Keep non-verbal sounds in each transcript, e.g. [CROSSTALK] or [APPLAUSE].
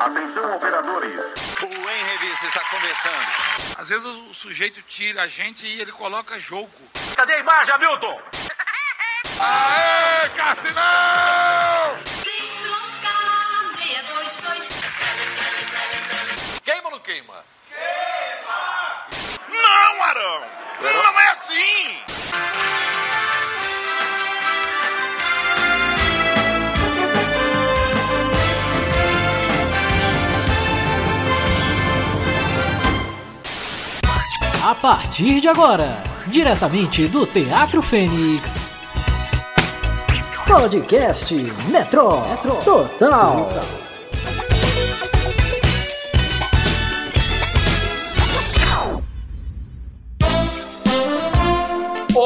Atenção, operadores. O Em Revista está começando. Às vezes o sujeito tira a gente e ele coloca jogo. Cadê a imagem, Hamilton? Aê, Cassinão! Queima ou não queima? Queima! Não, Arão! Não é assim! A partir de agora, diretamente do Teatro Fênix. Podcast Metro, Total.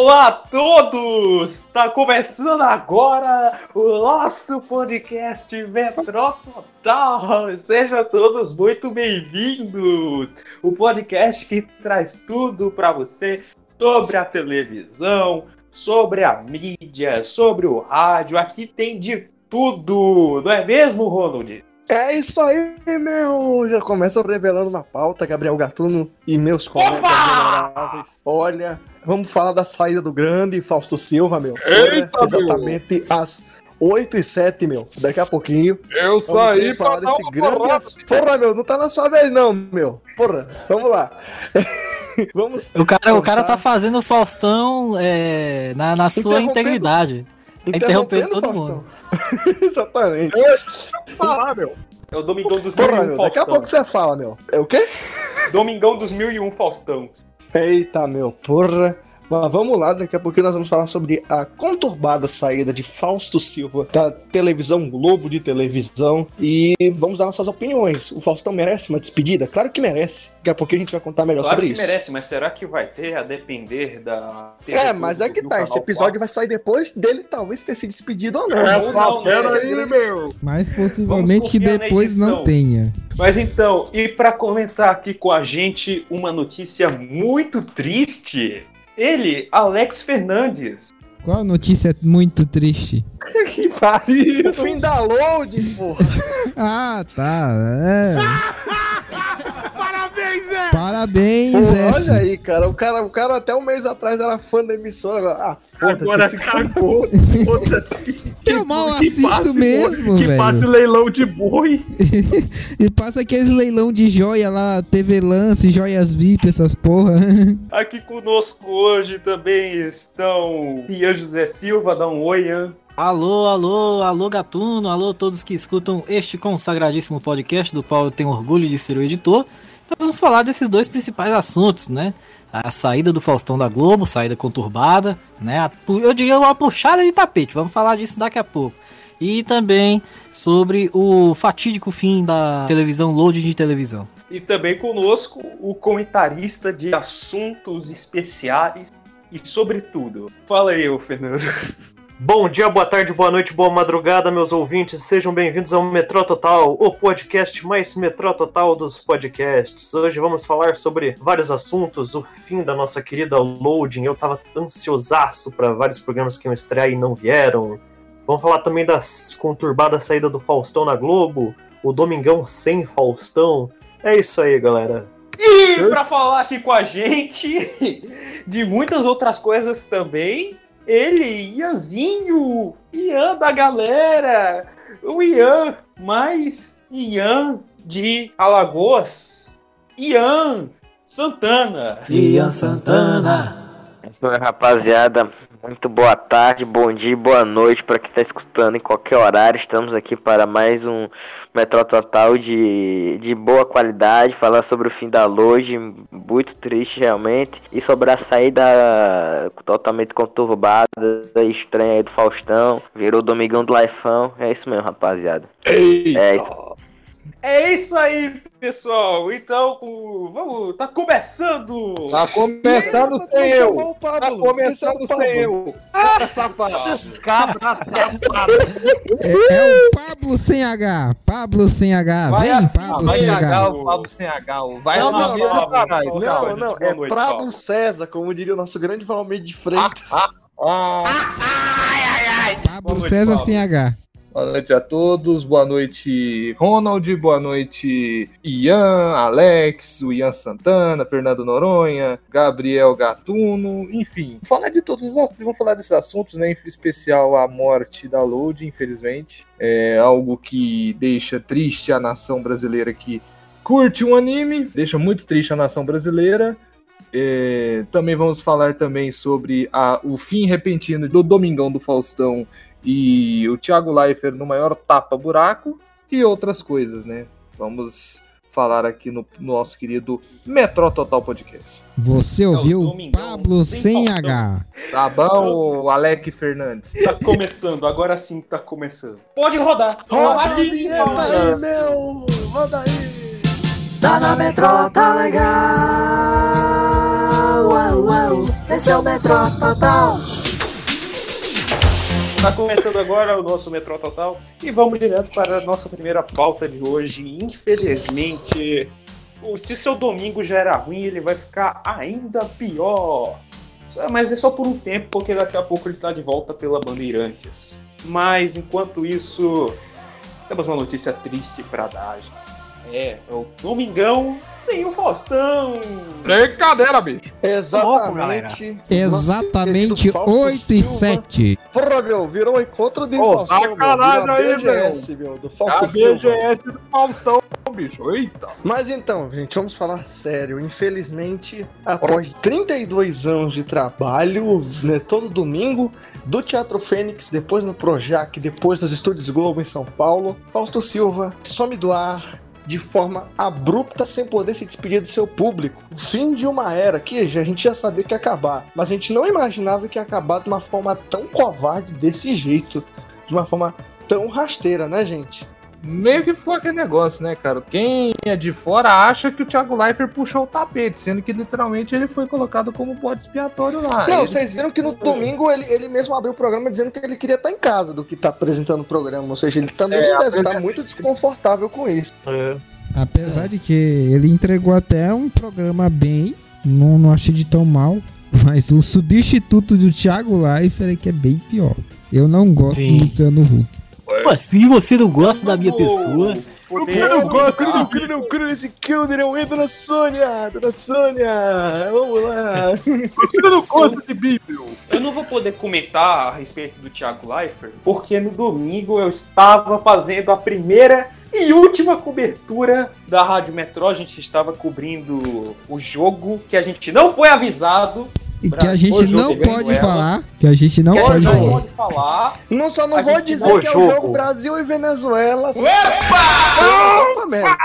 Olá a todos! Tá começando agora o nosso podcast Metro Total. Sejam todos muito bem-vindos. O podcast que traz tudo para você sobre a televisão, sobre a mídia, sobre o rádio. Aqui tem de tudo, não é mesmo, Ronald? É isso aí, meu! Já começa revelando na pauta, Gabriel Gatuno e meus colegas. Olha, vamos falar da saída do grande Fausto Silva, meu. Eita, Olha, Exatamente às 8 e 7, meu. Daqui a pouquinho. Eu saí falar pra dar desse uma grande. porrada. ass- Porra, meu, não tá na sua vez, não, meu. Porra, vamos lá. [LAUGHS] vamos. O cara, o cara tá fazendo o Faustão é, na, na sua Interrompendo- integridade. interrompendo todo mundo. [LAUGHS] Exatamente. Falar, meu. É o Domingão dos Porra, meu, Um daqui a Faustão. pouco você fala, meu. É o quê? Domingão dos Mil e Um Faustão. Eita, meu, porra. Mas vamos lá, daqui a pouquinho nós vamos falar sobre a conturbada saída de Fausto Silva da televisão Globo de televisão e vamos dar nossas opiniões. O Faustão merece uma despedida? Claro que merece. Daqui a pouquinho a gente vai contar melhor Claro sobre que isso. merece, mas será que vai ter a depender da... É, mas é que tá, esse episódio vai sair depois dele talvez ter se despedido ou não. É, Vamos- não, aí, meu. Mas possivelmente que depois não tenha. Mas então, e pra comentar aqui com a gente uma notícia muito triste, ele, Alex Fernandes. Qual notícia muito triste? [LAUGHS] Que pariu! O fim da load, porra. [LAUGHS] Ah, tá. É. [LAUGHS] Parabéns, Zé! Parabéns, Pô, é. olha aí, cara. O, cara. o cara até um mês atrás era fã da emissora. Agora, ah, foda-se. Agora cara- cagou, foda-se. Eu mal Que assisto passe mesmo, Que velho. passe leilão de boi. [LAUGHS] E passa aqueles leilão de joia lá, TV Lance, joias VIP, essas porra. [LAUGHS] Aqui conosco hoje também estão Ian José Silva, dá um oi, Ian. Alô, alô, alô Gatuno, alô todos que escutam este consagradíssimo podcast do qual eu tenho orgulho de ser o editor. Nós vamos falar desses dois principais assuntos, né? A saída do Faustão da Globo, saída conturbada, né? Eu diria uma puxada de tapete, vamos falar disso daqui a pouco. E também sobre o fatídico fim da televisão, load de televisão. E também conosco o comentarista de assuntos especiais e sobretudo. Fala aí, ô Fernando. [LAUGHS] Bom dia, boa tarde, boa noite, boa madrugada, meus ouvintes. Sejam bem-vindos ao Metrô Total, o podcast mais Metrô Total dos podcasts. Hoje vamos falar sobre vários assuntos, o fim da nossa querida Loading. Eu tava ansiosaço para vários programas que iam estrear e não vieram. Vamos falar também da conturbada saída do Faustão na Globo, o Domingão sem Faustão. É isso aí, galera. E pra falar aqui com a gente [LAUGHS] de muitas outras coisas também, ele, Ianzinho, Ian da galera, o Ian, mais Ian de Alagoas, Ian Santana. Ian Santana. Isso aí, rapaziada. Muito boa tarde, bom dia, boa noite para quem está escutando em qualquer horário. Estamos aqui para mais um Metro Total de, de boa qualidade. Falar sobre o fim da loja, muito triste realmente. E sobre a saída totalmente conturbada, estranha aí do Faustão. Virou Domingão do Laifão. É isso mesmo, rapaziada. É isso. É isso aí, pessoal. Então, vamos, tá começando. Tá começando Ih, sem eu. o Pablo, Tá começando do Pablo. sem eu. Cabra safado. Cabra safado. É, é o Pablo sem H. Pablo sem H. Vai Vem, assim, Pablo vai sem H, H. o Pablo sem H. o Vai Não, não, não, caralho. não, Não, é Prado Pablo. César, como diria o nosso grande Valmir de Freitas. Ah, Pablo Boa noite, César Pablo. sem H. Boa noite a todos, boa noite Ronald, boa noite Ian, Alex, o Ian Santana, Fernando Noronha, Gabriel Gatuno, enfim. Falar de todos os vamos falar desses assuntos, né? Em especial a morte da Load, infelizmente. É algo que deixa triste a nação brasileira que curte um anime, deixa muito triste a nação brasileira. É, também vamos falar também sobre a, o fim repentino do Domingão do Faustão e o Thiago Leifert no maior tapa-buraco e outras coisas, né? Vamos falar aqui no, no nosso querido Metro Total Podcast. Você ouviu Pablo sem H. Tá bom, Alec Fernandes. Tá começando, agora sim tá começando. Pode rodar. Roda aí, aí, meu! Roda aí! Tá na metrô, tá legal. Uau, uau. Esse é o metrô total. Tá começando agora o nosso Metrô Total e vamos direto para a nossa primeira pauta de hoje. Infelizmente, se o seu domingo já era ruim, ele vai ficar ainda pior. Mas é só por um tempo, porque daqui a pouco ele está de volta pela Bandeirantes. Mas enquanto isso, temos uma notícia triste para dar. É, é o Domingão sem o Faustão. Brincadeira, bicho. Exatamente. Exatamente 8 e 7. Porra, meu, virou um encontro de oh, Faustão. Sacanagem aí, BGS, meu. Do Fausto a BGS do Faustão, bicho. Eita. Mas então, gente, vamos falar sério. Infelizmente, após 32 anos de trabalho, né, todo domingo, do Teatro Fênix, depois no Projac, depois nos Estúdios Globo em São Paulo, Fausto Silva some do ar de forma abrupta sem poder se despedir do seu público. O fim de uma era que a gente já sabia que ia acabar, mas a gente não imaginava que ia acabar de uma forma tão covarde desse jeito, de uma forma tão rasteira, né, gente? Meio que ficou aquele negócio, né, cara? Quem é de fora acha que o Thiago Leifert puxou o tapete, sendo que literalmente ele foi colocado como bode expiatório lá. Não, ele... vocês viram que no domingo ele, ele mesmo abriu o programa dizendo que ele queria estar em casa do que tá apresentando o programa. Ou seja, ele também é, deve estar muito desconfortável com isso. É. Apesar é. de que ele entregou até um programa bem, não, não achei de tão mal. Mas o substituto do Thiago Leifert é que é bem pior. Eu não gosto Sim. do Luciano Huck. Como assim você não gosta da minha pessoa? Você não gosta, não crio, não crio nesse Kilder, eu entro dona Sônia, dona Sônia, vamos lá. Você não gosta de Bíblia? Eu não vou poder comentar a respeito do Thiago Leifert, porque no domingo eu estava fazendo a primeira e última cobertura da Rádio Metrô. A gente estava cobrindo o jogo que a gente não foi avisado e que a gente não pode falar. Que a gente não, pode, falar. pode falar. Não só não vou dizer que é o jogo Brasil e Venezuela. Opa! Opa, merda.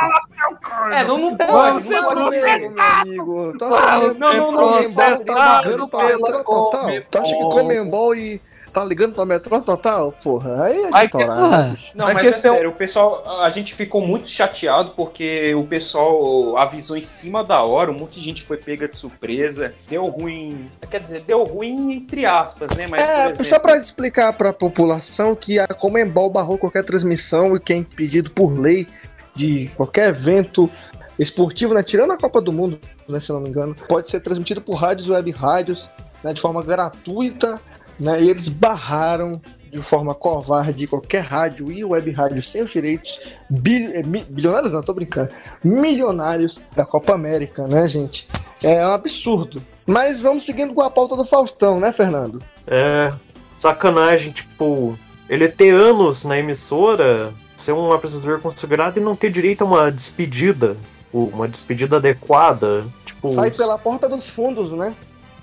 É, não, não pode. Você não pode mesmo, meu amigo. Tu acha que o Comembol tá ligando pra Metrô Total? Tu acha que Comembol e tá ligando pra Metrô Total? Porra, aí é de Não, mas é sério, o pessoal, a gente ficou muito chateado porque o pessoal avisou em cima da hora, um monte de gente foi pega de surpresa, deu ruim Quer dizer, deu ruim entre aspas, né? Mas, é, exemplo... só para explicar para a população que a Comembol barrou qualquer transmissão e que é impedido por lei de qualquer evento esportivo, né? Tirando a Copa do Mundo, né, se não me engano, pode ser transmitido por rádios web rádios, né, de forma gratuita, né? E eles barraram de forma covarde qualquer rádio e web rádio sem os direitos bil, é, bilionários não, tô brincando milionários da Copa América, né, gente? É um absurdo. Mas vamos seguindo com a pauta do Faustão, né, Fernando? É, sacanagem, tipo, ele ter anos na emissora, ser um apresentador consagrado e não ter direito a uma despedida, uma despedida adequada. Tipo, Sai pela porta dos fundos, né?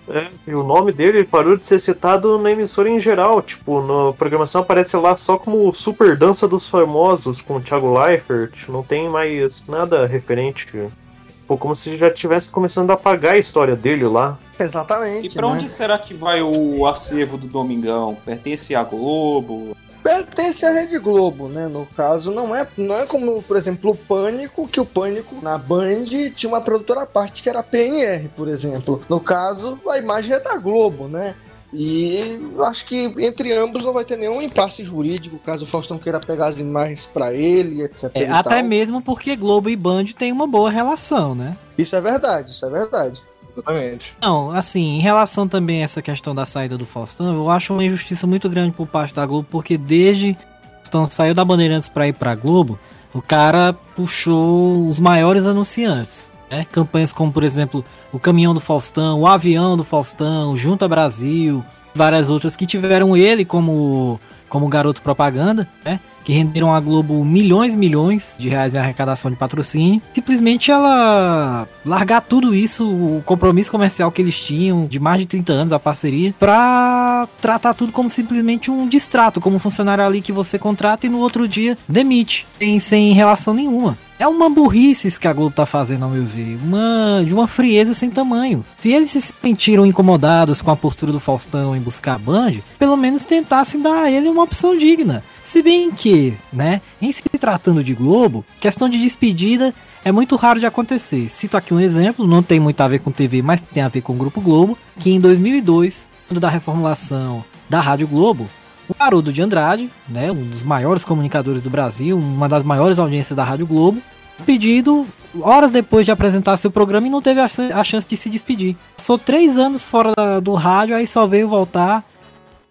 É, e o nome dele parou de ser citado na emissora em geral. Tipo, na programação aparece lá só como Super Dança dos Famosos com o Thiago Leifert. Não tem mais nada referente. Tipo, como se já tivesse começando a apagar a história dele lá. Exatamente. E pra né? onde será que vai o acervo do Domingão? Pertence à Globo? Pertence à Rede Globo, né? No caso, não é, não é como, por exemplo, o Pânico, que o Pânico na Band tinha uma produtora à parte que era a PNR, por exemplo. No caso, a imagem é da Globo, né? E acho que entre ambos não vai ter nenhum impasse jurídico caso o Faustão queira pegar as imagens para ele, etc. É, até mesmo porque Globo e Band têm uma boa relação, né? Isso é verdade, isso é verdade. Exatamente. Não, assim, em relação também a essa questão da saída do Faustão, eu acho uma injustiça muito grande por parte da Globo, porque desde Faustão saiu da Bandeirantes pra ir pra Globo, o cara puxou os maiores anunciantes. Né? Campanhas como, por exemplo, o Caminhão do Faustão, o Avião do Faustão, Junta Brasil, várias outras que tiveram ele como, como garoto propaganda, né? Que renderam à Globo milhões e milhões de reais em arrecadação de patrocínio. Simplesmente ela largar tudo isso, o compromisso comercial que eles tinham de mais de 30 anos, a parceria, pra tratar tudo como simplesmente um distrato, como um funcionário ali que você contrata e no outro dia demite, sem, sem relação nenhuma. É uma burrice isso que a Globo tá fazendo, ao meu ver. Uma, de uma frieza sem tamanho. Se eles se sentiram incomodados com a postura do Faustão em buscar a Band, pelo menos tentassem dar a ele uma opção digna. Se bem que, né, em se tratando de Globo, questão de despedida é muito raro de acontecer. Cito aqui um exemplo, não tem muito a ver com TV, mas tem a ver com o Grupo Globo, que em 2002, quando da reformulação da Rádio Globo, o Haroldo de Andrade, né, um dos maiores comunicadores do Brasil, uma das maiores audiências da Rádio Globo, despedido horas depois de apresentar seu programa e não teve a, chance de se despedir. Passou três anos fora do rádio, aí só veio voltar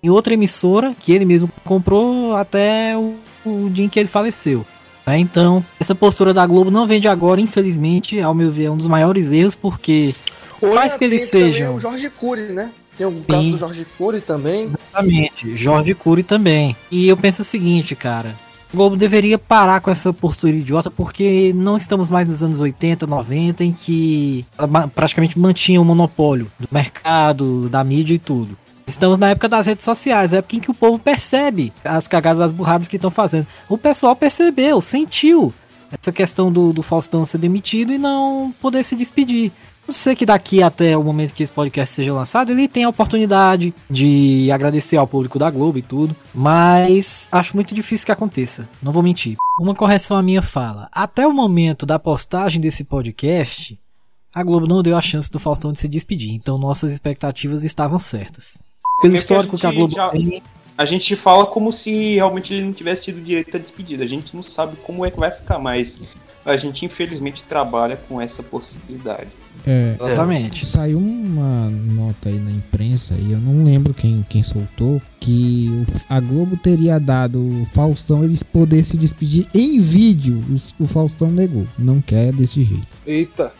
em outra emissora que ele mesmo comprou até o, o dia em que ele faleceu. Né? Então, essa postura da Globo não vem de agora, infelizmente, ao meu ver, é um dos maiores erros, porque mais que eles sejam. o Jorge Cury, né? Tem o caso do Jorge Cury também. Exatamente, Jorge Cury também. E eu penso o seguinte, cara. O Globo deveria parar com essa postura idiota, porque não estamos mais nos anos 80, 90, em que praticamente mantinha o monopólio do mercado, da mídia e tudo. Estamos na época das redes sociais, é época em que o povo percebe as cagadas, as burradas que estão fazendo. O pessoal percebeu, sentiu essa questão do, do Faustão ser demitido e não poder se despedir. Eu sei que daqui até o momento que esse podcast seja lançado, ele tem a oportunidade de agradecer ao público da Globo e tudo, mas acho muito difícil que aconteça, não vou mentir. Uma correção à minha fala. Até o momento da postagem desse podcast, a Globo não deu a chance do Faustão de se despedir, então nossas expectativas estavam certas. Pelo histórico que a, Globo já, tem. A gente fala como se realmente ele não tivesse tido direito à despedida. A gente não sabe como é que vai ficar, mas a gente infelizmente trabalha com essa possibilidade. É, Exatamente. Saiu uma nota aí na imprensa, e eu não lembro quem, quem soltou, que o- a Globo teria dado o Faustão eles poder se despedir em vídeo. Os- O, Faustão negou. Não quer desse jeito. Eita.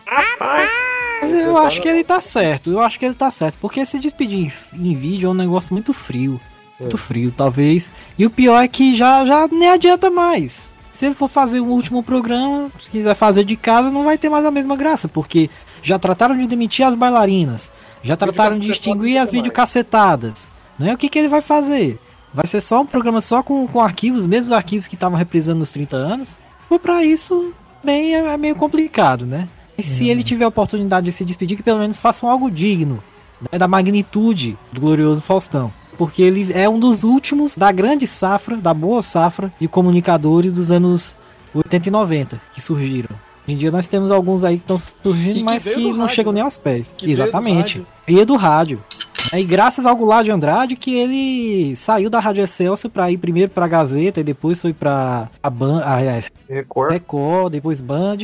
Mas eu acho que ele tá certo, eu acho que ele tá certo, porque se despedir em, em vídeo é um negócio muito frio. Muito frio, talvez. E o pior é que já, já nem adianta mais. Se ele for fazer o último programa, se quiser fazer de casa, não vai ter mais a mesma graça, porque já trataram de demitir as bailarinas, já trataram de extinguir as videocacetadas. Né? O que, que ele vai fazer? Vai ser só um programa só com, com arquivos, os mesmos arquivos que estavam reprisando nos 30 anos? Ou pra isso, bem, é, é meio complicado, né? E se ele tiver a oportunidade de se despedir, que pelo menos façam algo digno né, da magnitude do glorioso Faustão. Porque ele é um dos últimos da grande safra, da boa safra de comunicadores dos anos 80 e 90 que surgiram. Hoje em dia nós temos alguns aí que estão surgindo, que mas que não rádio, chegam né? nem aos pés. Que Exatamente. Veio do rádio. É, E graças ao Goulart de Andrade que ele saiu da Rádio Excelsior para ir primeiro para Gazeta e depois foi para a Band, aliás, Record. Record, depois Band,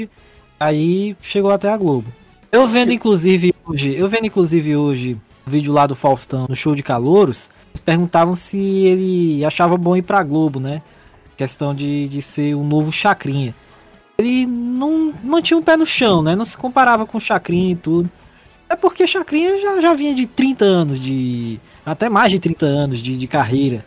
aí chegou até a Globo. Eu vendo inclusive hoje, eu vendo inclusive hoje o vídeo lá do Faustão no show de Calouros, eles perguntavam se ele achava bom ir pra Globo, né? Questão de, de ser um novo Chacrinha. Ele não mantinha um pé no chão, né? Não se comparava com Chacrinha e tudo. É porque Chacrinha já, já vinha de 30 anos, de. até mais de 30 anos de, de carreira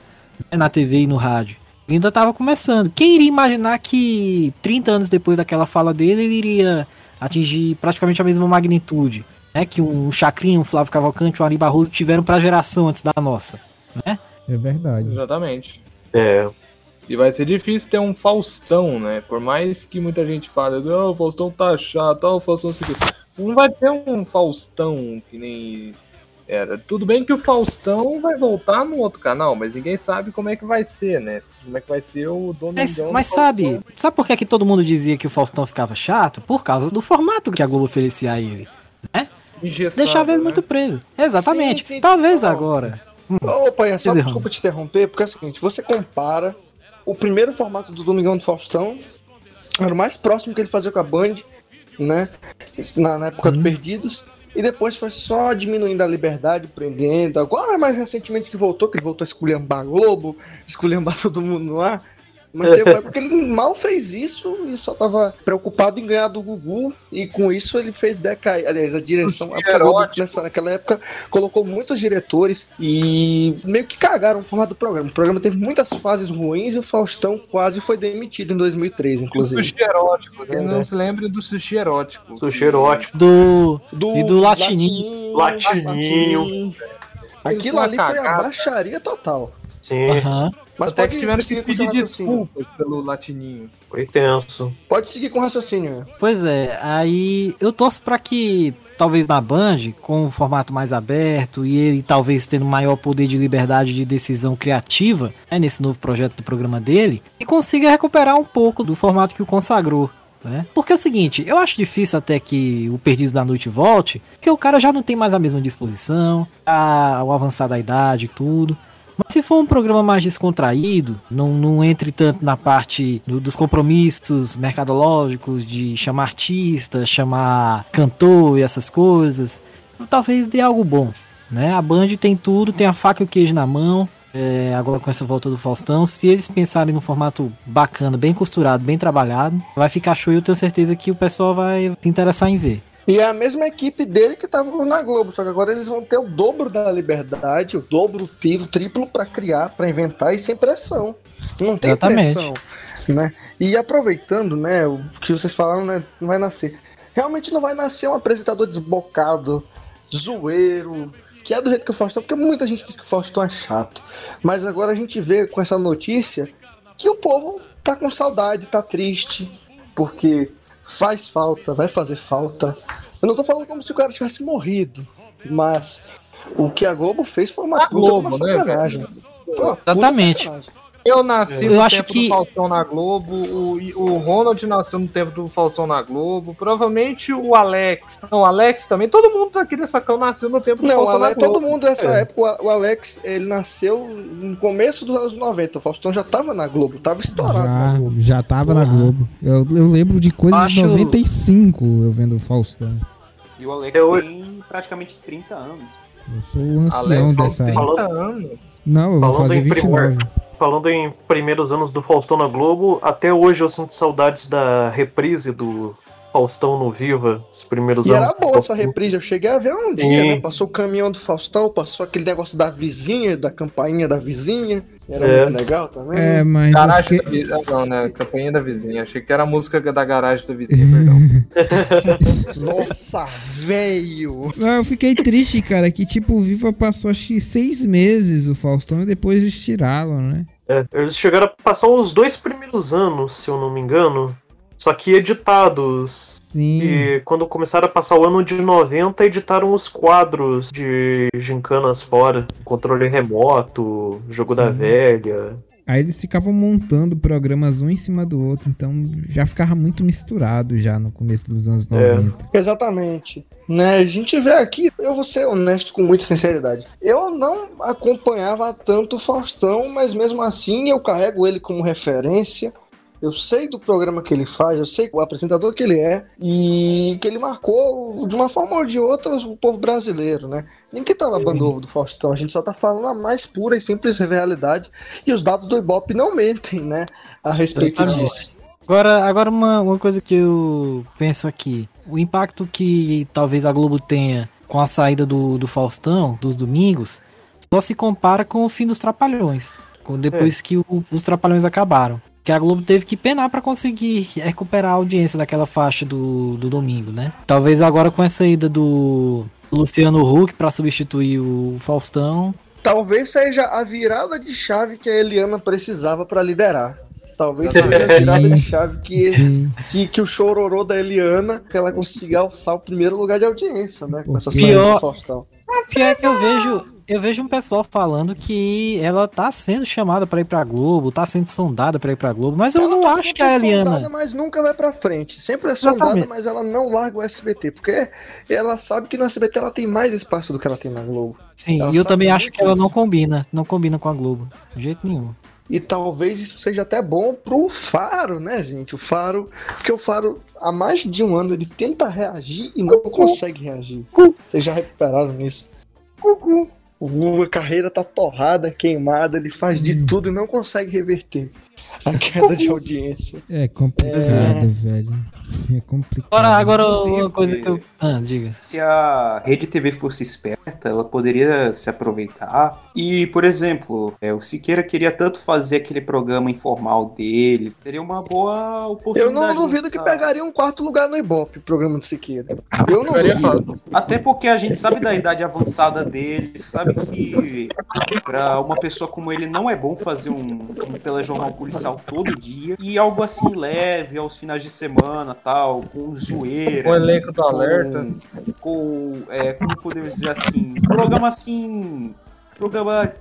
né, na TV e no rádio. Ainda estava começando. Quem iria imaginar que 30 anos depois daquela fala dele, ele iria atingir praticamente a mesma magnitude? Né, que um Chacrinha, um Flávio Cavalcante, um Ari Barroso tiveram para a geração antes da nossa. Né? É verdade. Exatamente. É. E vai ser difícil ter um Faustão, né? Por mais que muita gente fale, oh, o Faustão tá chato, oh, o Faustão o quê." Não vai ter um Faustão que nem era. Tudo bem que o Faustão vai voltar no outro canal, mas ninguém sabe como é que vai ser, né? Como é que vai ser o dono Mas, mas sabe, sabe por que, que todo mundo dizia que o Faustão ficava chato? Por causa do formato que a Globo oferecia a ele. Né? Deixava ele muito preso. Exatamente. Sim, sim, Talvez total. agora. Ô, pai, só desculpa te interromper, porque é o seguinte, você compara o primeiro formato do Domingão do Faustão, era o mais próximo que ele fazia com a Band, né? Na, na época do Perdidos. E depois foi só diminuindo a liberdade, prendendo. Agora, mais recentemente que voltou, que ele voltou a esculhambar Globo, esculhambar [LAUGHS] todo mundo lá. Mas teve uma época que ele mal fez isso e só tava preocupado em ganhar do Gugu. E com isso ele fez decair. Aliás, a direção. Nessa, naquela época colocou muitos diretores e meio que cagaram o formato do programa. O programa teve muitas fases ruins e o Faustão quase foi demitido em 2003, inclusive. Sushi erótico, né? Não se lembre do sushi erótico. Sushi erótico. Do. Do, E do Latininho. Latininho. Aquilo ali foi a baixaria total. Sim, Aham. Mas Até pode que tiveram que pedir desculpas pelo latininho. foi tenso. Pode seguir com o raciocínio. né? Pois é, aí eu torço pra que talvez na Band, com um formato mais aberto e ele talvez tendo maior poder de liberdade de decisão criativa é nesse novo projeto do programa dele, e consiga recuperar um pouco do formato que o consagrou. Né? Porque é o seguinte, eu acho difícil até que o Perdido da Noite volte, porque o cara já não tem mais a mesma disposição, a, o avançar da idade e tudo. Mas se for um programa mais descontraído, não, não entre tanto na parte do- dos compromissos mercadológicos, de chamar artista, chamar cantor e essas coisas, talvez dê algo bom. Né? A Band tem tudo, tem a faca e o queijo na mão. é, agora com essa volta do Faustão, se eles pensarem num formato bacana, bem costurado, bem trabalhado, vai ficar show e eu tenho certeza que o pessoal vai se interessar em ver. E é a mesma equipe dele que tava na Globo, só que agora eles vão ter o dobro da liberdade, o dobro, o tiro, o triplo pra criar, pra inventar e sem pressão. Não tem Exatamente. pressão, né? E aproveitando, né, o que vocês falaram, né, não vai nascer. Realmente não vai nascer um apresentador desbocado, zoeiro, que é do jeito que o Faustão, porque muita gente diz que o Faustão é chato. Mas agora a gente vê com essa notícia que o povo tá com saudade, tá triste, porque faz falta, vai fazer falta. Eu não tô falando como se o cara tivesse morrido, mas o que a Globo fez foi uma A puta de uma Globo, né, sacanagem. Foi uma Exatamente. sacanagem. Eu nasci Eu no acho tempo que- do Faustão na Globo, o, o Ronald nasceu no tempo do Faustão na Globo, provavelmente o Alex. Não, o Alex também, todo mundo aqui dessa cão nasceu no tempo do Não, Faustão Ale- na Globo. todo mundo nessa É. época, o- Alex, ele nasceu no começo dos anos 90. O Faustão já tava na Globo, tava estourado na Já, Globo. já tava na Globo. Eu, eu lembro de coisas Acho- de 95 eu vendo o Faustão. E o Alex É hoje. tem praticamente 30 anos. Eu sou o ancião Alex dessa. tem Falando- 30 anos. Não, eu vou Falando fazer em 29. primor. Falando em primeiros anos do Faustão na Globo, até hoje eu sinto saudades da reprise do Faustão no Viva, os primeiros E anos. era boa essa reprise, eu cheguei a ver um dia, Sim. né? Passou o caminhão do Faustão, passou aquele negócio da vizinha, da campainha da vizinha. Era É. muito legal também. É, mas Garagem fiquei... da vizinha. Ah, não, né? Campainha da vizinha. Achei que era a música da garagem da vizinha, [LAUGHS] perdão. Nossa, velho! Não, eu fiquei triste, cara, que tipo, o Viva passou acho que seis meses o Faustão e depois eles tiraram, né? É, eles chegaram a passar os dois primeiros anos, se eu não me engano, só que editados. Sim. E quando começaram a passar o ano de 90, editaram os quadros de gincanas fora. Controle remoto, jogo da Sim. velha. Aí eles ficavam montando programas um em cima do outro, então já ficava muito misturado já no começo dos anos É. 90. Exatamente. Né, a gente vê aqui, eu vou ser honesto com muita sinceridade. Eu não acompanhava tanto o Faustão, mas mesmo assim eu carrego ele como referência. Eu sei do programa que ele faz, eu sei o apresentador que ele é e que ele marcou de uma forma ou de outra o povo brasileiro, né? Ninguém tá lavando ovo do Faustão, a gente só tá falando a mais pura e simples realidade e os dados do Ibope não mentem, né? A respeito disso. Agora, agora uma, uma coisa que eu penso aqui. O impacto que talvez a Globo tenha com a saída do, do Faustão, dos domingos, só se compara com o fim dos Trapalhões. com- Depois que o- os Trapalhões acabaram. Que a Globo teve que penar pra conseguir recuperar a audiência daquela faixa do, do domingo, né? Talvez agora com essa ida do Luciano Huck pra substituir o Faustão. Talvez seja a virada de chave que a Eliana precisava pra liderar. Talvez seja a virada de chave que, [LAUGHS] que, que o chororô da Eliana, que ela consiga alçar o primeiro lugar de audiência, né? Com essa Pior- saída do Faustão. Pior que eu vejo, eu vejo um pessoal falando que ela tá sendo chamada pra ir pra Globo, tá sendo sondada pra ir pra Globo, mas eu Ela não tá acho que a Eliana. sondada, mas nunca vai pra frente. Sempre é sondada, Exatamente. mas ela não larga o SBT. Porque ela sabe que no SBT ela tem mais espaço do que ela tem na Globo. Sim, ela e eu também acho que ela não combina, não combina com a Globo, de jeito nenhum. E talvez isso seja até bom pro Faro, né, gente? O Faro. Porque o Faro, há mais de um ano, ele tenta reagir e não consegue reagir. Vocês já recuperaram isso? O a carreira tá torrada, queimada, ele faz de tudo e não consegue reverter. A [LAUGHS] queda de audiência. É complicado, É. velho. É complicado. Agora, agora uma coisa que eu. Ah, diga. Se a Rede TV fosse esperta, ela poderia se aproveitar. E, por exemplo, é, o Siqueira queria tanto fazer aquele programa informal dele. Seria uma boa Eu oportunidade. não duvido que pegaria um quarto lugar no Ibope, programa do Siqueira. Eu não duvido. Até porque a gente sabe da idade avançada dele, sabe que pra uma pessoa como ele não é bom fazer um, um telejornal policial todo dia e algo assim leve aos finais de semana, tal, com zoeira. O elenco do com- alerta. Com, é, como podemos dizer assim, programa assim, programa,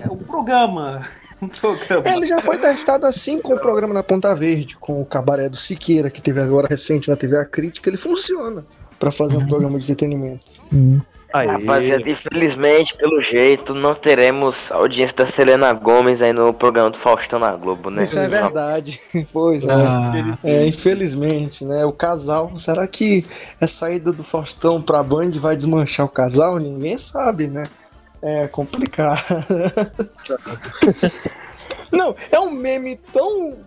é um programa, [LAUGHS] um programa. Ele já foi testado assim com o programa na Ponta Verde, com o cabaré do Siqueira, que teve agora recente na TV A Crítica. Ele funciona pra fazer um programa de entretenimento. Sim. Rapaziada, infelizmente, pelo jeito, não teremos audiência da Selena Gomes aí no programa do Faustão na Globo, né? Isso é verdade. [LAUGHS] Pois é. Ah, É, infelizmente, né? O casal. Será que a saída do Faustão pra Band vai desmanchar o casal? Ninguém sabe, né? É complicado. [LAUGHS] [LAUGHS] Não, é um meme tão.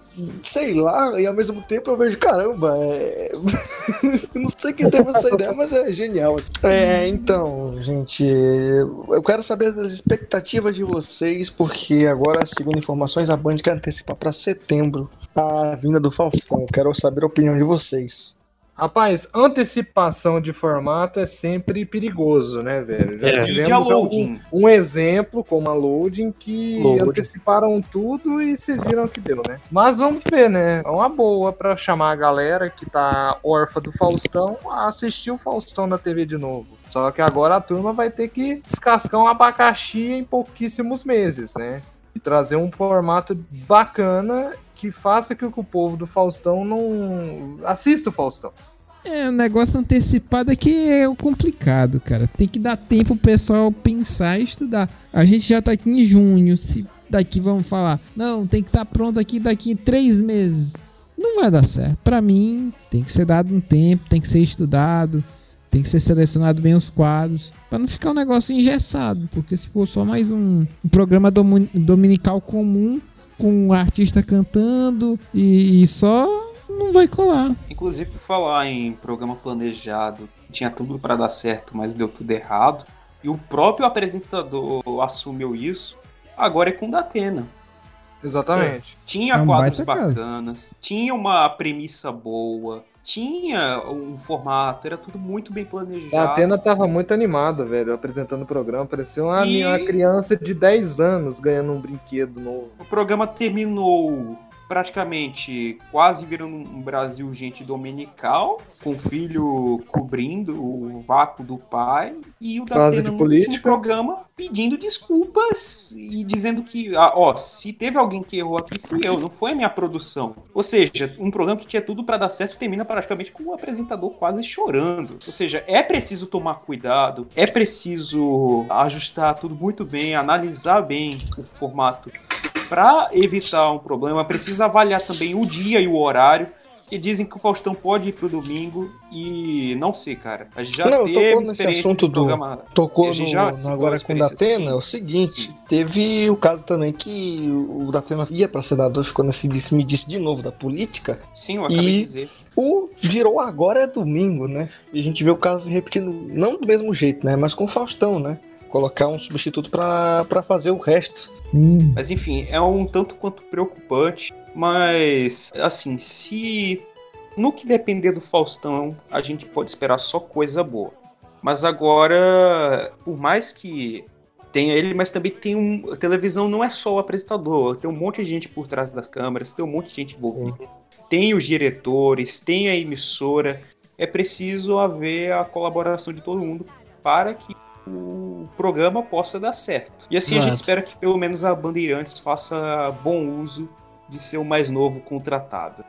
Sei lá, e ao mesmo tempo eu vejo, caramba, é. [LAUGHS] não sei quem teve essa ideia, mas é genial. assim. É, então, gente, eu quero saber das expectativas de vocês, porque agora, segundo informações, a Band quer antecipar pra setembro a vinda do Faustão. Quero saber a opinião de vocês. Rapaz, antecipação de formato é sempre perigoso, né, velho? Já É. Tivemos um, um exemplo como a Loading que Loading. anteciparam tudo e vocês viram o que deu, né? Mas vamos ver, né? É uma boa pra chamar a galera que tá órfã do Faustão a assistir o Faustão na TV de novo. Só que agora a turma vai ter que descascar um abacaxi em pouquíssimos meses, né? E trazer um formato bacana que faça que o povo do Faustão não assista o Faustão. É, o negócio antecipado é que é o complicado, cara. Tem que dar tempo pro pessoal pensar e estudar. A gente já tá aqui em junho. Se daqui vamos falar, não, tem que estar pronto aqui daqui três meses. Não vai dar certo. Pra mim, tem que ser dado um tempo, tem que ser estudado, tem que ser selecionado bem os quadros, Pra não ficar um negócio engessado. Porque se for só mais um, um programa domu- dominical comum, com um artista cantando e, e só, não vai colar. Inclusive, por falar em programa planejado, tinha tudo pra dar certo, mas deu tudo errado. E o próprio apresentador assumiu isso. Agora é com o Datena. Exatamente. Tinha É um quadros baita caso. bacanas, tinha uma premissa boa, tinha um formato, era tudo muito bem A planejado. Atena tava muito animada, velho, apresentando o programa. Parecia uma, E- uma criança de 10 anos ganhando um brinquedo novo. O programa terminou praticamente quase virando um Brasil gente dominical, com o filho cobrindo o vácuo do pai, e o Datena no último programa pedindo desculpas e dizendo que, ah, ó, se teve alguém que errou aqui, fui eu, não foi a minha produção. Ou seja, um programa que tinha tudo pra dar certo termina praticamente com o apresentador quase chorando. Ou seja, é preciso tomar cuidado, é preciso ajustar tudo muito bem, analisar bem o formato para evitar um problema, precisa avaliar também o dia e o horário. Que dizem que o Faustão pode ir pro domingo e não sei, cara. A gente já Não, teve tocou nesse assunto do- programa. Tocou no, no agora com o Datena, é o seguinte, Sim. teve o caso também que o Datena ia pra senador, ficou nesse disse, me disse de novo da política, Sim, eu acabei E- de dizer. o virou agora é domingo, né? E a gente vê o caso se repetindo, não do mesmo jeito, né? Mas com o Faustão, né? Colocar um substituto pra pra fazer o resto. Sim. Mas enfim, é um tanto quanto preocupante. Mas, assim, se no que depender do Faustão, a gente pode esperar só coisa boa. Mas agora, por mais que tenha ele, mas também tem um. A televisão não é só o apresentador, tem um monte de gente por trás das câmeras, tem um monte de gente envolvida. Tem os diretores, tem a emissora. É preciso haver a colaboração de todo mundo para que o programa possa dar certo. E assim a gente Exato. espera que pelo menos a Bandeirantes faça bom uso de ser o mais novo contratado.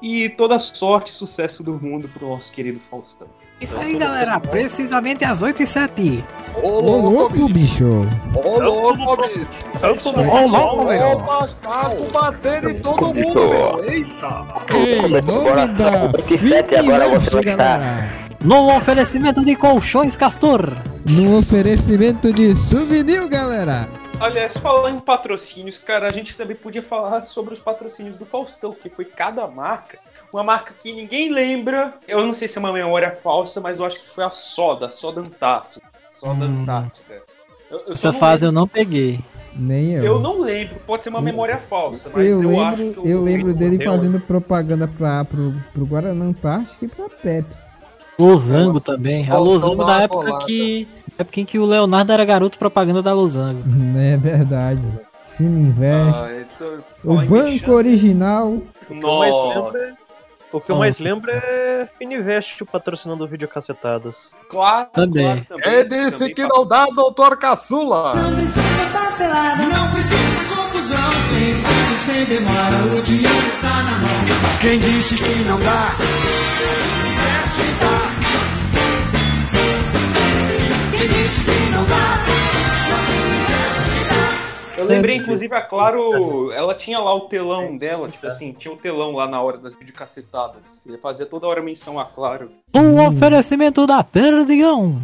E toda sorte e sucesso do mundo pro nosso querido Faustão. Isso aí, galera. Precisamente às 8 e 7 Ô, Ô, louco, bicho. Ô, louco, bicho! Ô, louco, Opa, saco batendo em todo mundo, meu! Eita! Ei, nome da agora Fit você vai estar. No oferecimento de colchões Castor. No oferecimento de souvenir, galera. aliás, falando em patrocínios, cara, a gente também podia falar sobre os patrocínios do Faustão, que foi cada marca. Uma marca que ninguém lembra. Eu não sei se é uma memória falsa, mas eu acho que foi a Soda, Soda Antártica. Soda Hum. Antártica. Eu, eu Essa não fase eu lembro- não peguei. Nem eu. Eu não lembro, pode ser uma memória falsa, mas eu, eu, acho lembro, que eu lembro dele fazendo propaganda pra, pro, pro Guaraná Antártica e pra Pepsi. Losango também. A Losango da época colada. que. Época em que o Leonardo era garoto propaganda da Losango. É verdade. Fino Invest. Ah, então, o Banco mexer- Original. O que eu mais Nossa. lembro é, o que eu mais lembro é Fininvest patrocinando videocacetadas. Claro, Também. claro, Quem É disse também que não dá, doutor Caçula? Não precisa confusão, sem esforço, sem demora, o dinheiro tá na mão. Quem disse que não dá? Eu lembrei, inclusive, a Claro, ela tinha lá o telão dela, tipo assim, tinha o telão lá na hora das videocacetadas. Ele fazia toda hora menção a Claro. Um oferecimento da Perdigão.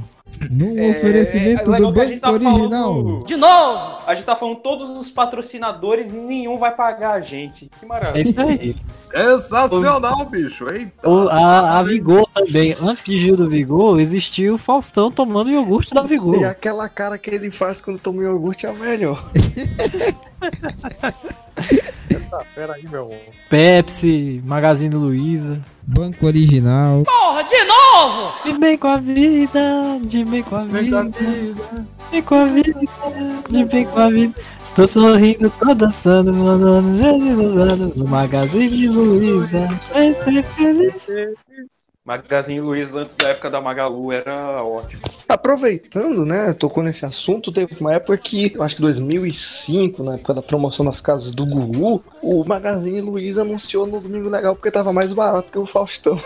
No É, oferecimento é legal do Banco tá Original. falando- De novo! A gente tá falando todos os patrocinadores e nenhum vai pagar a gente. Que É maravilha. isso aí. Sensacional, bicho. Eita. O- a, a Vigor também. Antes de Gil do Vigor, existia o Faustão tomando iogurte da E Vigor. aquela cara que ele faz quando toma iogurte é a melhor. Pera aí, meu. Pepsi, Magazine Luiza. Banco Original. Porra, de novo! De bem com a vida, de bem com a vida, de bem com a vida, de bem com a vida. Tô sorrindo, tô dançando, mandando no Magazine Luiza. Vai ser feliz. Magazine Luiza antes da época da Magalu era ótimo. Aproveitando, né, tocou nesse assunto, teve uma época que, eu acho que 2005, na época da promoção das casas do Gugu, o Magazine Luiza anunciou no Domingo Legal porque tava mais barato que o Faustão.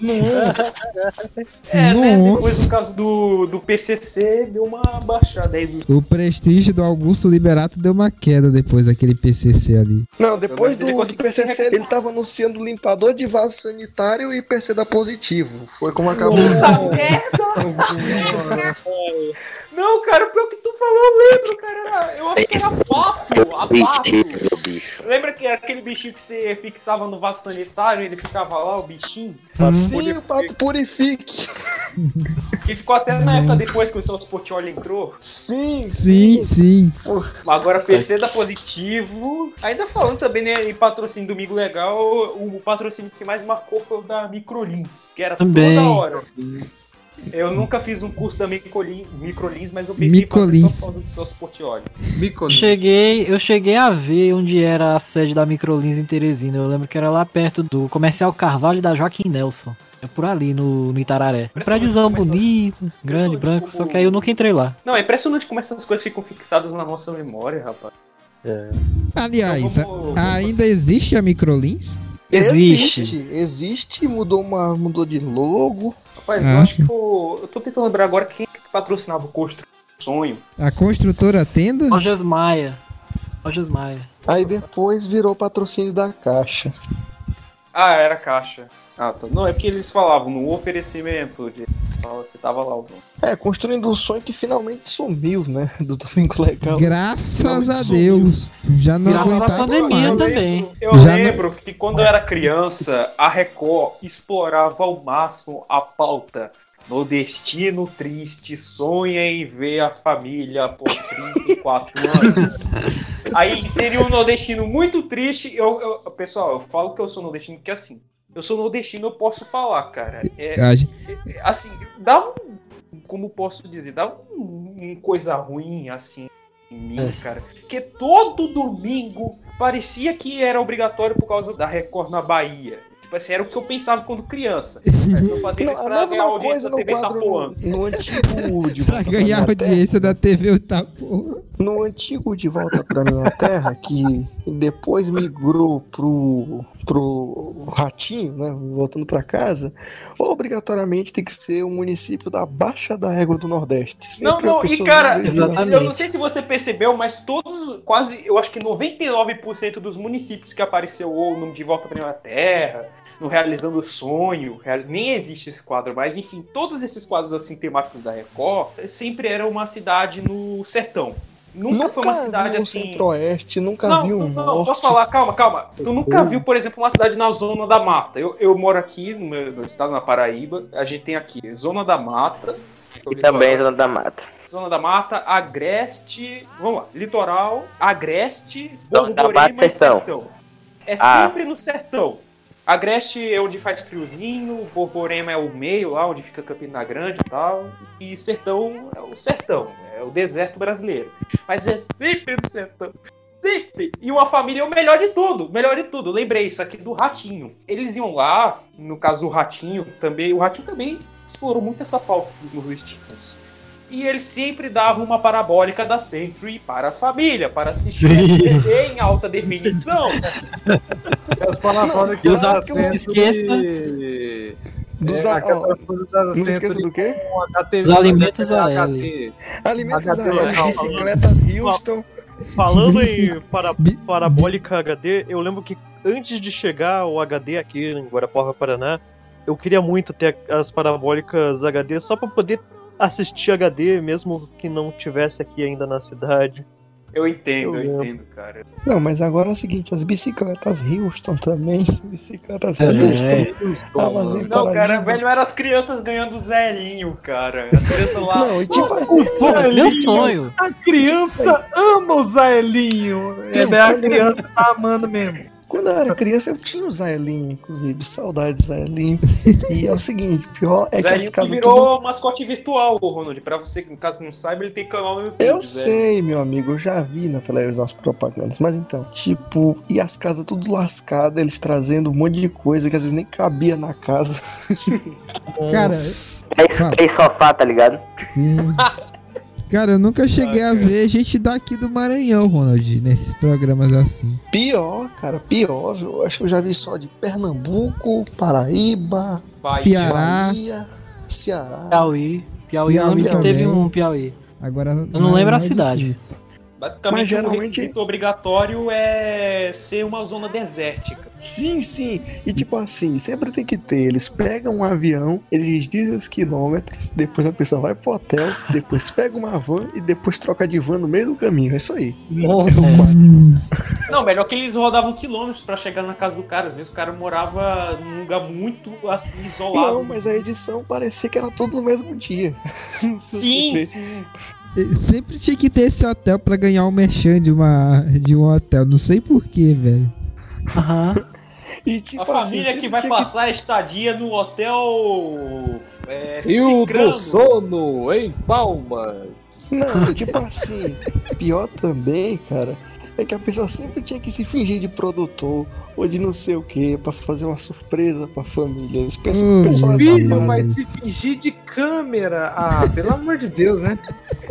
[LAUGHS] É, né? Nossa. Depois do caso do, do PCC, deu uma baixada aí. O prestígio do Augusto Liberato deu uma queda depois daquele PCC ali. Não, depois do, do PCC, ele tava anunciando limpador de vaso sanitário e PC da positivo. Foi como acabou. [LAUGHS] [LAUGHS] Não, cara, pior que tu falou, eu lembro, cara. Eu acho que era papo, a papo. bicho. Lembra que era aquele bichinho que você fixava no vaso sanitário e ele ficava lá, o bichinho? Sim, o Pato Purifique. Que ficou até na época depois que o Celso Portioli entrou. Sim, Sim, sim. Agora PC da Positivo. Ainda falando também né, em patrocínio Domingo Legal, o patrocínio que mais marcou foi o da Microlins, que era Também. toda hora. Eu nunca fiz um curso da Microlins, Microlins mas eu pensei Micolins. só por causa do Celso Portioli. Mico. Eu cheguei, eu cheguei a ver onde era a sede da Microlins em Teresina. Eu lembro que era lá perto do Comercial Carvalho da Joaquim Nelson. É por ali, no, no Itararé. Um prédiozão bonito, grande, branco, só que aí eu nunca entrei lá. Não, é impressionante como essas coisas ficam fixadas na nossa memória, rapaz. Aliás, Então vamos- a- ainda existe a Microlins? Existe. Existe, existe, mudou, uma, mudou de logo. Rapaz, Ah, eu acho que o- eu tô tentando lembrar agora quem que patrocinava o Constru Sonho. A construtora Tenda? Lojas Maia. Lojas Maia. Aí depois virou patrocínio da Caixa. Ah, era caixa. Ah, tá. Não, é porque eles falavam no oferecimento. De... Você tava lá, o dono. É, construindo um sonho que finalmente sumiu, né? [LAUGHS] Do Domingo Legal. Graças a Finalmente Deus. Já não Graças à pandemia mais. também. Eu Já lembro que quando eu era criança, a Record explorava ao máximo a pauta. Nordestino triste, sonha em ver a família por 34 anos. [LAUGHS] Aí seria um nordestino muito triste. Eu, eu- pessoal, eu falo que eu sou nordestino porque assim, eu sou nordestino, eu posso falar, cara. É, é, assim, dava um, como posso dizer, dava um, um coisa ruim assim em mim, cara. Porque todo domingo parecia que era obrigatório por causa da Record na Bahia. Tipo assim, era o que eu pensava quando criança. [LAUGHS] Eu fazia Não, isso a pra ganhar audiência coisa da no TV Itapuã. no [LAUGHS] antigo De Pra Volta ganhar Minha Terra. audiência da TV Itapuã. No antigo De Volta Pra Minha Terra, que depois migrou pro, pro Ratinho, né? Voltando pra casa, obrigatoriamente tem que ser um município da Baixa da Régua do Nordeste. Não, Sempre a não, e cara, Exatamente. eu não sei se você percebeu, mas todos, quase, eu acho que 99% dos municípios que apareceu ou no De Volta para a Terra, no Realizando o Sonho, real- nem existe esse quadro, mas enfim, todos esses quadros assim temáticos da Record sempre era uma cidade no sertão. Nunca, foi uma cidade viu o assim. Centro-Oeste, nunca Não, viu não, um não, norte. posso falar, calma, calma. Tu nunca viu, por exemplo, uma cidade na Zona da Mata. Eu, eu moro aqui no meu no estado, na Paraíba. A gente tem aqui Zona da Mata. E também Zona da Mata. Zona da Mata, Agreste. Vamos lá, Litoral, Agreste, Zona da Borborema Mata, e sertão. Sertão. É Ah. sempre no sertão. Agreste é onde faz friozinho, Borborema é o meio, lá onde fica Campina Grande e tal. E Sertão é o sertão, é o deserto brasileiro. Mas é sempre no sertão. Sempre! E uma família é o melhor de tudo, o melhor de tudo. Lembrei isso aqui do Ratinho. Eles iam lá, no caso do Ratinho, também. O Ratinho também explorou muito essa pauta dos nordestinos. E ele sempre dava uma parabólica da Century para a família, para assistir. TV em alta definição. [LAUGHS] As palavras E os da não se esqueça Dos É, a- ó, Não se esqueça do quê? Os alimentos a HT. Alimentos HD, calma. bicicletas Houston. Falando em [LAUGHS] para, parabólica HD, eu lembro que antes de chegar o HD aqui em Guarapuava, Paraná, eu queria muito ter as parabólicas HD só pra poder assistir HD, mesmo que não tivesse aqui ainda na cidade. Eu entendo, eu Eu entendo, cara. Não, mas agora é o seguinte, as bicicletas Houston também. [LAUGHS] Bicicletas É. Houston. Armazém Não, cara, velho, eram as crianças ganhando zelinho, cara. As crianças lá. [LAUGHS] Não, e tipo, Pô, meu sonho. A criança ama o Zaelinho. É, a criança tá amando mesmo. Quando eu era criança, eu tinha o Zaelinho, inclusive. Saudade do Zaelinho. E é o seguinte, pior é que as casas virou mascote virtual, ô, Ronald. Pra você que, no caso, não saiba, ele tem canal no YouTube. Eu sei, meu amigo, eu já vi na televisão as propagandas, mas então, tipo, e as casas tudo lascadas, eles trazendo um monte de coisa que às vezes nem cabia na casa. [LAUGHS] Cara, Três, Fala. três sofá, tá ligado? sim. [LAUGHS] Cara, eu nunca cheguei a ver gente daqui do Maranhão, Ronald, nesses programas assim. Pior, cara, pior, eu acho que eu já vi só de Pernambuco, Paraíba, Bahia. Ceará. Bahia, Ceará. Piauí. Piauí, eu Piauí lembro que teve um Piauí. Agora. Eu não lembro a cidade. Basicamente, Mas o geralmente- requisito obrigatório é ser uma zona desértica. Sim, sim. E tipo assim, sempre tem que ter. Eles pegam um avião, eles dizem os quilômetros, depois a pessoa vai pro hotel, depois pega uma van e depois troca de van no meio do caminho. É isso aí. Não, melhor que eles rodavam quilômetros pra chegar na casa do cara. Às vezes o cara morava num lugar muito assim isolado. Não, mas a edição parecia que era tudo no mesmo dia. [LAUGHS] Sim, E Sempre tinha que ter esse hotel pra ganhar um merchan de, uma, de um hotel. Não sei porquê, velho. Aham. E tipo a assim, família sempre que vai que passar a estadia no hotel. É, Rio do. Sono, em Palmas. Não, tipo assim, pior também, cara, é que a pessoa sempre tinha que se fingir de produtor ou de não sei o que pra fazer uma surpresa pra família. Eles pensam que Hum, o pessoal é Filho tapado. vai se fingir de câmera. Ah, pelo amor de Deus, né?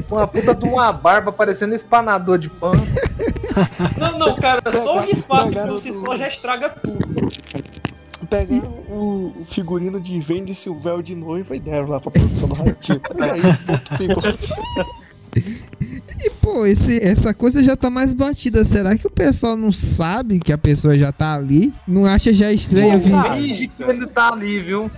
Com a puta de uma barba parecendo espanador de pano. Não, não, cara, só o espaço por si do- só já estraga tudo. Pegaram o figurino de vende-se o véu de noiva e deram lá pra produção do Ratinho. E aí, ponto. E pô, esse, essa coisa já tá mais batida. Será que o pessoal não sabe que a pessoa já tá ali? Não acha já estranho vir? Finge que ele tá ali, viu?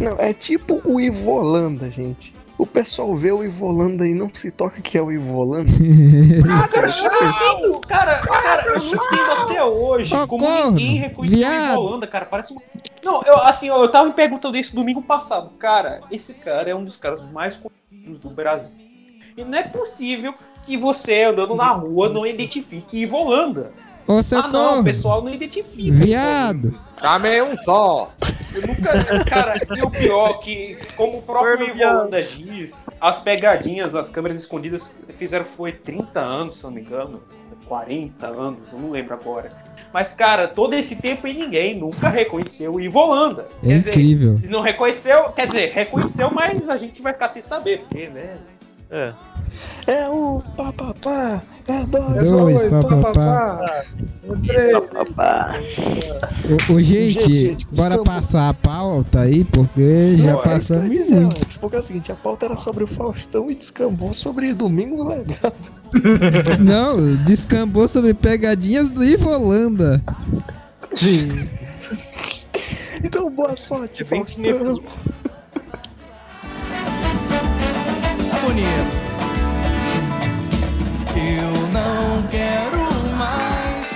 Não, é tipo o Ivolanda, gente. O pessoal vê o Ivolanda e não se toca que é o Ivolanda. [LAUGHS] Não, cara, cara, eu não entendo até hoje como corno, ninguém reconheceu viado. o Holanda, cara. Parece uma. Não, eu assim, ó, eu tava me perguntando isso domingo passado. Cara, esse cara é um dos caras mais conhecidos do Brasil. E não é possível que você andando na rua não identifique Ivo Holanda. Ô, seu Ah, não, o pessoal não identifica. viado. Chamei um só. Eu nunca. Cara, e o pior que, como o próprio Corno, Ivo Holanda diz, as pegadinhas das câmeras escondidas fizeram foi 30 anos, se eu não me engano. 40 anos, eu não lembro agora. Mas, cara, todo esse tempo e ninguém nunca reconheceu o Ivo Holanda. É Quer dizer, incrível. se não reconheceu, quer dizer, reconheceu, mas a gente vai ficar sem saber, porque, né? É. É um papapá, é dois, Dois, pá, pá, pá, pá, pá. Papá. Ô, gente, Gente, gente, bora passar a pauta aí, porque já Não, é ia passamos dizer muito. antes, Porque é o seguinte, a pauta era sobre o Faustão e descambou sobre Domingo Legal. [LAUGHS] Não, descambou sobre pegadinhas do Ivo Holanda. Então, boa sorte, É Eu não quero mais.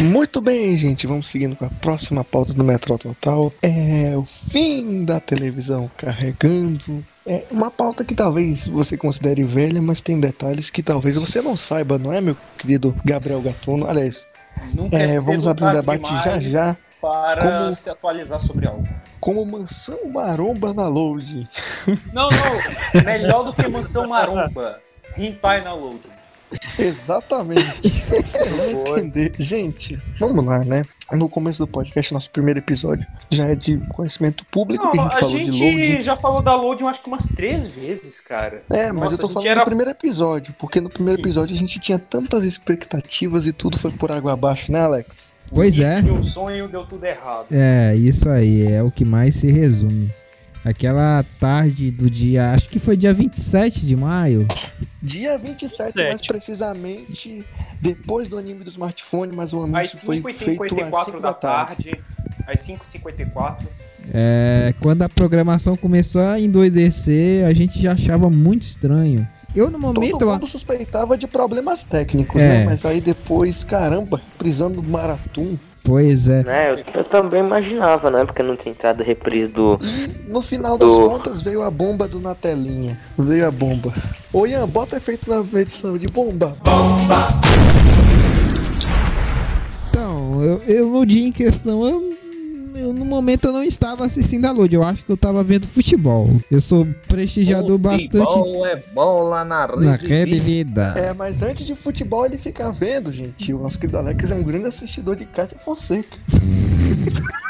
Muito bem, gente, vamos seguindo com a próxima pauta do Metrô Total. É o fim da televisão carregando é uma pauta que talvez você considere velha, mas tem detalhes que talvez você não saiba, não é, meu querido Gabriel Gatuno? Aliás, É, vamos abrir um debate já já. Para Como- se atualizar sobre algo. Como mansão maromba na load. Não, não. Melhor do que Mansão Maromba. Hentai na load. [LAUGHS] Exatamente. Você vai entender. Gente, vamos lá, né? No começo do podcast, nosso primeiro episódio já é de conhecimento público Não, que a gente a falou de gente load. já falou da load eu acho que umas três vezes, cara. É, mas Nossa, eu tô falando era- do primeiro episódio, porque no primeiro episódio a gente tinha tantas expectativas e tudo foi por água abaixo, né, Alex? Pois é. E o sonho deu tudo errado. É, isso aí, é o que mais se resume. Aquela tarde do dia, acho que foi dia 27 de maio. Dia 27, mais precisamente, depois do anime do smartphone, mas o anúncio foi feito às 5h54 5 da da tarde. tarde. Às 5h54. É, quando a programação começou a endoidecer, a gente já achava muito estranho. Eu no momento. Todo mundo suspeitava de problemas técnicos, É. né? Mas aí depois, caramba, prisando do Maratum. Pois é. Né, eu, eu também imaginava, né? Porque não tinha entrado reprise do. No final das Do- contas veio a bomba do Natelinha. Veio a bomba. Ô Ian, bota efeito na edição de bomba. Então, eu, eu no dia em questão, eu, eu, no momento eu não estava assistindo a Load, eu acho que eu estava vendo futebol. Eu sou prestigiador bastante Futebol é bola na rede. na rede vida. É, mas antes de futebol ele fica vendo, gente. O nosso querido Alex é um grande assistidor de Cátia Fonseca. [LAUGHS]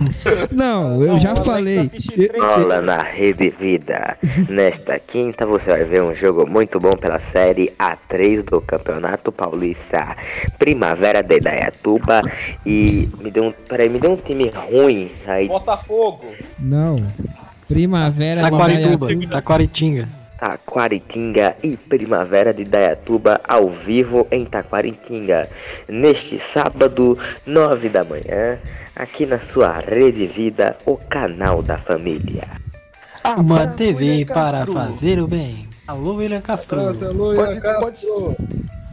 [LAUGHS] Não, eu já falei. Bola na Rede Vida. Nesta quinta você vai ver um jogo muito bom pela série A3 do Campeonato Paulista. Primavera de Dayatuba. E me deu um. Peraí, me deu um time ruim. Aí Botafogo. Não. Primavera de Taquarituba, Dayatuba. Taquaritinga. Taquaritinga e Primavera de Dayatuba ao vivo em Taquaritinga. Neste sábado, 9 da manhã, aqui na sua Rede Vida, o canal da família. Uma Abraço, TV William para Castro. fazer o bem. Alô, William Castro. Pode, pode ser.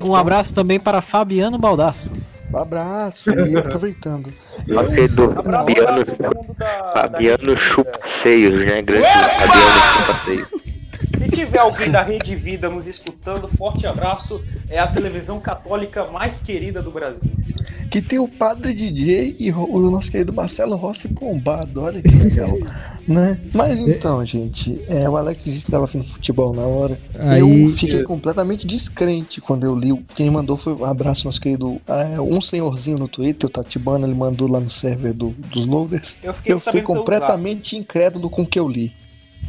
Um abraço também para Fabiano Baldasso. Um abraço. E aproveitando. Querido Fabiano, Fabiano Chupa Seios, né? Grande Fabiano Chupa Seios. Se tiver alguém da Rede Vida nos escutando, forte abraço. É a televisão católica mais querida do Brasil. Que tem o padre DJ e o nosso querido Marcelo Rossi bombado. Olha que legal. [LAUGHS] né? Mas então, gente, é, o Alex disse que tava vendo futebol na hora. Aí- eu fiquei completamente descrente quando eu li. Quem mandou foi um abraço, nosso querido. é, um senhorzinho no Twitter, o Tatibana, ele mandou lá no server do- dos loaders. Eu fiquei Eu fiquei completamente incrédulo com o que eu li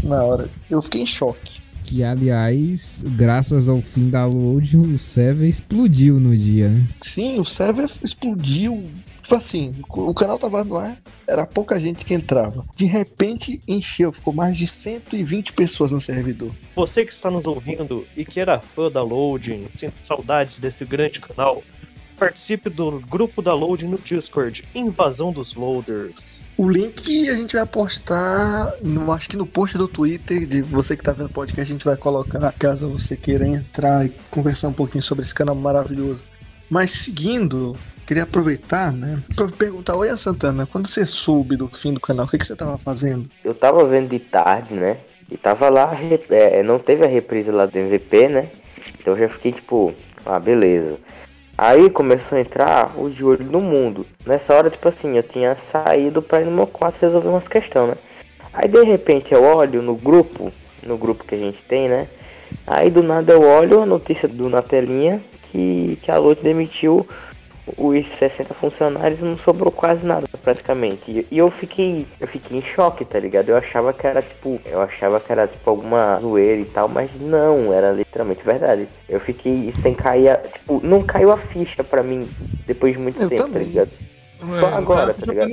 na hora. Eu fiquei em choque. Que, aliás, graças ao fim da Load, o server explodiu no dia, né? Sim, o server explodiu. Tipo assim, o canal tava no ar, era pouca gente que entrava. De repente encheu, ficou mais de 120 pessoas no servidor. Você que está nos ouvindo e que era fã da Loading, sinta saudades desse grande canal, participe do grupo da Loading no Discord, Invasão dos Loaders. O link a gente vai postar, no, acho que no post do Twitter, de você que tá vendo o podcast, a gente vai colocar, caso você queira entrar e conversar um pouquinho sobre esse canal maravilhoso. Mas seguindo, queria aproveitar, né, pra perguntar, oi Santana, quando você soube do fim do canal, o que, que você tava fazendo? Eu tava vendo de tarde, né? E tava lá, é, não teve a reprise lá do MVP, né? Então eu já fiquei tipo, ah, beleza. Aí começou a entrar o de olho no mundo. Nessa hora, tipo assim, eu tinha saído pra ir no meu quarto resolver umas questões, né? Aí de repente eu olho no grupo, no grupo que a gente tem, né? Aí do nada eu olho a notícia do na telinha que, que a Lotte demitiu os 60 funcionários não sobrou quase nada praticamente. E, eu fiquei, eu fiquei em choque, tá ligado? Eu achava que era tipo, eu achava que era tipo alguma zoeira e tal, mas não, era literalmente verdade. Eu fiquei sem cair, a- tipo, não caiu a ficha pra mim depois de muito Eu tempo, também. tá ligado? Só agora, tá ligado?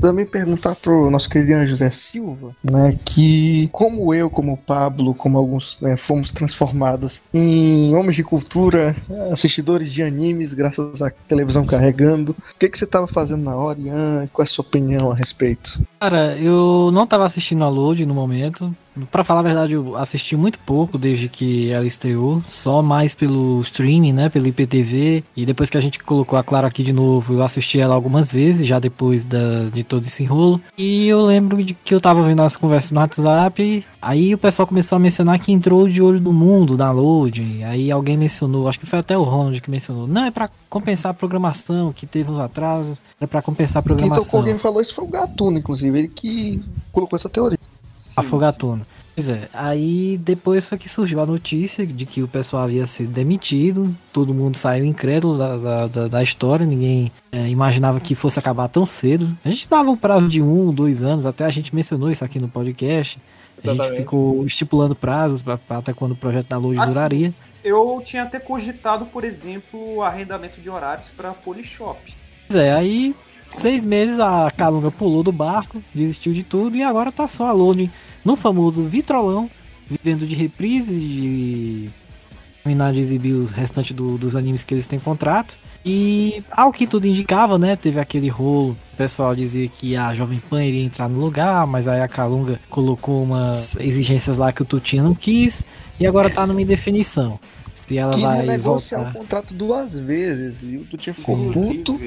também perguntar pro nosso querido José Silva, né, que como eu, como o Pablo, como alguns, né, fomos transformados em homens de cultura, assistidores de animes, graças à televisão carregando. O que, que você tava fazendo na hora, Ian? Qual é a sua opinião a respeito? Cara, eu não tava assistindo a Load no momento. Pra falar a verdade, eu assisti muito pouco desde que ela estreou, só mais pelo streaming, né, pelo IPTV, e depois que a gente colocou a Clara aqui de novo, eu assisti ela algumas vezes, já depois da, de todo esse rolo, e eu lembro de que eu tava vendo as conversas no WhatsApp, aí o pessoal começou a mencionar que entrou de olho no mundo, download, aí alguém mencionou, acho que foi até o Ronald que mencionou, não, é pra compensar a programação, que teve uns atrasos, é pra compensar a programação. tocou quem falou isso foi o Gatuno, inclusive, ele que colocou essa teoria. Afogatuno. Pois é, aí depois foi que surgiu a notícia de que o pessoal havia sido demitido, todo mundo saiu incrédulo da, da, da- da história, ninguém é, imaginava que fosse acabar tão cedo. A gente dava um prazo de um, dois anos, até a gente mencionou isso aqui no podcast. A gente Exatamente. ficou estipulando prazos pra, pra até quando o projeto da Load Assim, duraria. Eu tinha até cogitado, por exemplo, o arrendamento de horários para Polishop. Pois é, aí seis meses a Calunga pulou do barco, desistiu de tudo e agora tá só a Loading no famoso Vitrolão, vivendo de reprises, de terminar de exibir os restantes do- dos animes que eles têm contrato. E ao que tudo indicava, né? Teve aquele rolo. O pessoal dizia que a Jovem Pan iria entrar no lugar, mas aí a Calunga colocou umas exigências lá que o Tutinha não quis. E agora tá numa indefinição. Se ela Quis vai renegociar voltar. o contrato duas vezes e o Tutinha ficou puto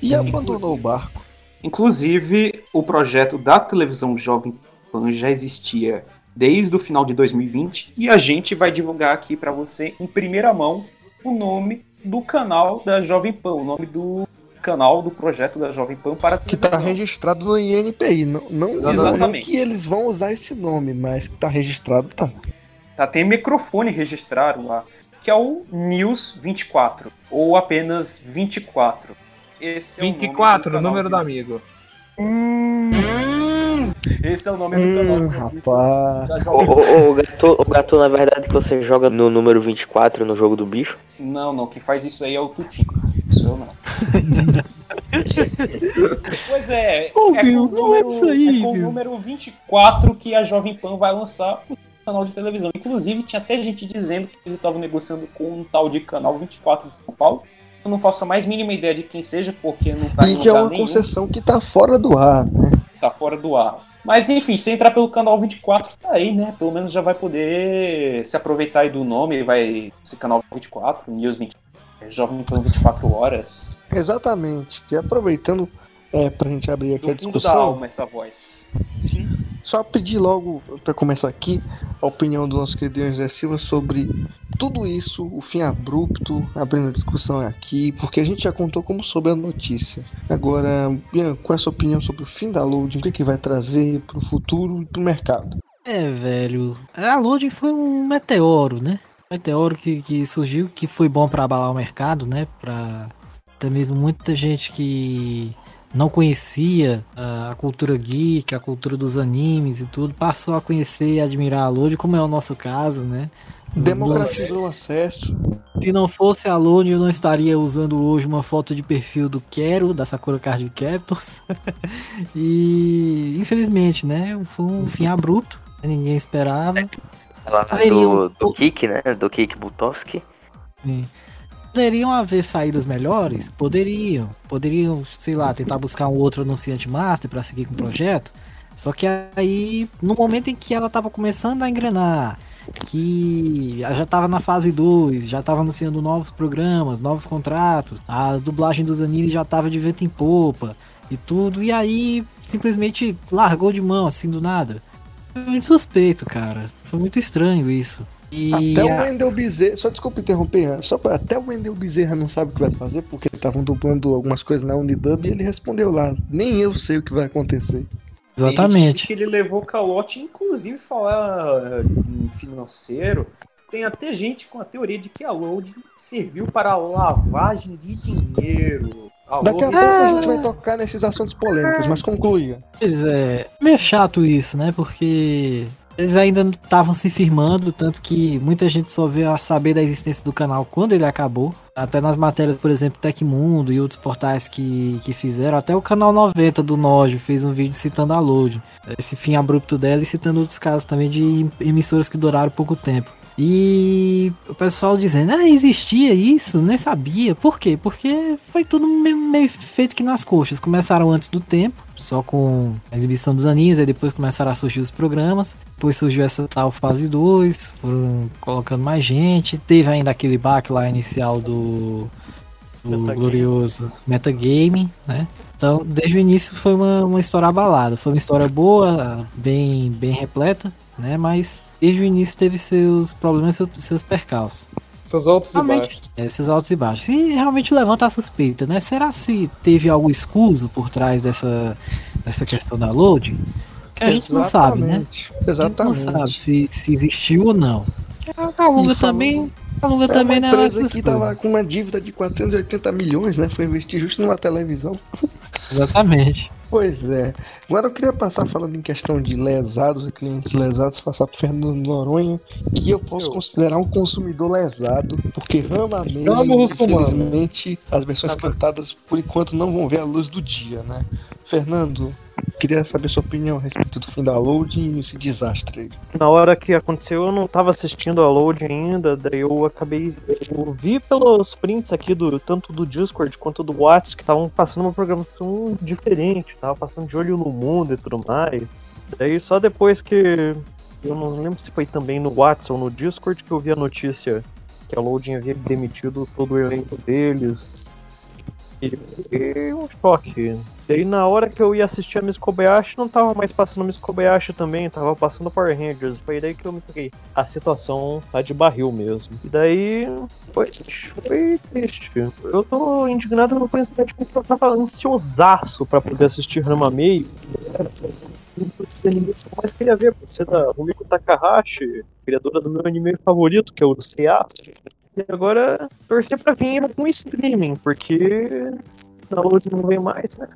e abandonou o barco. inclusive, o projeto da televisão Jovem Pan já existia desde o final de 2020 e a gente vai divulgar aqui para você em primeira mão o nome do canal da Jovem Pan, o nome do canal do projeto da Jovem Pan para a Que tá televisão. registrado no INPI. Não, não, não, não Exatamente. que eles vão usar esse nome, mas que tá registrado, tá. Tá, tem microfone registrado lá, que é o News 24, ou apenas 24. Esse é o nome do 24, o canal número do amigo. Esse é o nome do canal. Hum, rapaz. Jovem ô, ô, gato, ô, gato, na verdade, que você joga no número 24 no jogo do bicho? Não, não, quem faz isso aí é o Tutinho. Sou eu não. [LAUGHS] pois é, Ô, é, Bill, com o não é número, isso aí, é com o número 24 que a Jovem Pan vai lançar o canal de televisão. Inclusive, tinha até gente dizendo que eles estavam negociando com um tal de canal 24 de São Paulo. Eu não faço a mais mínima ideia de quem seja, porque não tá E que é lugar uma nenhum, concessão que tá fora do ar, né? Tá fora do ar. Mas enfim, se entrar pelo canal 24, tá aí, né? Pelo menos já vai poder se aproveitar aí do nome, vai esse canal 24, News 24, é, Jovem Pan 24 horas. Exatamente. E aproveitando é, pra gente abrir aqui Do a fundo da discussão, alma essa voz. Sim. só pedir logo, pra começar aqui, a opinião do nosso querido José Silva sobre tudo isso, o fim abrupto, abrindo a discussão aqui, porque a gente já contou como soube a notícia. Agora, Bian, qual é a sua opinião sobre o fim da loading? O que, é que vai trazer pro futuro e pro mercado? É, velho. A Loading foi um meteoro, né? Meteoro que, que surgiu, que foi bom pra abalar o mercado, né? Pra até mesmo muita gente que não conhecia ah, a cultura geek, a cultura dos animes e tudo, passou a conhecer e admirar a Loading, como é o nosso caso, né? Democratizou o acesso. Se não fosse a Loading, eu não estaria usando hoje uma foto de perfil do Quero, da Sakura Card Captors. [LAUGHS] e infelizmente, né? Foi um fim abrupto, ninguém esperava. Lá Poderiam- do, do Kik, né? Do Kik Butowski. Sim. Poderiam haver saídas melhores? Poderiam. Poderiam, sei lá, tentar buscar um outro anunciante master para seguir com o projeto. Só que aí, no momento em que ela tava começando a engrenar, que já tava na fase 2, já tava anunciando novos programas, novos contratos, a dublagem dos animes já tava de vento em popa e tudo, e aí simplesmente largou de mão assim do nada. Foi muito suspeito, cara. Foi muito estranho isso. E Até o Wendel Bezerra, só desculpa interromper, só pra, até o Wendel Bezerra não sabe o que vai fazer, porque estavam dublando algumas coisas na Unidub e ele respondeu lá, nem eu sei o que vai acontecer. Exatamente. que ele levou calote, inclusive falar em financeiro. Tem até gente com a teoria de que a load serviu para lavagem de dinheiro. A Daqui a pouco a gente vai tocar nesses assuntos polêmicos, mas concluía. Pois é, meio chato isso, né? Porque eles ainda estavam se firmando, tanto que muita gente só veio a saber da existência do canal quando ele acabou. Até nas matérias, por exemplo, Tecmundo e outros portais que, que fizeram. Até o canal 90 do Nojo fez um vídeo citando a Load. Esse fim abrupto dela e citando outros casos também de emissoras que duraram pouco tempo. E o pessoal dizendo, ah, existia isso, nem sabia. Por quê? Porque foi tudo meio, feito que nas coxas. Começaram antes do tempo, só com a exibição dos aninhos, aí depois começaram a surgir os programas. Depois surgiu essa tal fase 2, foram colocando mais gente. Teve ainda aquele baque lá inicial do, do Metagame. glorioso Metagame, né? Então, desde o início foi uma, uma história abalada. Foi uma história boa, bem, bem repleta, né? Mas desde o início teve seus problemas, seus, seus percalços. Seus altos e Realmente, baixos. esses altos e baixos. E realmente levanta a suspeita, né? Será se teve algo escuso por trás dessa, dessa questão da loading? Que a gente não sabe, né? Exatamente. A gente não sabe se, se existiu ou não. A Calunga E falando- também. A Calunga É também não é empresa que tava com uma dívida de 480 milhões, né? Foi investir justo numa televisão. Exatamente. Pois é. Agora eu queria passar falando em questão de lesados, clientes lesados, passar pro Fernando Noronha, que eu posso considerar um consumidor lesado, porque Rama Russomano. infelizmente, as versões cantadas por enquanto não vão ver a luz do dia, né? Fernando, queria saber sua opinião a respeito do fim da loading e esse desastre aí. Na hora que aconteceu, eu não tava assistindo a load ainda, daí eu acabei. Eu vi pelos prints aqui do tanto do Discord quanto do WhatsApp que estavam passando uma programação diferente, tava passando de olho no mundo e tudo mais. Daí só depois que. Eu não lembro se foi também no WhatsApp ou no Discord que eu vi a notícia que a Loading havia demitido todo o elenco deles. E um choque. Daí na hora que eu ia assistir a Miss Kobayashi, não tava mais passando Miss Kobayashi também, tava passando Power Rangers. Foi daí que eu me peguei. A situação tá de barril mesmo. E daí foi, foi triste. Eu tô indignado no principalmente porque eu tava ansiosaço pra poder assistir Rama Meio. Um dos animes que mais queria ver, por ser da Rumiko Takahashi, criadora do meu anime favorito, que é o Seiya. E agora torcer pra vir com streaming, porque na luz não vem mais, né?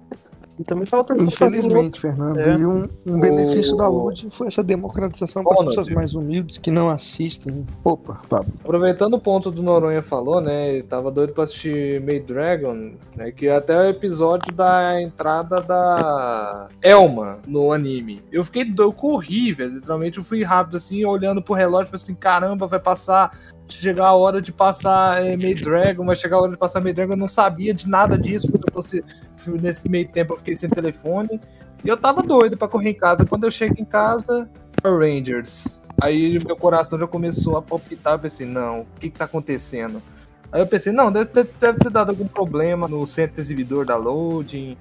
E também fala torcer pra vir Infelizmente, Fernando, É. e um, um benefício da O- loading foi essa democratização para as pessoas mais humildes que não assistem. Opa, Pablo. Aproveitando o ponto do Noronha falou, né? ele Tava doido pra assistir Maid Dragon, né? Que é até o episódio da entrada da Elma no anime. Eu fiquei doido, eu corri, velho. Literalmente eu fui rápido assim, olhando pro relógio, falei assim, caramba, vai passar. Chegar a hora de passar é, Maid Dragon, vai chegar a hora de passar Maid Dragon. Eu não sabia de nada disso, porque você, nesse meio tempo eu fiquei sem telefone. E eu tava doido pra correr em casa. Quando eu chego em casa, Rangers. Aí meu coração já começou a palpitar, eu pensei, não, o que que tá acontecendo? Aí eu pensei, não, deve ter, deve ter dado algum problema no centro exibidor da loading.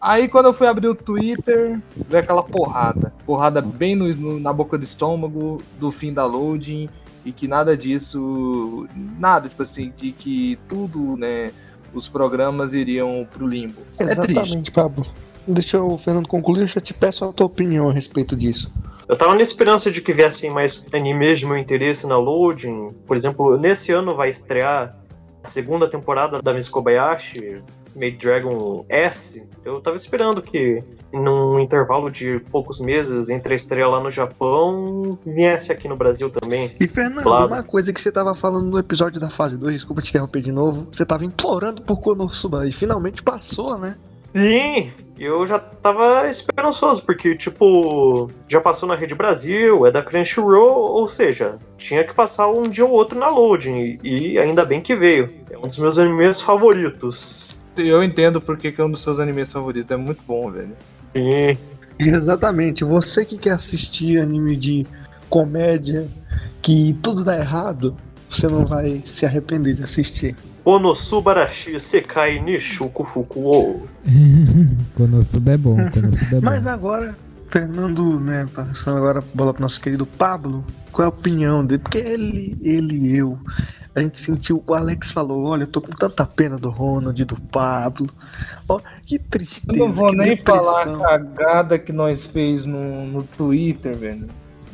Aí quando eu fui abrir o Twitter, veio aquela porrada. Porrada bem no- no- na boca do estômago do fim da loading. E que nada disso. Nada, tipo assim, de que tudo, né? Os programas iriam pro limbo. É triste. Exatamente, Pablo. Deixa o Fernando concluir, eu já te peço a tua opinião a respeito disso. Eu tava na esperança de que viessem mais animes de meu interesse na Loading. Por exemplo, nesse ano vai estrear a segunda temporada da Miss Kobayashi, Maid Dragon S. Eu tava esperando que, num intervalo de poucos meses entre a estreia lá no Japão, viesse aqui no Brasil também. E Fernando, Claro. uma coisa que você tava falando no episódio da fase 2, desculpa te interromper de novo, você tava implorando por Konosuba e finalmente passou, né? Sim, eu já tava esperançoso, porque, tipo, já passou na Rede Brasil, é da Crunchyroll, ou seja, tinha que passar um dia ou outro na loading, e, e ainda bem que veio. É um dos meus animes favoritos. Eu entendo porque que é um dos seus animes favoritos. É muito bom, velho. Sim. Exatamente, você que quer assistir anime de comédia, que tudo dá errado, você não vai se arrepender de assistir. Konosubarashi Sekai Nishuku Fukuo. [LAUGHS] Konosuba é bom, Konosuba é bom. Mas agora, Fernando, né, passando agora a bola pro nosso querido Pablo, qual é a opinião dele? Porque ele, ele e eu, a gente sentiu, o Alex falou, olha, eu tô com tanta pena do Ronald, do Pablo. Ó, que tristeza, Eu não vou que nem depressão. falar a cagada que nós fez no, no Twitter, velho.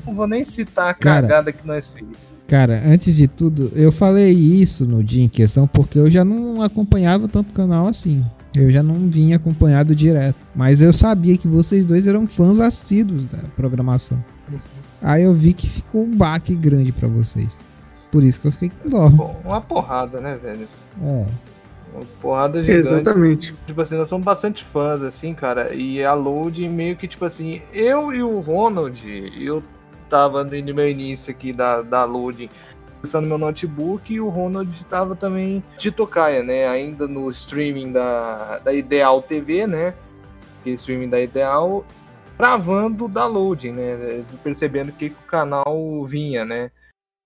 Não vou nem citar a Cara. cagada que nós fez. Cara, antes de tudo, eu falei isso no dia em questão porque eu já não acompanhava tanto o canal assim. Eu já não vinha acompanhado direto. Mas eu sabia que vocês dois eram fãs assíduos da programação. Aí eu vi que ficou um baque grande pra vocês. Por isso que eu fiquei com dó. Bom, uma porrada, né, velho? É. Uma porrada gigante. Exatamente. Tipo assim, nós somos bastante fãs, assim, cara. E a Load meio que, tipo assim, eu e o Ronald, eu tava no meu início aqui da, da loading no meu notebook e o Ronald estava também de tocaia, né? Ainda no streaming da, da Ideal TV, né? Que é streaming da Ideal, travando o downloading, né? Percebendo que o canal vinha, né?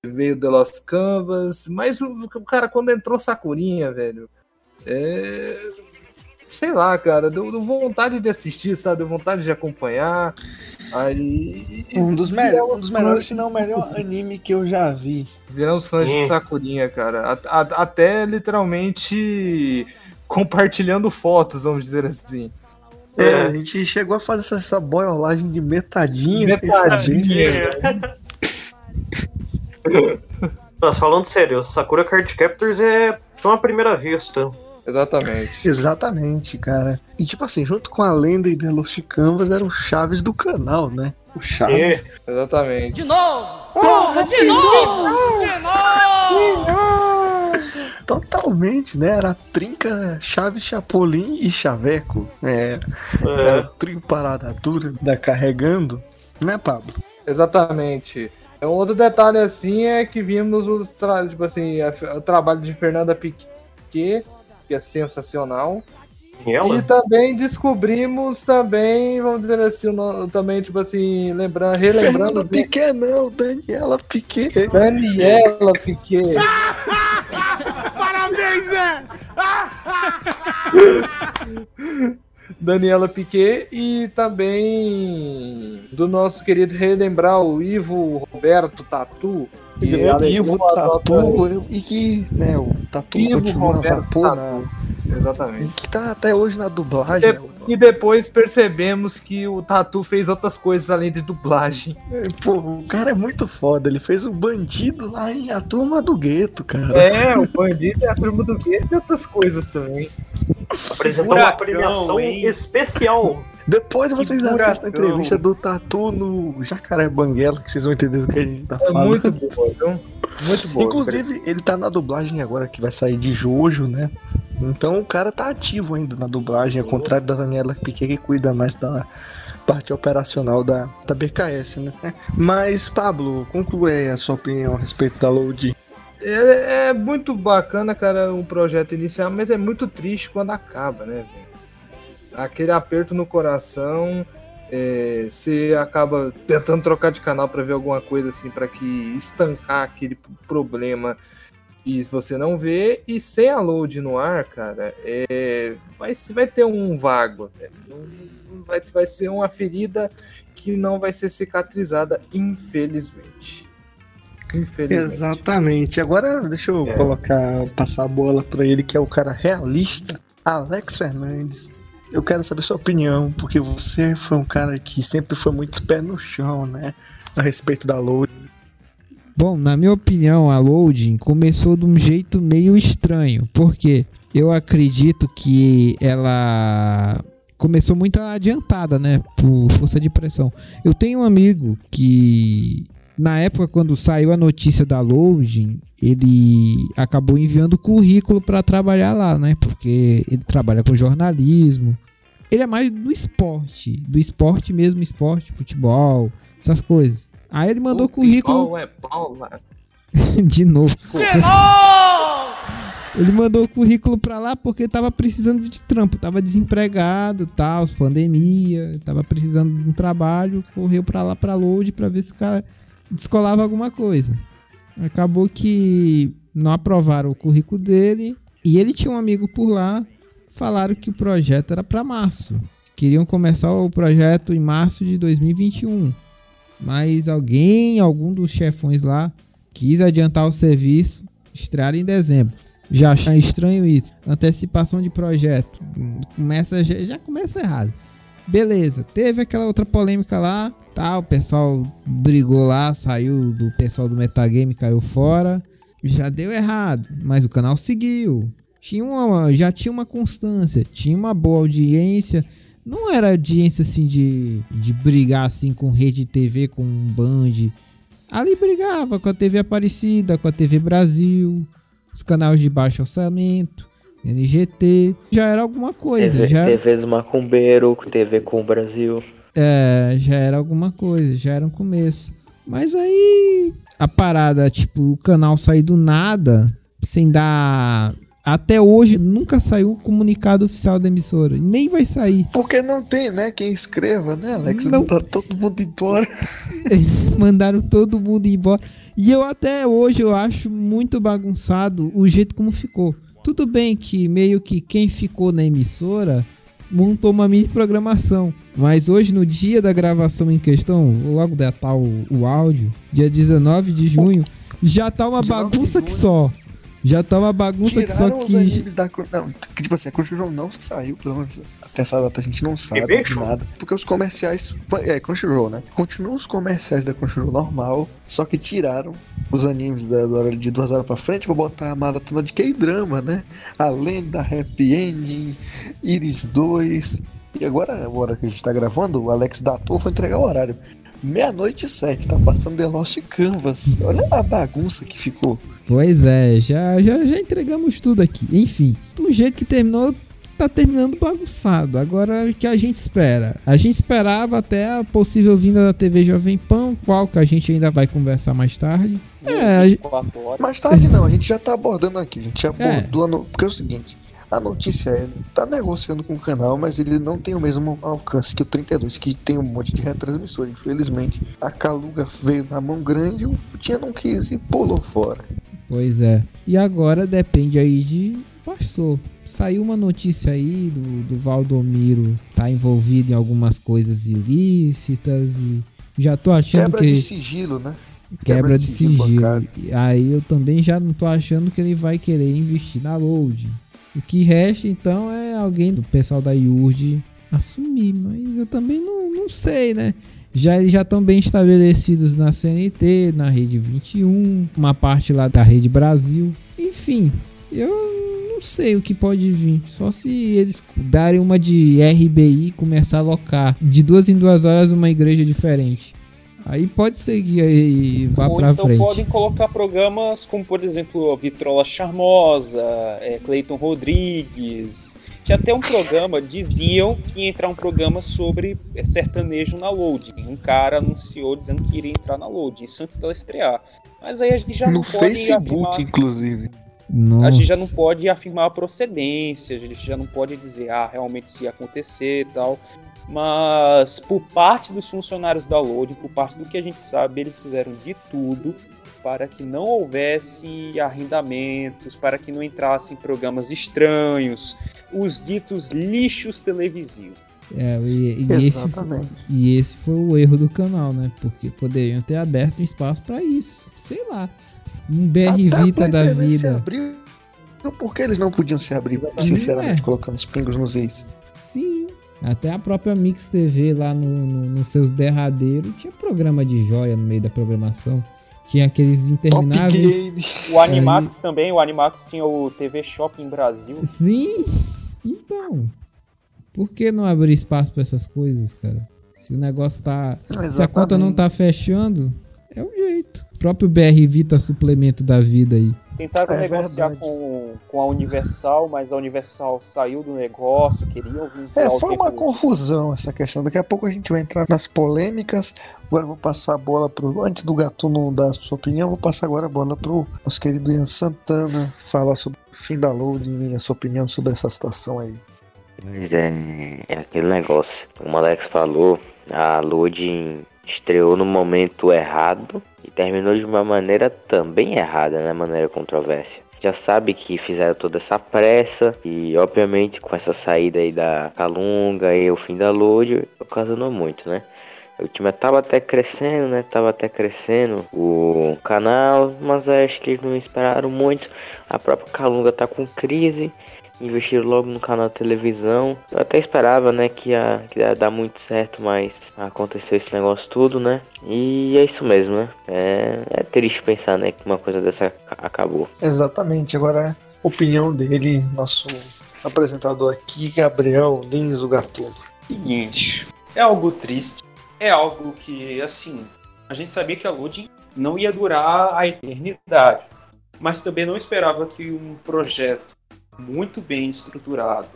Veio The Lost Canvas, mas o cara, quando entrou Sakurinha, velho, é... sei lá, cara, deu, deu vontade de assistir, sabe? Deu vontade de acompanhar. Aí. Um dos, melhor, um dos melhores, se não o melhor anime que eu já vi. Viramos fãs de Sakurinha, cara. A, a, até literalmente compartilhando fotos, vamos dizer assim. É, a gente chegou a fazer essa, essa boiolagem de metadinha, metadinha. sem saber. [LAUGHS] [LAUGHS] Mas falando sério, Sakura Card Captors é uma primeira vista. Exatamente. Exatamente, cara. E tipo assim, junto com a lenda e The Lost Canvas eram chaves do canal, né? O Chaves. É. Exatamente. De novo! Porra, de, de novo! novo! De novo! Totalmente, né? Era trinca, Chaves, Chapolin e Chaveco. É. é. Era o trio parada dura da carregando, né, Pablo? Exatamente. Um outro detalhe assim é que vimos os tipo assim, o trabalho de Fernanda Piquet que é sensacional. E, e também descobrimos também, vamos dizer assim, também, tipo assim, lembrando, relembrando. Fernanda Piquet não, Daniela Piquet. Daniela Piquet. [LAUGHS] Parabéns, Zé! [LAUGHS] Daniela Piquet e também do nosso querido relembrar o Ivo Roberto Tatu, grande Ivo Tatu e que, né, o Tatu Ivo continua a pôr na... Exatamente. Que tá até hoje na dublagem. E, e, depois percebemos que o Tatu fez outras coisas além de dublagem. É, pô, o cara é muito foda. Ele fez o bandido lá em A Turma do Gueto, cara. É, o bandido é a Turma do Gueto e outras coisas também. Apresentou uma premiação hein? especial [LAUGHS] depois vocês assistem a entrevista do Tatu no Jacaré Banguela, que vocês vão entender o que a gente tá falando. É muito boa, viu? Muito boa. Inclusive, ele tá na dublagem agora, que vai sair de Jojo, né? Então o cara tá ativo ainda na dublagem, ao contrário da Daniela Piquet, que cuida mais da parte operacional da, da BKS, né? [LAUGHS] Mas, Pablo, conclui aí a sua opinião a respeito da Load. É, é muito bacana, cara, o projeto inicial, mas é muito triste quando acaba, né, velho? Aquele aperto no coração, é, você acaba tentando trocar de canal para ver alguma coisa assim para que estancar aquele problema e você não vê e sem a load no ar, cara, é, vai, vai ter um vago, vai, vai ser uma ferida que não vai ser cicatrizada, infelizmente. Infelizmente. Exatamente. Agora deixa eu é. colocar, passar a bola para ele que é o cara realista, Alex Fernandes. Eu quero saber sua opinião, porque você foi um cara que sempre foi muito pé no chão, né? A respeito da loading. Bom, na minha opinião, a loading começou de um jeito meio estranho, porque eu acredito que ela começou muito adiantada, né? Por força de pressão. Eu tenho um amigo que na época quando saiu a notícia da Loading, ele acabou enviando currículo para trabalhar lá, né? Porque ele trabalha com jornalismo. Ele é mais do esporte, do esporte mesmo, esporte, futebol, essas coisas. Aí ele mandou o currículo. É bola. [LAUGHS] De novo. De novo! Ele mandou o currículo pra lá porque tava precisando de trampo, tava desempregado, tal, pandemia, tava precisando de um trabalho, correu pra lá pra load pra ver se o cara descolava alguma coisa. Acabou que não aprovaram o currículo dele e ele tinha um amigo por lá, falaram que o projeto era para março. Queriam começar o projeto em março de 2021. Mas alguém, algum dos chefões lá, quis adiantar o serviço, estrear em dezembro. Já estranho isso. Antecipação de projeto. Começa já começa errado. Beleza, teve aquela outra polêmica lá, tá? O pessoal brigou lá, saiu do pessoal do metagame, caiu fora. Já deu errado, mas o canal seguiu. Tinha uma, já tinha uma constância, tinha uma boa audiência. Não era audiência assim de, de brigar assim com rede TV, com Band. Ali brigava com a TV Aparecida, com a TV Brasil, os canais de baixo orçamento. NGT, já era alguma coisa. TV, já... TV do Macumbeiro, TV com o Brasil. É, já era alguma coisa, já era um começo. Mas aí a parada, tipo, o canal sair do nada, sem dar. Até hoje nunca saiu um comunicado oficial da emissora. Nem vai sair. Porque não tem, né? Quem escreva, né, Alex? Não. Mandaram todo mundo embora. [LAUGHS] Mandaram todo mundo embora. E eu até hoje eu acho muito bagunçado o jeito como ficou. Tudo bem que meio que quem ficou na emissora montou uma mini programação. Mas hoje, no dia da gravação em questão, logo da tal o áudio, dia 19 de junho, já tá uma 19 de bagunça que só. Já tá uma bagunça que só Tiraram os que. animes da. Não, que tipo assim, a Crunchyroll não saiu, pelo menos até essa data a gente não sabe de nada. Porque os comerciais. É, Crunchyroll, né? Continuam os comerciais da Crunchyroll normal, só que tiraram os animes da, da hora de duas horas pra frente, vou botar a maratona de K-drama, né? A Lenda, Happy Ending, Iris 2. E agora, a hora que a gente tá gravando, o Alex datou foi entregar o horário. Meia-noite e sete, tá passando The Lost Canvas. Olha a bagunça que ficou. Pois é, já, já, já entregamos tudo aqui. Enfim, do jeito que terminou, tá terminando bagunçado. Agora o que a gente espera? A gente esperava até a possível vinda da TV Jovem Pan, qual que a gente ainda vai conversar mais tarde. É, a gente- 24 horas. Mais tarde não, a gente já tá abordando aqui. A gente já É. abordou. a no- Porque é o seguinte: a notícia é, tá negociando com o canal, mas ele não tem o mesmo alcance que o 32, que tem um monte de retransmissor. Infelizmente, a Caluga veio na mão grande, o Tia não quis e pulou fora. Pois é. E agora depende aí de pastor. Saiu uma notícia aí do, do Valdomiro tá envolvido em algumas coisas ilícitas e já tô achando Quebra que de sigilo, né? quebra de sigilo. bancário. E Aí eu também já não tô achando que ele vai querer investir na load. O que resta então é alguém do pessoal da IURD assumir, mas eu também não, não sei, né? Já eles já estão bem estabelecidos na CNT, na Rede 21, uma parte lá da Rede Brasil. Enfim, eu não sei o que pode vir. Só se eles darem uma de RBI e começar a alocar de duas em duas horas uma igreja diferente. Aí pode seguir aí e vá Ou pra então frente. podem colocar programas como, por exemplo, a Vitrola Charmosa, é, Cleiton Rodrigues. Tinha até um programa, diziam que ia entrar um programa sobre é, sertanejo na Loading. Um cara anunciou dizendo que iria entrar na Loading, isso antes dela estrear. Mas aí a gente já no não pode Facebook, afirmar, inclusive. Nossa. a gente já não pode afirmar a procedência, a gente já não pode dizer, ah, realmente isso ia acontecer e tal. Mas por parte dos funcionários da Loading, por parte do que a gente sabe, eles fizeram de tudo para que não houvesse arrendamentos, para que não entrassem programas estranhos, os ditos lixos televisivos. É, e, e esse, Exatamente. e esse foi o erro do canal, né? Porque poderiam ter aberto um espaço pra isso. Sei lá. Um BR Vita da TV se vida. abriu. Por que eles não podiam se abrir, Exatamente. sinceramente, É. colocando os pingos nos is? Sim. Até a própria Mix TV lá no, no- nos seus derradeiros tinha programa de joia no meio da programação. Tinha aqueles intermináveis. O Animax também, o Animax tinha o TV Shopping Brasil. Sim. Então. Por que não abrir espaço pra essas coisas, cara? Se o negócio tá. Se a conta não tá fechando, é o jeito. O próprio BR Vita suplemento da vida aí. Tentaram É negociar verdade. com, com a Universal, mas a Universal saiu do negócio, queriam vincular É, foi uma confusão essa questão. Daqui a pouco a gente vai entrar nas polêmicas. Agora vou passar a bola pro. Antes do Gatuno dar a sua opinião, vou passar agora a bola pro nosso querido Ian Santana falar sobre o fim da loading e a sua opinião sobre essa situação aí. Mas é, é aquele negócio. Como o Alex falou, a loading estreou no momento errado e terminou de uma maneira também errada, né? Maneira controvérsia. Já sabe que fizeram toda essa pressa e obviamente com essa saída aí da Calunga e o fim da load, ocasionou muito, né? O time tava até crescendo, né? Tava até crescendo o canal, mas acho que eles não esperaram muito. A própria Calunga tá com crise investiram logo no canal de televisão. Eu até esperava, né, que ia, que ia dar muito certo, mas aconteceu esse negócio tudo, né? E é isso mesmo, né? É, é triste pensar, né, que uma coisa dessa ca- acabou. Exatamente. Agora, a opinião dele, nosso apresentador aqui, Gabriel Lins, o Gatuno. Seguinte, é algo triste, é algo que, assim, a gente sabia que a loading não ia durar a eternidade, mas também não esperava que um projeto muito bem estruturado,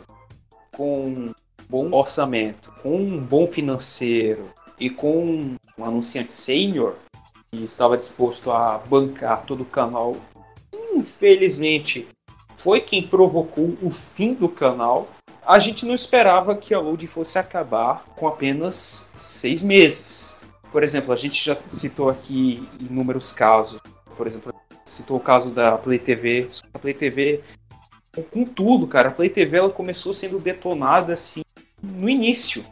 com bom orçamento, com um bom financeiro e com um anunciante sênior e estava disposto a bancar todo o canal. Infelizmente, foi quem provocou o fim do canal. A gente não esperava que a Load fosse acabar com apenas seis meses. Por exemplo, a gente já citou aqui inúmeros casos. Por exemplo, citou o caso da Play TV. A Play TV, com tudo, cara, a Play TV ela começou sendo detonada assim no início.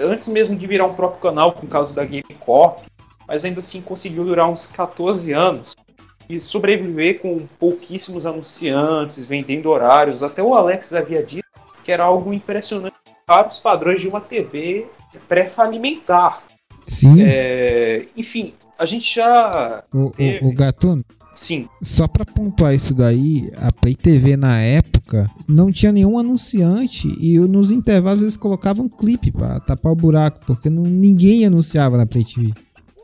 Antes mesmo de virar um próprio canal, com caso da Game Corp, mas ainda assim conseguiu durar uns 14 anos e sobreviver com pouquíssimos anunciantes, vendendo horários. Até o Alex havia dito que era algo impressionante para os padrões de uma TV pré-falimentar. Sim. É, enfim, a gente já. O, teve- o, o Gatuno, Sim, só pra pontuar isso daí, a Play TV na época não tinha nenhum anunciante e nos intervalos eles colocavam clipe pra tapar o buraco, porque não, ninguém anunciava na Play TV.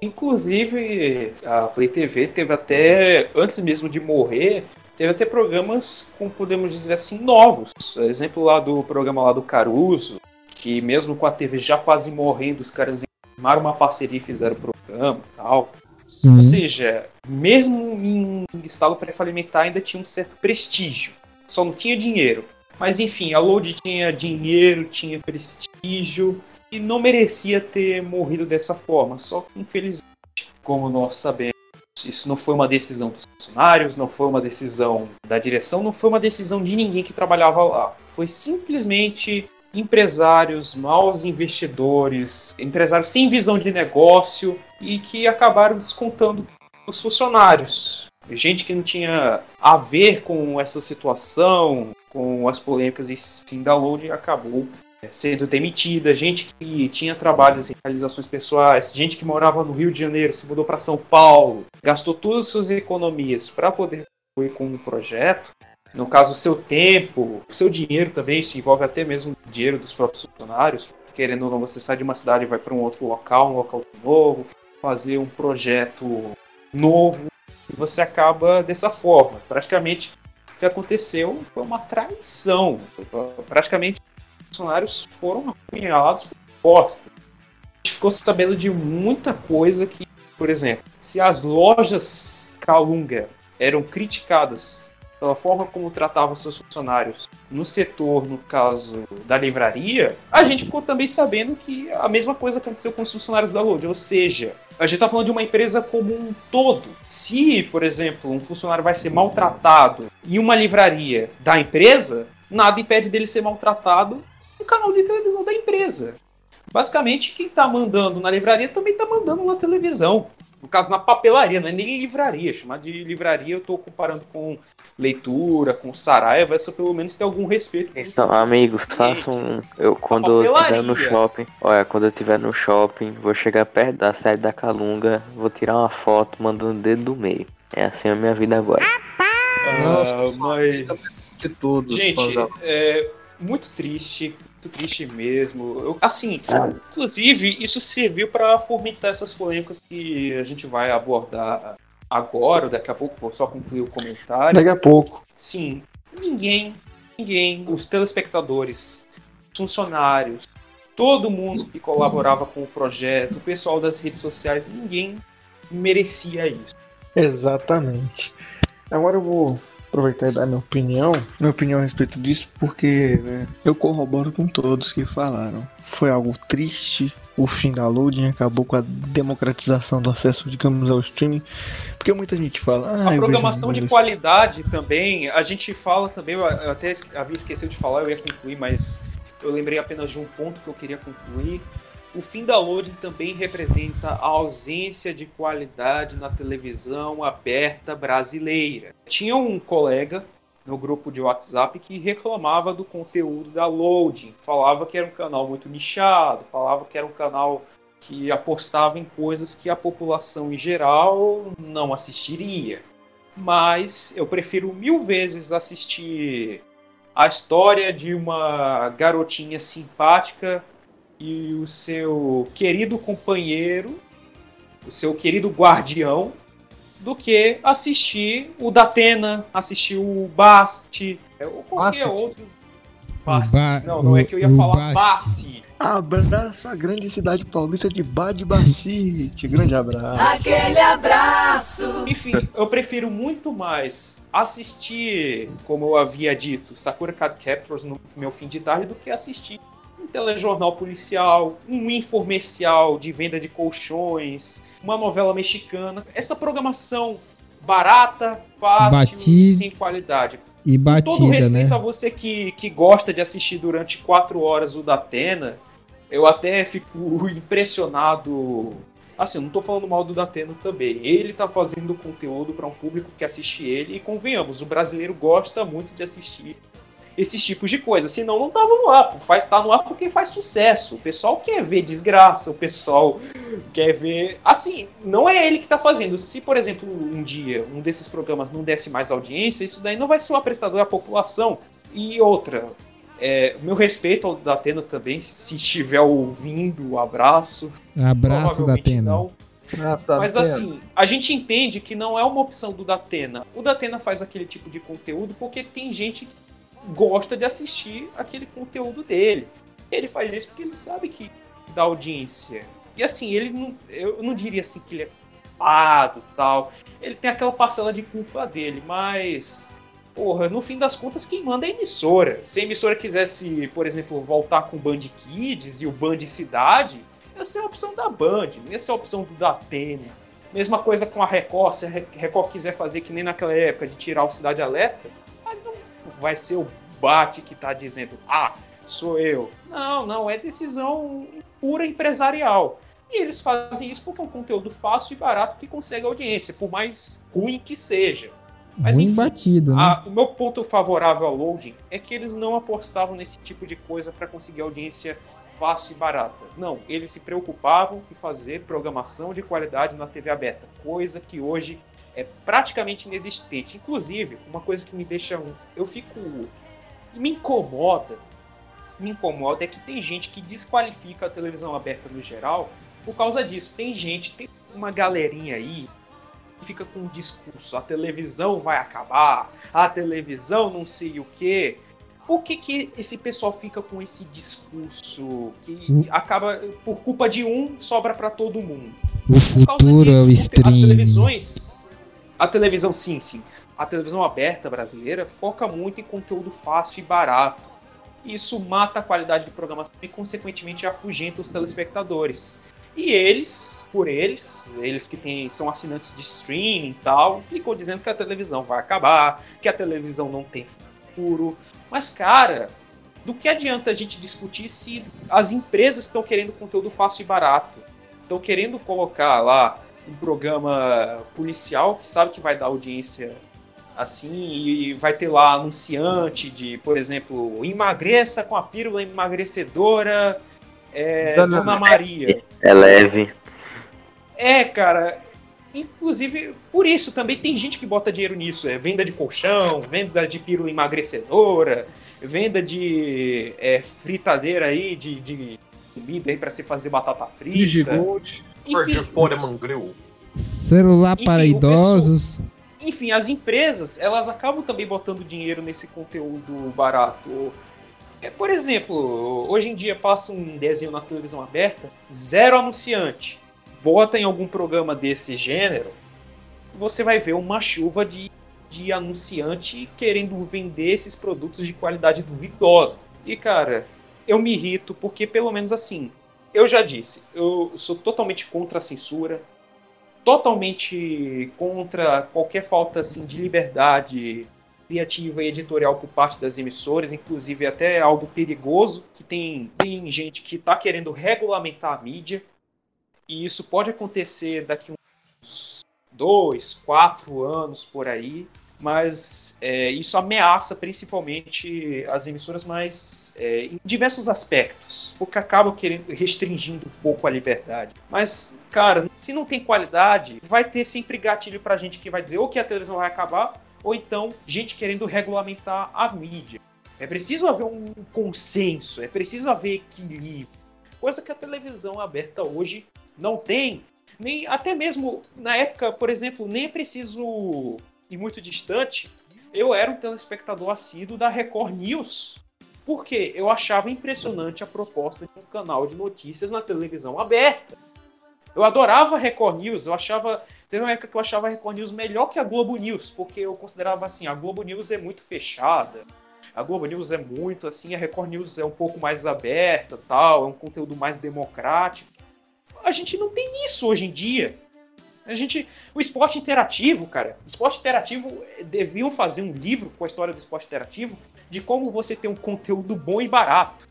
Inclusive, a Play TV teve até, antes mesmo de morrer, teve até programas, como podemos dizer assim, novos. Exemplo lá do programa lá do Caruso, que mesmo com a TV já quase morrendo, os caras armaram uma parceria e fizeram o programa e tal. Sim. Ou seja, mesmo em estado pré-falimentar ainda tinha um certo prestígio. Só não tinha dinheiro. Mas enfim, a Load tinha dinheiro, tinha prestígio e não merecia ter morrido dessa forma. Só que infelizmente, como nós sabemos, isso não foi uma decisão dos funcionários, não foi uma decisão da direção, não foi uma decisão de ninguém que trabalhava lá. Foi simplesmente empresários, maus investidores, empresários sem visão de negócio e que acabaram descontando os funcionários. Gente que não tinha a ver com essa situação, com as polêmicas e fim da load acabou é, sendo demitida, gente que tinha trabalhos em realizações pessoais, gente que morava no Rio de Janeiro, se mudou para São Paulo, gastou todas as suas economias para poder concluir com o projeto. No caso, o seu tempo, o seu dinheiro também, se envolve até mesmo o dinheiro dos próprios funcionários. Querendo ou não, você sai de uma cidade e vai para um outro local, um local novo, fazer um projeto novo, e você acaba dessa forma. Praticamente, o que aconteceu foi uma traição. Praticamente, os funcionários foram apunhalados por bosta. A gente ficou sabendo de muita coisa que, por exemplo, se as lojas Calunga eram criticadas pela forma como tratavam seus funcionários no setor, no caso da livraria, a gente ficou também sabendo que a mesma coisa aconteceu com os funcionários da Load. Ou seja, a gente está falando de uma empresa como um todo. Se, por exemplo, um funcionário vai ser maltratado em uma livraria da empresa, nada impede dele ser maltratado no canal de televisão da empresa. Basicamente, quem está mandando na livraria também está mandando na televisão. No caso, na papelaria, não é nem livraria. Chamar de livraria eu estou comparando com leitura, com Saraiva, essa pelo menos tem algum respeito. com Então, amigos, façam. um- Eu, quando eu estiver no shopping, olha, quando eu estiver no shopping, vou chegar perto da sede da Calunga, vou tirar uma foto mandando o dedo do meio. É assim a minha vida agora. Ah, mas. De tudo. Gente, é muito triste, muito triste mesmo. Eu- assim, inclusive, isso serviu para fomentar essas polêmicas que a gente vai abordar agora, daqui a pouco, vou só concluir o comentário. Daqui a pouco. Sim, ninguém, ninguém, os telespectadores, os funcionários, todo mundo que colaborava com o projeto, o pessoal das redes sociais, ninguém merecia isso. Exatamente. Agora eu vou aproveitar e dar minha opinião, minha opinião a respeito disso, porque né, eu corroboro com todos que falaram. Foi algo triste, o fim da loading acabou com a democratização do acesso, digamos, ao streaming, porque muita gente fala. Ah, A programação de qualidade também, a gente fala também, eu até havia esquecido de falar, eu ia concluir, mas eu lembrei apenas de um ponto que eu queria concluir. O fim da loading também representa a ausência de qualidade na televisão aberta brasileira. Tinha um colega no grupo de WhatsApp que reclamava do conteúdo da loading, falava que era um canal muito nichado, falava que era um canal que apostava em coisas que a população em geral não assistiria. Mas eu prefiro mil vezes assistir a história de uma garotinha simpática e o seu querido companheiro, o seu querido guardião, do que assistir o Datena, assistir o Bast, ou qualquer Bast. outro. O Ba- não, não é que eu ia o- o falar Bast. Abraço a grande cidade paulista de Badbacite. [LAUGHS] Grande abraço. Aquele abraço. Enfim, eu prefiro muito mais assistir, como eu havia dito, Sakura Card Captors no meu fim de tarde do que assistir telejornal policial, um informercial de venda de colchões, uma novela mexicana. Essa programação barata, fácil, Batida. sem qualidade. E Com todo batida, respeito né? a você que, que gosta de assistir durante quatro horas o da Atena, eu até fico [LAUGHS] impressionado. Assim, eu não tô falando mal do Datena também. Ele tá fazendo conteúdo para um público que assiste ele e convenhamos, o brasileiro gosta muito de assistir esses tipos de coisa. Senão não tava no ar. Faz, tá no ar porque faz sucesso. O pessoal quer ver desgraça, o pessoal quer ver. Assim, não é ele que tá fazendo. Se, por exemplo, um dia um desses programas não desse mais audiência, isso daí não vai ser o apresentador da população. E outra, é, meu respeito ao Datena também, se estiver ouvindo, um abraço. Abraço da Provavelmente Atena. não. Tá Mas assim, a gente entende que não é uma opção do Datena. O Datena faz aquele tipo de conteúdo porque tem gente que gosta de assistir aquele conteúdo dele. Ele faz isso porque ele sabe que dá audiência. E assim, ele não. Eu não diria assim que ele é culpado tal. Ele tem aquela parcela de culpa dele, mas. Porra, no fim das contas, quem manda é a emissora. Se a emissora quisesse, por exemplo, voltar com o Band Kids e o Band Cidade, essa é a opção da Band, ia ser a opção do Datena. Mesma coisa com a Record, se a Re- Record quiser fazer que nem naquela época de tirar o Cidade Alerta, vai ser o Bate que tá dizendo, ah, sou eu. Não, não, é decisão pura empresarial. E eles fazem isso porque é um conteúdo fácil e barato que consegue audiência, por mais ruim que seja. Mas Ruim enfim, batido, né? a- o meu ponto favorável ao loading é que eles não apostavam nesse tipo de coisa para conseguir audiência fácil e barata. Não, eles se preocupavam em fazer programação de qualidade na TV aberta, coisa que hoje é praticamente inexistente. Inclusive, uma coisa que me deixa eu fico me incomoda, me incomoda é que tem gente que desqualifica a televisão aberta no geral por causa disso. Tem gente, tem uma galerinha aí que fica com um discurso, a televisão vai acabar, a televisão não sei o quê. Por que, que esse pessoal fica com esse discurso que Hum. acaba, por culpa de um, sobra pra todo mundo? O Por causa futuro é o disso, As stream. televisões. A televisão, sim, sim. A televisão aberta brasileira foca muito em conteúdo fácil e barato. Isso mata a qualidade de programação e, consequentemente, afugenta os telespectadores. E eles, por eles, eles que são assinantes de streaming e tal, ficam dizendo que a televisão vai acabar, que a televisão não tem futuro. Mas, cara, do que adianta a gente discutir se as empresas estão querendo conteúdo fácil e barato? Estão querendo colocar lá um programa policial que sabe que vai dar audiência assim e vai ter lá anunciante de, por exemplo, emagreça com a pílula emagrecedora é, Dona Maria. É leve. É, cara. Inclusive, por isso também tem gente que bota dinheiro nisso. É venda de colchão, venda de pílula emagrecedora, venda de é, fritadeira aí, de, de comida aí pra se fazer batata frita. Frigigold. Enfim, Foreman Grill. Celular para Enfim, idosos. enfim, as empresas, elas acabam também botando dinheiro nesse conteúdo barato. É, por exemplo, hoje em dia passa um desenho na televisão aberta, zero anunciante. Bota em algum programa desse gênero, você vai ver uma chuva de, de anunciante querendo vender esses produtos de qualidade duvidosa. E, cara, eu me irrito porque, pelo menos assim, eu já disse, eu sou totalmente contra a censura, totalmente contra qualquer falta assim, de liberdade criativa e editorial por parte das emissoras, inclusive até algo perigoso, que tem, tem gente que está querendo regulamentar a mídia, e isso pode acontecer daqui uns dois, quatro anos por aí, mas é, isso ameaça principalmente as emissoras, mas é, em diversos aspectos, porque acabam querendo restringindo um pouco a liberdade. Mas, cara, se não tem qualidade, vai ter sempre gatilho pra gente que vai dizer ou que a televisão vai acabar, ou então gente querendo regulamentar a mídia. É preciso haver um consenso, é preciso haver equilíbrio, coisa que a televisão aberta hoje não tem. Nem até mesmo na época, por exemplo, nem é preciso ir muito distante. Eu era um telespectador assíduo da Record News. Porque eu achava impressionante a proposta de um canal de notícias na televisão aberta. Eu adorava a Record News, eu achava. Teve uma época que eu achava a Record News melhor que a Globo News, porque eu considerava assim, a Globo News é muito fechada. A Globo News é muito assim, a Record News é um pouco mais aberta, tal, é um conteúdo mais democrático. A gente não tem isso hoje em dia. A gente, o esporte interativo, cara, esporte interativo eh, deviam fazer um livro com a história do esporte interativo de como você ter um conteúdo bom e barato.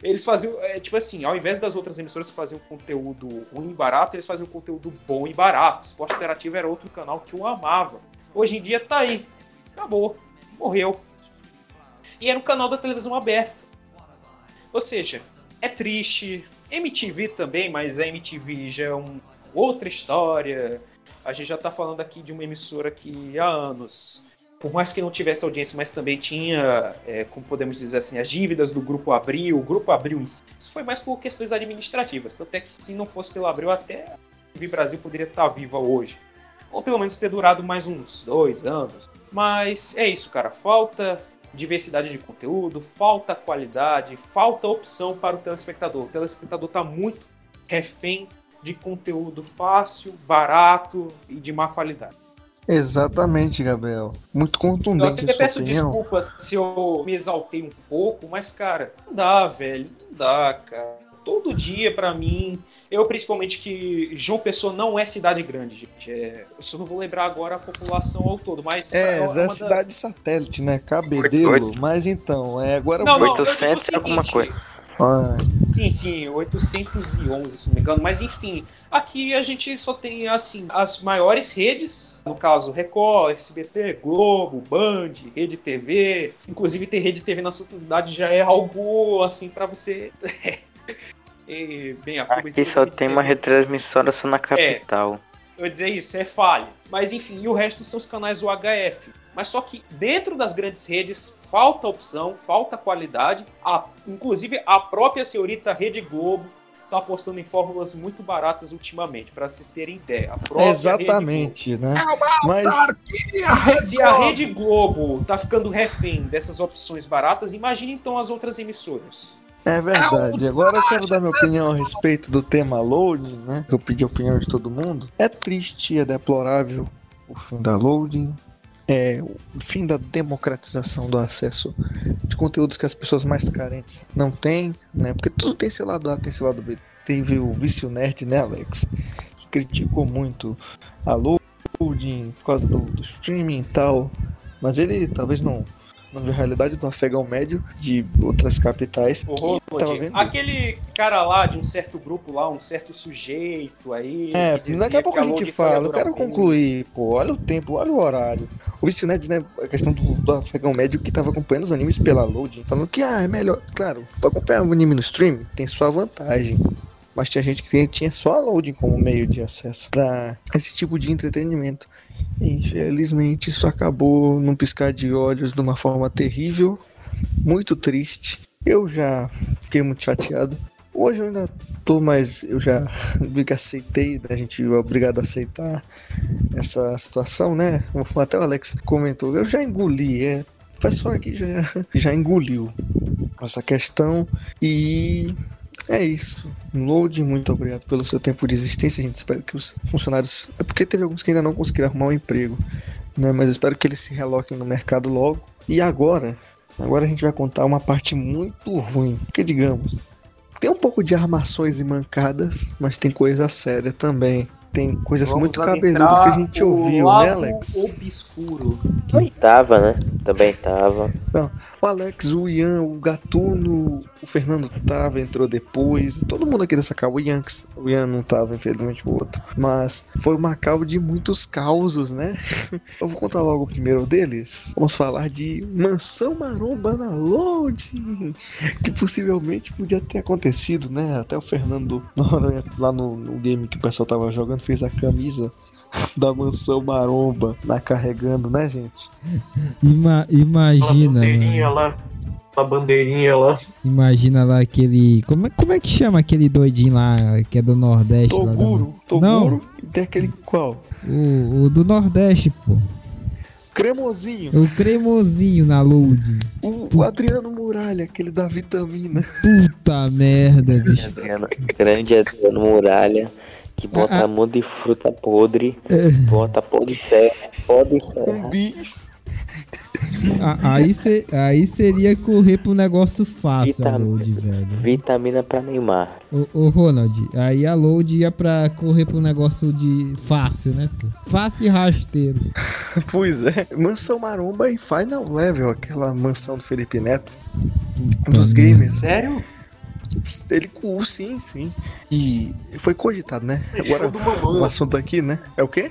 Eles faziam, é, tipo assim, ao invés das outras emissoras faziam conteúdo ruim e barato, eles faziam conteúdo bom e barato. Esporte Interativo era outro canal que eu amava. Hoje em dia tá aí. Acabou. Morreu. E era um canal da televisão aberta. Ou seja, é triste. MTV também, mas a MTV já é um, outra história. A gente já tá falando aqui de uma emissora que há anos por mais que não tivesse audiência, mas também tinha, é, como podemos dizer assim, as dívidas do Grupo Abril, o Grupo Abril. Isso foi mais por questões administrativas. Tanto é que se não fosse pelo Abril, até a TV Brasil poderia estar viva hoje. Ou pelo menos ter durado mais uns dois anos. Mas é isso, cara. Falta diversidade de conteúdo, falta qualidade, falta opção para o telespectador. O telespectador está muito refém de conteúdo fácil, barato e de má qualidade. Exatamente, Gabriel. Muito Eu contundente até a sua peço opinião. desculpas se eu me exaltei um pouco, mas, cara, não dá, velho. Não dá, cara. Todo dia, pra mim, eu principalmente que João Pessoa não é cidade grande, gente. É, eu só não vou lembrar agora a população ao todo, mas. É, uma é da- cidade satélite, né? Cabedelo. Mas então, é agora. Não, não, eu digo o 800 alguma seguinte, coisa. Sim, sim, 811, se não me engano. Mas enfim, aqui a gente só tem assim as maiores redes, no caso Record, SBT, Globo, Band, Rede TV. Inclusive ter Rede TV na sua cidade já é algo assim pra você. E, [LAUGHS] bem, a Aqui só tem uma TV retransmissora só na capital. Eu ia dizer isso, é falha. Mas enfim, e o resto são os canais UHF. Mas só que dentro das grandes redes falta opção, falta qualidade. A, inclusive a própria senhorita Rede Globo tá apostando em fórmulas muito baratas ultimamente, para vocês terem ideia. Exatamente, né? Mas Rede Globo. Se a Rede Globo tá ficando refém dessas opções baratas, imagine então as outras emissoras. É verdade. Agora eu quero dar minha opinião a respeito do tema loading, né? Eu pedi a opinião de todo mundo. É triste, é deplorável o fim da loading. É o fim da democratização do acesso de conteúdos que as pessoas mais carentes não têm, né? Porque tudo tem seu lado A, tem seu lado B. Teve o Vício Nerd, né, Alex? Que criticou muito a loading por causa do, do streaming e tal. Mas ele talvez não, não viu a realidade do afegão médio de outras capitais. Horror, que tava vendo. Aquele cara lá de um certo grupo lá, um certo sujeito aí. É, daqui a pouco a gente fala. Eu quero concluir, pô. Olha o tempo, olha o horário. O Vício Nerd, né? A questão do, do afegão médio que tava acompanhando os animes pela loading, falando que, ah, é melhor. Claro, pra acompanhar o anime no stream, tem sua vantagem. Mas tinha gente que tinha- só a loading como meio de acesso pra esse tipo de entretenimento. Infelizmente, isso acabou num piscar de olhos de uma forma terrível, muito triste. Eu já fiquei muito chateado. Hoje eu ainda tô, mas eu já [LAUGHS] vi que aceitei, né? a gente é obrigado a aceitar essa situação, né? Até o Alex comentou, eu já engoli, é. O pessoal aqui já, [LAUGHS] já engoliu essa questão e é isso. Load, muito obrigado pelo seu tempo de existência. A gente espera que os funcionários. É porque teve alguns que ainda não conseguiram arrumar um emprego, né? Mas eu espero que eles se reloquem no mercado logo. E agora, agora a gente vai contar uma parte muito ruim. Que digamos, tem um pouco de armações e mancadas, mas tem coisa séria também. Tem coisas Vamos muito cabeludas que a gente ouviu, né, Alex? obscuro. Tava, né? Também tava. O Alex, o Ian, o Gatuno, o Fernando tava, entrou depois. Todo mundo aqui dessa cal, o Ian, o Ian não tava, infelizmente o outro. Mas foi uma cal de muitos causos, né? [LAUGHS] Eu vou contar logo o primeiro deles. Vamos falar de Mansão Maromba na Loading, que possivelmente podia ter acontecido, né? Até o Fernando, [LAUGHS] lá no, no game que o pessoal tava jogando, fez a camisa da Mansão Maromba lá carregando, né, gente? Ima- imagina, bandeirinha lá. Aquela bandeirinha lá. Imagina lá aquele. Como é, como é que chama aquele doidinho lá que é do Nordeste? lá da- Toguro, Não. Toguro e tem aquele qual? O, o do Nordeste, pô. cremosinho. O cremosinho na load. O, o Adriano Muralha, aquele da vitamina. Puta merda, bicho. Adriano, grande Adriano Muralha, que bota Ah, ah. um monte de fruta podre, É. bota pó de serra, pó de Um serra. bis. A- Aí, cê- aí seria correr pro negócio fácil a Vitamina. load, velho. Vitamina pra Neymar. Ô, ô Ronald, aí a load ia pra correr pro negócio de fácil, né? pô? Fácil e rasteiro. [LAUGHS] Pois é. Mansão Maromba e Final Level, aquela mansão do Felipe Neto. Um dos gamers. Sério? Ele com sim, sim. E foi cogitado, né? Agora o assunto aqui, né? É o quê?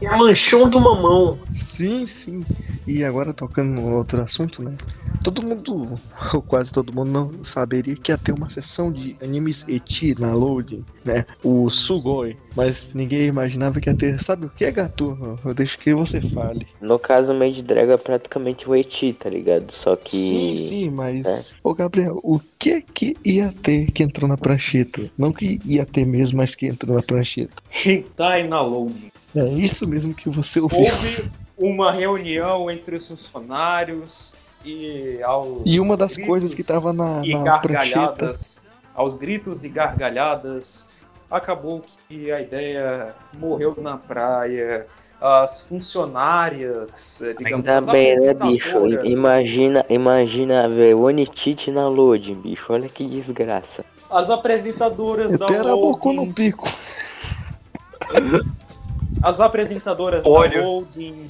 É a manchão do mamão. Sim, sim. E agora tocando no outro assunto, né? Todo mundo, ou quase todo mundo, não saberia que ia ter uma sessão de animes eti na loading, né? O Sugoi. Mas ninguém imaginava que ia ter. Sabe o que, Gatuno? Eu deixo que você fale. No caso, o Made Dragon é praticamente o Eti, tá ligado? Só que. Sim, sim, mas. Ô, Gabriel, o que que ia ter que entrou na prancheta? Não que ia ter mesmo, mas que entrou na prancheta. Hentai na loading. É isso mesmo que você ouviu. Houve uma reunião entre os funcionários e ao E uma das coisas que tava na, e na prancheta. gargalhadas, aos gritos e gargalhadas, acabou que a ideia morreu na praia. As funcionárias, eh, digamos, Ainda bem, né, bicho? Imagina, imagina ver o Onitite na loading, bicho. Olha que desgraça. As apresentadoras da Até era no pico. [LAUGHS] as apresentadoras Olha. da Loading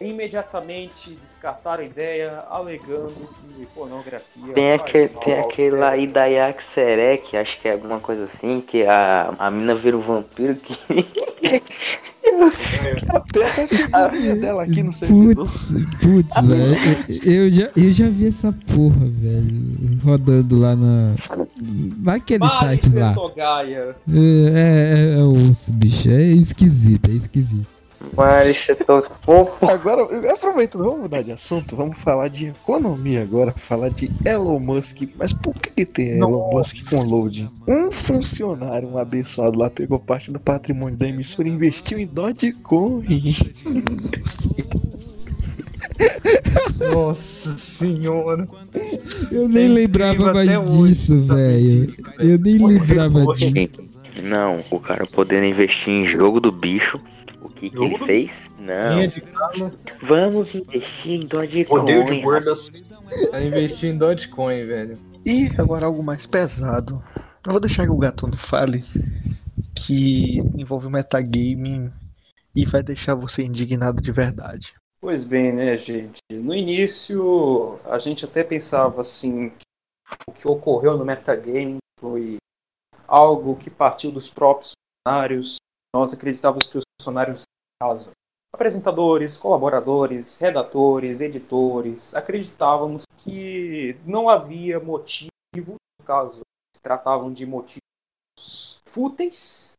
imediatamente descartaram a ideia, alegando que pornografia Tem aquele, tem aquele lá aí cérebro. da Yak Serek, acho que é alguma coisa assim, que a, a mina vira o vampiro que. [LAUGHS] Tem até figurinha dela aqui no servidor. Putz, putz, velho. Eu já, eu já vi essa porra, velho. Rodando lá na. Naquele Mari site lá. Setogaia. É, é, é osso, bicho. É esquisito, é esquisito. Mas você tô fofo. Agora, aproveitando, vamos mudar de assunto, vamos falar de economia agora, falar de Elon Musk. Mas por que, que tem Elon Musk com loading? Um funcionário, um abençoado lá, pegou parte do patrimônio da emissora e investiu em Dogecoin. Nossa senhora. Eu nem É lembrava mais disso, velho. Eu nem lembrava disso. Não, o cara podendo investir em jogo do bicho. O que, que ele fez? Não. De Vamos investir em Poder de Dogecoin. gordas. é investir em Dogecoin, velho. E agora algo mais pesado. Eu vou deixar que o Gatuno fale que envolve o metagaming e vai deixar você indignado de verdade. Pois bem, né, gente? No início, a gente até pensava assim, que o que ocorreu no metagame foi algo que partiu dos próprios funcionários. Nós acreditávamos que os funcionários, no caso, apresentadores, colaboradores, redatores, editores, acreditávamos que não havia motivo, no caso, se tratavam de motivos fúteis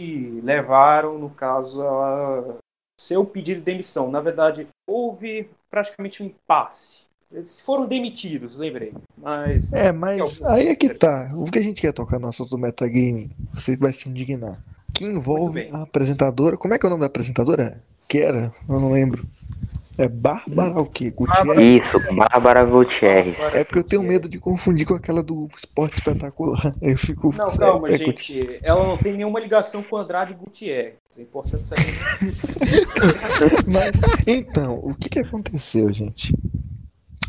que levaram, no caso, a seu pedido de demissão. Na verdade, houve praticamente um impasse. Eles foram demitidos, lembrei. Mas É, mas aí é que tá. O que a gente quer tocar no assunto do metagaming, você vai se indignar. Que envolve a apresentadora. Como é que é o nome da apresentadora? Que era? Eu não lembro. É Bárbara o quê? Gutierrez? Isso, Bárbara Gutierrez. É porque eu tenho medo de confundir com aquela do esporte espetacular. [LAUGHS] Eu fico. Não, é- calma, é gente. Ela não tem nenhuma ligação com Andrade Gutierrez. É importante saber. [LAUGHS] Mas, então, o que que aconteceu, gente?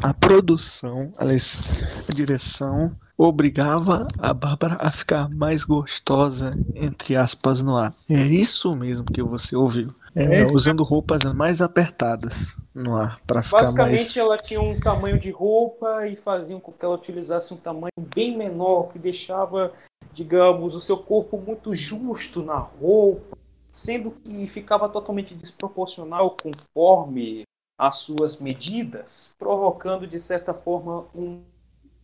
A produção, aliás, a direção obrigava a Bárbara a ficar mais gostosa, entre aspas, no ar. É isso mesmo que você ouviu. É, É usando roupas mais apertadas no ar, pra ficar Basicamente, mais... ela tinha um tamanho de roupa e faziam com que ela utilizasse um tamanho bem menor, que deixava, digamos, o seu corpo muito justo na roupa, sendo que ficava totalmente desproporcional conforme as suas medidas, provocando, de certa forma, um-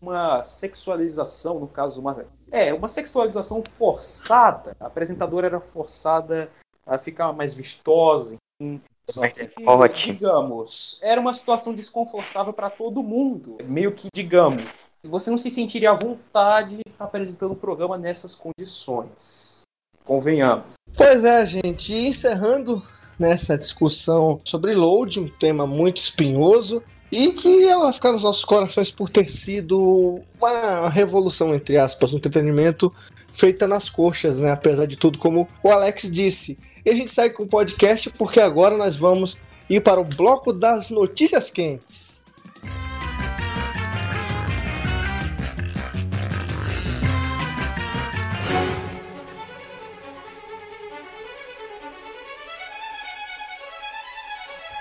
uma sexualização, no caso, uma, é, uma sexualização forçada. A apresentadora era forçada a ficar mais vistosa, enfim. Só que, digamos, era uma situação desconfortável para todo mundo. Meio que, digamos, você não se sentiria à vontade apresentando o programa nessas condições. Convenhamos. Pois é, gente, e encerrando nessa discussão sobre load, um tema muito espinhoso. E que ela vai ficar nos nossos corações por ter sido uma revolução, entre aspas, no entretenimento feita nas coxas, né? Apesar de tudo, como o Alex disse. E a gente segue com o podcast porque agora nós vamos ir para o bloco das notícias quentes.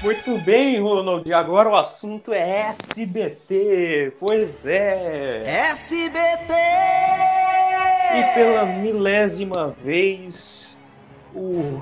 Muito bem, Ronald. Agora o assunto é SBT. Pois é. SBT! E pela milésima vez, o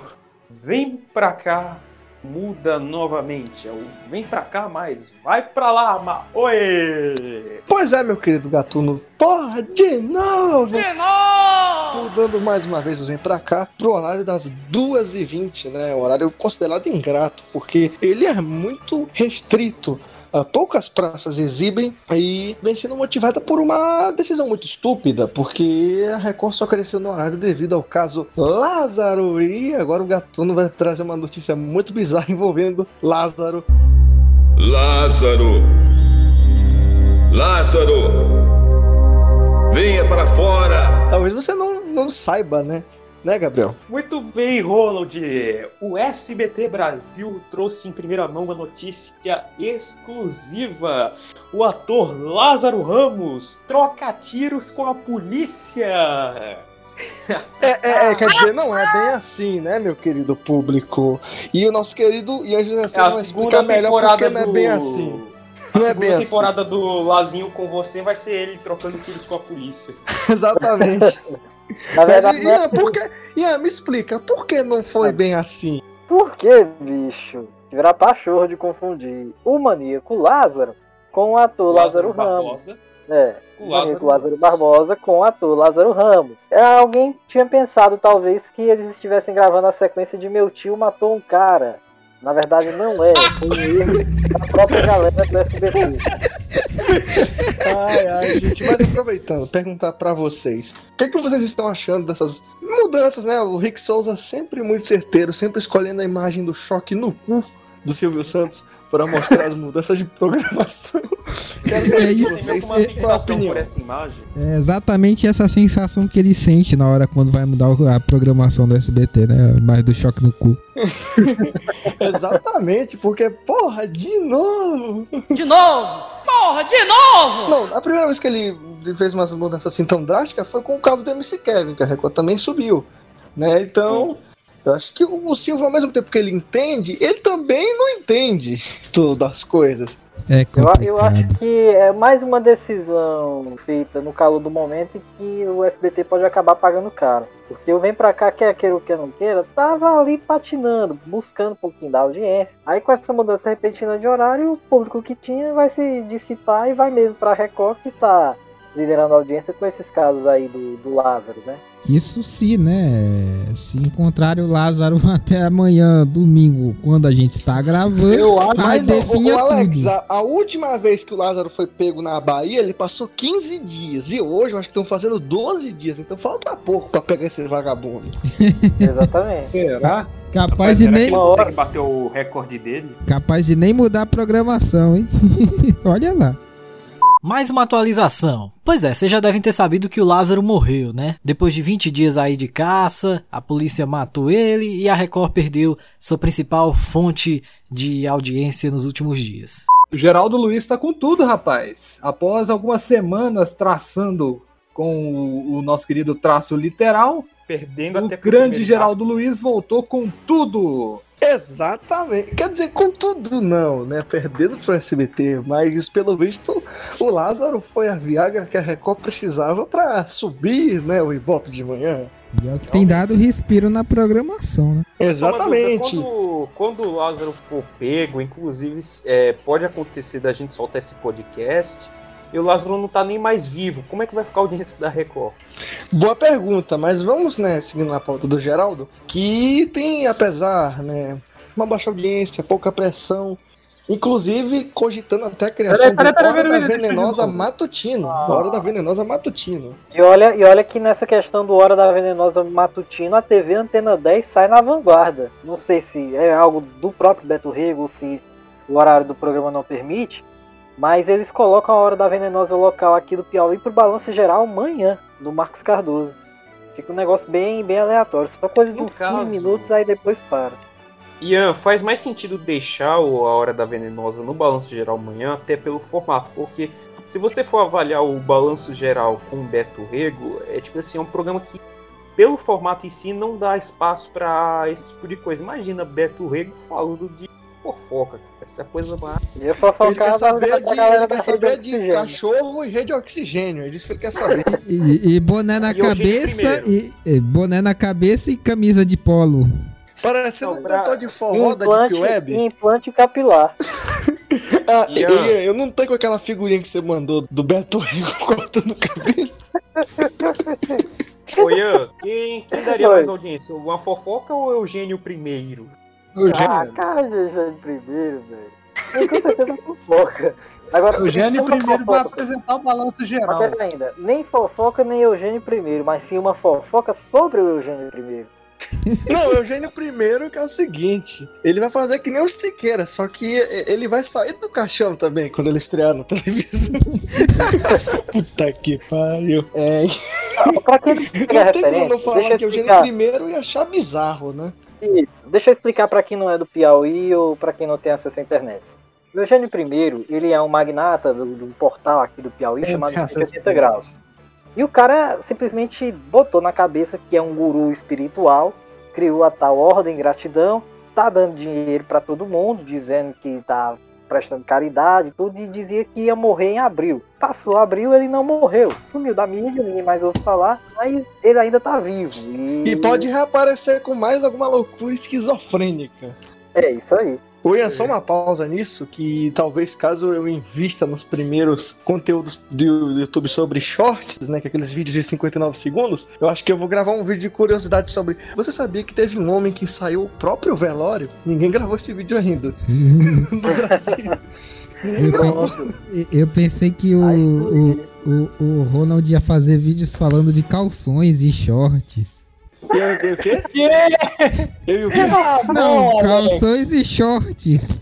Vem Pra Cá muda novamente. É o Vem Pra Cá, mas vai pra lá, ma... Oi! Pois é, meu querido gatuno. Porra, de novo! De novo! Mudando mais uma vez, vem pra cá pro horário das 2h20, né? Um horário considerado ingrato, porque ele é muito restrito. Ah, poucas praças exibem e vem sendo motivada por uma decisão muito estúpida, porque a Record só cresceu no horário devido ao caso Lázaro. E agora o Gatuno vai trazer uma notícia muito bizarra envolvendo Lázaro. Lázaro! Lázaro! Venha para fora! Talvez você não, não saiba, né? Né, Gabriel? Muito bem, Ronald. O SBT Brasil trouxe em primeira mão uma notícia exclusiva. O ator Lázaro Ramos troca tiros com a polícia. É, é, é, quer dizer, não é bem assim, né, meu querido público? E o nosso querido Ian José É a Silva vai explicar melhor temporada porque não é do... bem assim. A Não é segunda bem assim. temporada do Lazinho com você vai ser ele trocando tiros com a polícia. [LAUGHS] Exatamente. Na verdade, Mas, não é Ian, por que, Ian, me explica, por que não foi bem assim? Por que, bicho? Virar pachorro de confundir o maníaco Lázaro com o ator Lázaro, Ramos. Barbosa. É, O o Lázaro maníaco Lázaro Barbosa com o ator Lázaro Ramos. É, Alguém tinha pensado, talvez, que eles estivessem gravando a sequência de Meu Tio Matou um Cara. Na verdade, não é. Foi um erro da própria galera do SBT. Ai, ai, gente, mas aproveitando, perguntar pra vocês, o que, é que vocês estão achando dessas mudanças, né? O Rick Souza sempre muito certeiro, sempre escolhendo a imagem do choque no cu do Silvio Santos para mostrar as mudanças de programação. [LAUGHS] Quero É saber de isso, Você vocês com uma fixação opinião. por essa imagem. É exatamente essa sensação que ele sente na hora quando vai mudar a programação do SBT, né? Mais do choque no cu. [LAUGHS] Exatamente, porque, porra, de novo! De novo! Porra, de novo! Não, a primeira vez que ele fez uma mudança assim tão drástica foi com o caso do MC Kevin, que a Record também subiu. Né? Então, eu acho que o Silva, ao mesmo tempo que ele entende, ele também não entende [LAUGHS] tudo das coisas. É Eu, complicado. eu acho que é mais uma decisão feita no calor do momento e que o SBT pode acabar pagando caro. Porque o Vem Pra Cá, quer queira ou quer não queira, tava ali patinando, buscando um pouquinho da audiência. Aí com essa mudança repentina de horário, o público que tinha vai se dissipar e vai mesmo pra Record que tá liderando a audiência com esses casos aí do, do Lázaro, né? Isso se, né? Se encontrarem o Lázaro [LAUGHS] até amanhã, domingo, quando a gente está gravando, Eu acho, mas, ô, definir ô, Alex, tudo. a, a última vez que o Lázaro foi pego na Bahia, ele passou 15 dias. E hoje eu acho que estão fazendo 12 dias. Então falta pouco pra pegar esse vagabundo. [LAUGHS] Exatamente. Será? Capaz de será nem, que bater o recorde dele? capaz de nem mudar a programação, hein? [LAUGHS] Olha lá. Mais uma atualização. Pois é, vocês já devem ter sabido que o Lázaro morreu, né? Depois de 20 dias aí de caça, a polícia matou ele e a Record perdeu sua principal fonte de audiência nos últimos dias. O Geraldo Luiz tá com tudo, rapaz. Após algumas semanas traçando com o, o nosso querido traço literal, Perdendo o até grande Geraldo Luiz voltou com tudo. Exatamente. Quer dizer, com tudo não, né? Perdendo pro SBT, mas pelo visto o Lázaro foi a Viagra que a Record precisava pra subir, né? O Ibope de manhã. E é o que tem dado respiro na programação, né? Exatamente. dúvida, Quando, quando o Lázaro for pego, inclusive, é, pode acontecer da gente soltar esse podcast e o Lázaro não tá nem mais vivo. Como é que vai ficar a audiência da Record? Boa pergunta, mas vamos, né, seguindo na pauta do Geraldo, que tem, apesar, né, uma baixa audiência, pouca pressão, Inclusive, cogitando até a criação Peraí, peraí, Hora da Venenosa. Matutino. Hora da Venenosa Matutino. E olha, e olha que nessa questão do Hora da Venenosa Matutino, a TV Antena 10 sai na vanguarda. Não sei se é algo do próprio Beto Rego se o horário do programa não permite, mas eles colocam a Hora da Venenosa local aqui do Piauí pro balanço geral amanhã, do Marcos Cardoso. Fica um negócio bem, bem aleatório. Só coisa de uns caso- 15 minutos, aí depois para. Ian, faz mais sentido deixar A Hora da Venenosa no Balanço Geral amanhã, até pelo formato, porque se você for avaliar o Balanço Geral com o Beto Rego, é tipo assim, é um programa que, pelo formato em si, não dá espaço pra esse tipo de coisa. Imagina Beto Rego falando de fofoca, cara. essa coisa mais. E eu Ele quer saber, de, ele quer rede saber de oxigênio. cachorro e rede oxigênio. É disso que ele quer saber. [LAUGHS] E, e boné na E cabeça e, e boné na cabeça e camisa de polo. Parecendo Não, um cantor de forró da Deep Web. implante capilar. [LAUGHS] Ah, eu, eu não tô com aquela figurinha que você mandou do Beto Rego [LAUGHS] cortando o cabelo. Ô Ian, quem, quem daria Oi. mais audiência? Uma fofoca ou Eugênio primeiro? Ah, cara, Eugênio primeiro, velho. Nem com certeza fofoca. Agora, O Eugênio primeiro vai apresentar o balanço Mas geral. pera ainda, nem fofoca nem Eugênio primeiro, mas sim uma fofoca sobre o Eugênio primeiro. Não, o Eugênio primeiro que é o seguinte: ele vai fazer que nem o Siqueira, só que ele vai sair do caixão também quando ele estrear na televisão. [LAUGHS] Puta que pariu. É, Ah, pra quem não não tem como referência, não falar que Eugênio primeiro ia achar bizarro, né? Deixa eu explicar pra quem não é do Piauí ou pra quem não tem acesso à internet. O Eugênio I, ele é um magnata do, do portal aqui do Piauí chamado tem acesso à 180 Graus. E o cara simplesmente botou na cabeça que é um guru espiritual, criou a tal ordem gratidão, tá dando dinheiro pra todo mundo, dizendo que tá prestando caridade tudo, e dizia que ia morrer em abril. Passou abril, ele não morreu. Sumiu da mídia, ninguém mais ouve falar, mas ele ainda tá vivo. E, E pode reaparecer com mais alguma loucura esquizofrênica. É isso aí. Oi, é só uma pausa nisso, que talvez caso eu invista nos primeiros conteúdos do YouTube sobre shorts, né, que é aqueles vídeos de 59 segundos, eu acho que eu vou gravar um vídeo de curiosidade sobre... Você sabia que teve um homem que ensaiou o próprio velório? Ninguém gravou esse vídeo ainda. [LAUGHS] No Brasil. Ninguém Eu, eu pensei que o, o, o, o Ronald ia fazer vídeos falando de calções e shorts. Eu, eu o quê? [LAUGHS] Eu e o quê? Não, calções e shorts.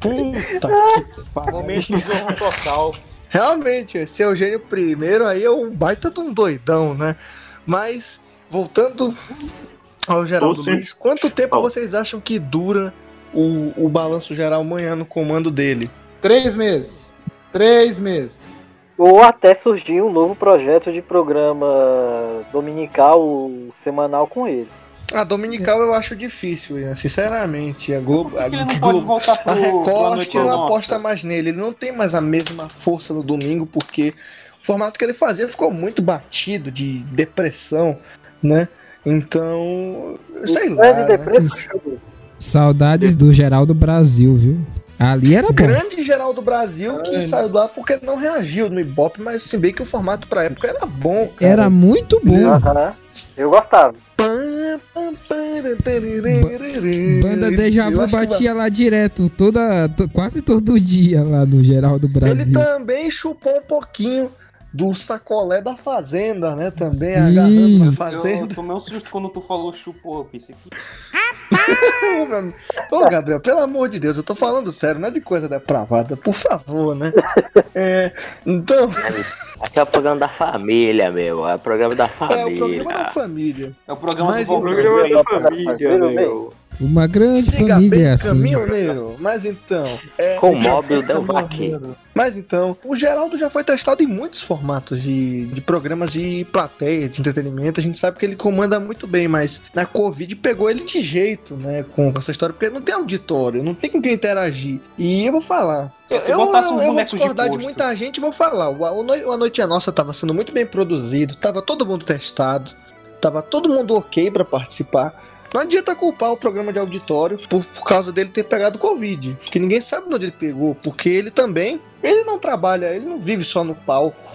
Puta [LAUGHS] que pariu. Momento de zorro total. Realmente, esse Eugênio primeiro aí é um baita de um doidão, né? Mas, voltando ao Geraldo Tô sim. Luiz, quanto tempo vocês acham que dura o, o balanço geral amanhã no comando dele? Três meses. Três meses. Ou até surgir um novo projeto de programa dominical, semanal com ele. A Dominical eu acho difícil, Ian, sinceramente. A Globo, a, Globo- pode voltar pro, a Record acho que não Nossa? aposta mais nele. Ele não tem mais a mesma força no domingo, porque o formato que ele fazia ficou muito batido de depressão, né? Então, sei lá. É de né? depressão. Saudades do Geraldo Brasil, viu? Ali era bom. Grande geral do Brasil que saiu lá porque não reagiu no Ibope, mas se bem que o formato pra época era bom, cara. Era muito bom. Eu gostava. Banda Deja Eu Vu acho que batia lá direto, toda, to- quase todo dia lá no Geraldo Ele Brasil. também chupou um pouquinho do sacolé da fazenda, né? Também Sim. agarrando na Eu fazenda. tomei um susto quando tu falou chupou, eu pensei que [LAUGHS] Ô, Gabriel, pelo amor de Deus, eu tô falando sério, não é de coisa depravada, por favor, né? É, então, Aqui é o programa da família, meu. É o programa da é família. o programa da família. é o programa Mas do. Programa da Família, família, meu. Uma grande Siga família bem, assim. caminhoneiro. Mas então, é, Com o móvel deu vaque. Mas então, o Geraldo já foi testado em muitos formatos de, de programas de plateia, de entretenimento. A gente sabe que ele comanda muito bem, mas na Covid pegou ele de jeito, né? Com essa história, porque não tem auditório, não tem com quem interagir. E eu vou falar. Eu, eu, uns eu vou de discordar de, posto. muita gente e vou falar. O, o, a Noite é Nossa tava sendo muito bem produzido, tava todo mundo testado, tava todo mundo ok pra participar. Não adianta culpar o programa de auditório por, por causa dele ter pegado Covid. Porque ninguém sabe de onde ele pegou. Porque ele também. Ele não trabalha, ele não vive só no palco.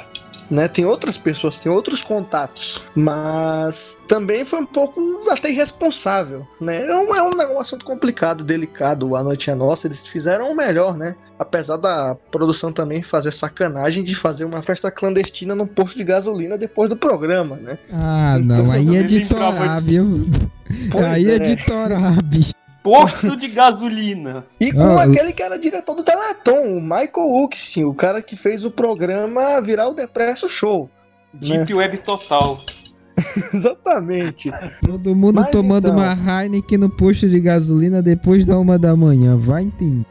Né? Tem outras pessoas, tem outros contatos. Mas também foi um pouco até irresponsável, né? É um, é um, é um assunto complicado, delicado. A noite é nossa, eles fizeram o melhor, né? Apesar da produção também fazer sacanagem de fazer uma festa clandestina num posto de gasolina depois do programa, né? Ah, não, aí é de torar, viu? Pois Aí é é. de torar, bicho. Posto de gasolina. E com Ah, aquele que era diretor do Teleton, o Michael Huxin, o cara que fez o programa virar o Depresso Show. Deep Web total. [LAUGHS] Exatamente. Todo mundo Mas tomando então- uma Heineken no posto de gasolina depois da uma da manhã. Vai entender.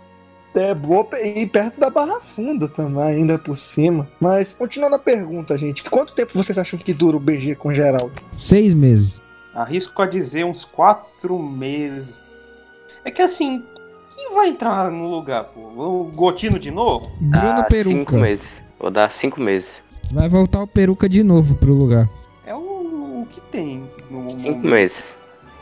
É boa e perto da Barra Funda também, ainda por cima. Mas, continuando a pergunta, gente, quanto tempo vocês acham que dura o BG com o Geraldo? Seis meses. Arrisco a dizer uns quatro meses. É que assim, quem vai entrar no lugar, pô? O Gotino de novo? Bruno Ah, cinco Peruca. meses. Vou dar cinco meses. Vai voltar o Peruca de novo pro lugar. É o, o que tem no Cinco momento. meses.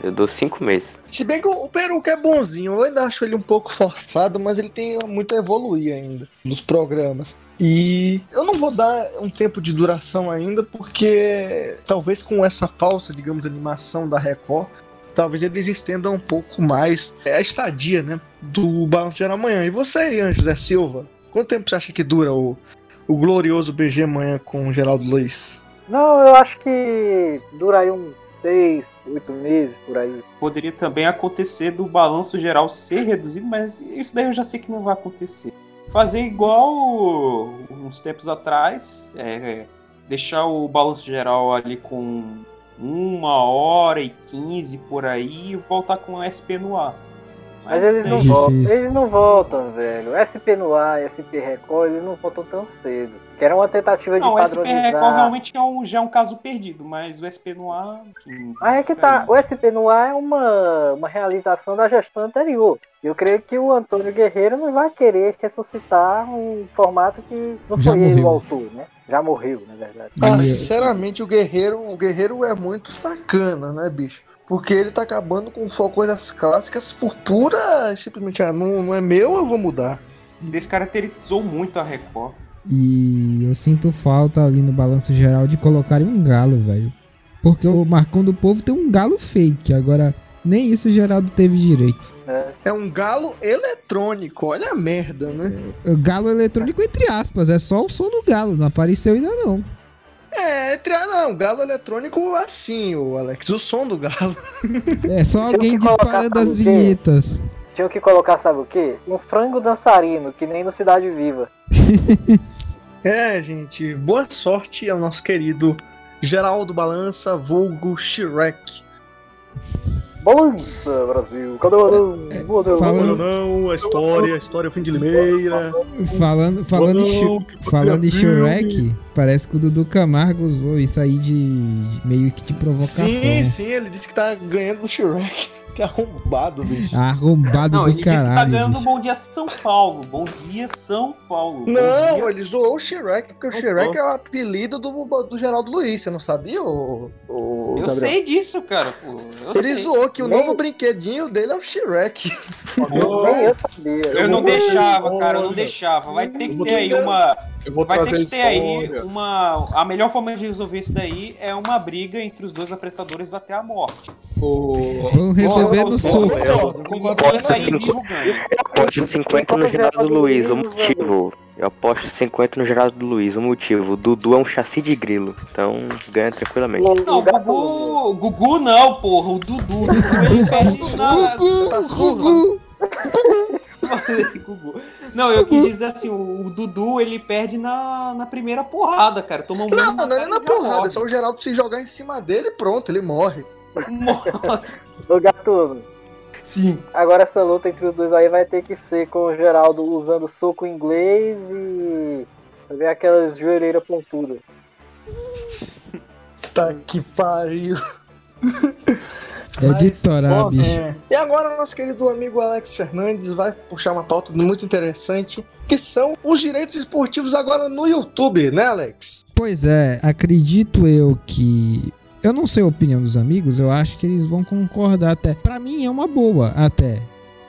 Eu dou cinco meses. Se bem que o o Peruca é bonzinho, eu ainda acho ele um pouco forçado, mas ele tem muito a evoluir ainda nos programas. E eu não vou dar um tempo de duração ainda, porque talvez com essa falsa, digamos, animação da Record, talvez eles estendam um pouco mais a estadia, né, do Balanço Geral Amanhã. E você aí, Anjo José Silva, quanto tempo você acha que dura o, o glorioso BG Amanhã com o Geraldo Luiz? Não, eu acho que dura aí uns seis, oito meses por aí. Poderia também acontecer do balanço geral ser reduzido, mas isso daí eu já sei que não vai acontecer. Fazer igual uns tempos atrás, é, deixar o balanço geral ali com uma hora e quinze por aí e voltar com o SP no ar. Mas eles não Difícil. voltam, eles não voltam, velho. SP no ar, SP Record, eles não voltam tão cedo. Que era uma tentativa Não, de o SP Record realmente é um, já é um caso perdido, mas o SP no ar. Mas é que tá, o SP no ar é uma, uma realização da gestão anterior. Eu creio que o Antônio Guerreiro não vai querer ressuscitar um formato que não Já foi ele o morreu. autor, né? Já morreu, na verdade. Ah, E- sinceramente, o Guerreiro, o Guerreiro é muito sacana, né, bicho? Porque ele tá acabando com só coisas clássicas por pura, simplesmente, ah, não, não é meu, eu vou mudar. Descaracterizou muito a Record. E eu sinto falta ali no balanço geral de colocarem um galo, velho. Porque o Marcão do Povo tem um galo fake. Agora, nem isso o Geraldo teve direito. É um galo eletrônico, olha a merda, né? O Galo eletrônico, entre aspas, é só o som do galo, não apareceu ainda não. É, entre, ah, não, galo eletrônico assim, o Alex, o som do galo. [LAUGHS] É só alguém disparando as vinhetas. Tinha que colocar, sabe o quê? Um frango dançarino, que nem no Cidade Viva. [LAUGHS] É, gente, boa sorte ao nosso querido Geraldo Balança, vulgo Shrek. Balança, Brasil, cadê o anão? Deus, falando- não, a história, a história, o fim de Limeira. Falando, falando, em, Não, Shre- que você falando em é. Shrek, parece que o Dudu Camargo usou isso aí de, de meio que de provocação. Sim, sim, ele disse que tá ganhando do Shrek. Que arrombado, bicho. Arrombado Não, do ele disse que tá caralho. ganhando bicho. Bom Dia São Paulo. Bom Dia São Paulo. Não, dia. ele zoou o Shrek, porque o Shrek é o apelido do, do Geraldo Luiz, você não sabia, ô, ô, Eu Gabriel? sei disso, cara. Pô. Eu Ele sei. zoou que o novo brinquedinho dele é o Shrek. Eu sabia. Eu não deixava, cara, eu não deixava. Vai ter que ter aí ter- uma. Eu vou Vai ter que ter aí história. uma. A melhor forma de resolver isso daí é uma briga entre os dois apresentadores até a morte. O... Vão resolver no soco. Sair ganha. Eu aposto 50 no Geraldo Luiz, o motivo. Eu aposto 50 no Geraldo Luiz, o motivo. O Dudu é um chassi de grilo, então ganha tranquilamente. Não, o Gugu, Gugu não, porra, o Dudu. Ele perde na. Tá Gugu, Gugu. Não, eu quis dizer assim, o o Dudu ele perde na, na primeira porrada, cara. Toma um Não, murro não é na porrada, é morre. só o Geraldo se jogar em cima dele e pronto, ele morre. Morre. [LAUGHS] Ô Gatuno, Sim. agora essa luta entre os dois aí vai ter que ser com o Geraldo usando soco inglês e ver aquelas joelheiras pontudas. Tá que pariu. [LAUGHS] É de torar, bicho. é. E agora nosso querido amigo Alex Fernandes vai puxar uma pauta muito interessante, que são os direitos esportivos agora no YouTube, né, Alex? Pois é, acredito eu que. Eu não sei a opinião dos amigos, eu acho que eles vão concordar até. Pra mim é uma boa, até.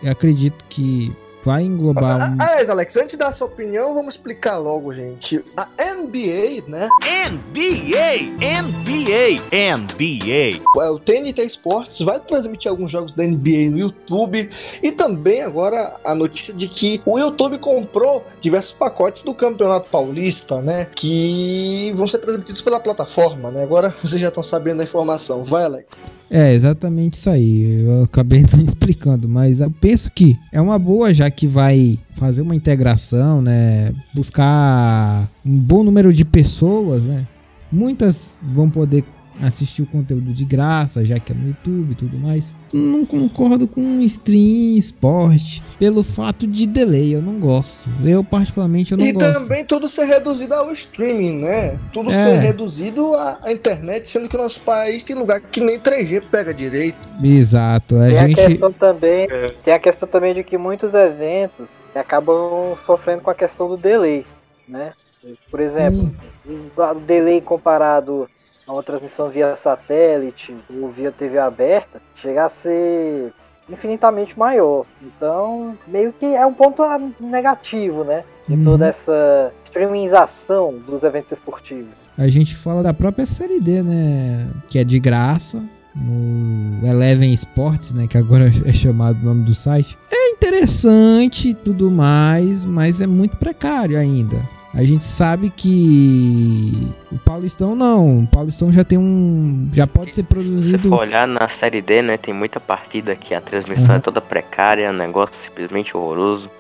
Eu acredito que vai englobar. Um... Aliás, Alex, antes da sua opinião, vamos explicar logo, gente. A NBA, né? NBA, NBA, NBA. É, O TNT Sports vai transmitir alguns jogos da NBA no YouTube. E também agora a notícia de que o YouTube comprou diversos pacotes do Campeonato Paulista, né? Que vão ser transmitidos pela plataforma, né? Agora [LAUGHS] vocês já estão sabendo a informação. Vai, Alex. É, exatamente isso aí. Eu acabei [LAUGHS] não explicando, mas eu penso que é uma boa, já que vai fazer uma integração, né? Buscar um bom número de pessoas, né? Muitas vão poder assistir o conteúdo de graça, já que é no YouTube e tudo mais. Não concordo com stream esporte pelo fato de delay, eu não gosto. Eu particularmente eu não e gosto. também tudo ser reduzido ao streaming, né? Tudo É. ser reduzido à, à internet, sendo que o nosso país tem lugar que nem 3G pega direito. Exato, a Tem a gente questão também, tem a questão também de que muitos eventos acabam sofrendo com a questão do delay, né? Por exemplo, o delay comparado a uma transmissão via satélite ou via TV aberta chega a ser infinitamente maior. Então, meio que é um ponto negativo, né? De Uhum. toda essa streamingização dos eventos esportivos. a gente fala da própria série D, né? Que é de graça no Eleven Sports, né? Que agora [LAUGHS] é chamado o nome do site. É interessante e tudo mais, mas é muito precário ainda. A gente sabe que o Paulistão não. O Paulistão já tem um. Já pode ser Se produzido. for olhar na série D, né, tem muita partida que a transmissão Uhum. é toda precária, é um negócio simplesmente horroroso.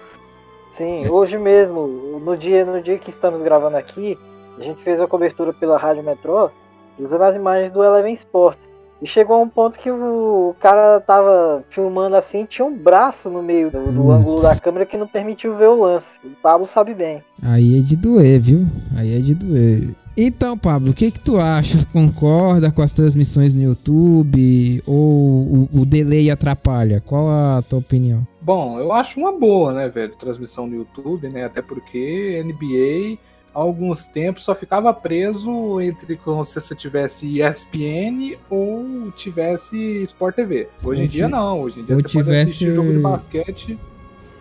Sim, hoje mesmo, no dia, no dia que estamos gravando aqui, a gente fez a cobertura pela Rádio Metrô, usando as imagens do Eleven Sports. E chegou a um ponto que o cara tava filmando assim, tinha um braço no meio do, do ângulo da câmera que não permitiu ver o lance. O Pablo sabe bem. Aí é de doer, viu? Aí é de doer. Então, Pablo, o que que tu acha? Concorda com as transmissões no YouTube? Ou o, o delay atrapalha? Qual a tua opinião? Bom, eu acho uma boa, né, velho? Transmissão no YouTube, né? Até porque NBA, há alguns tempos, só ficava preso entre como se você tivesse ESPN ou tivesse Sport TV. Hoje em dia não. Hoje em dia ou você pode tivesse- assistir jogo de basquete,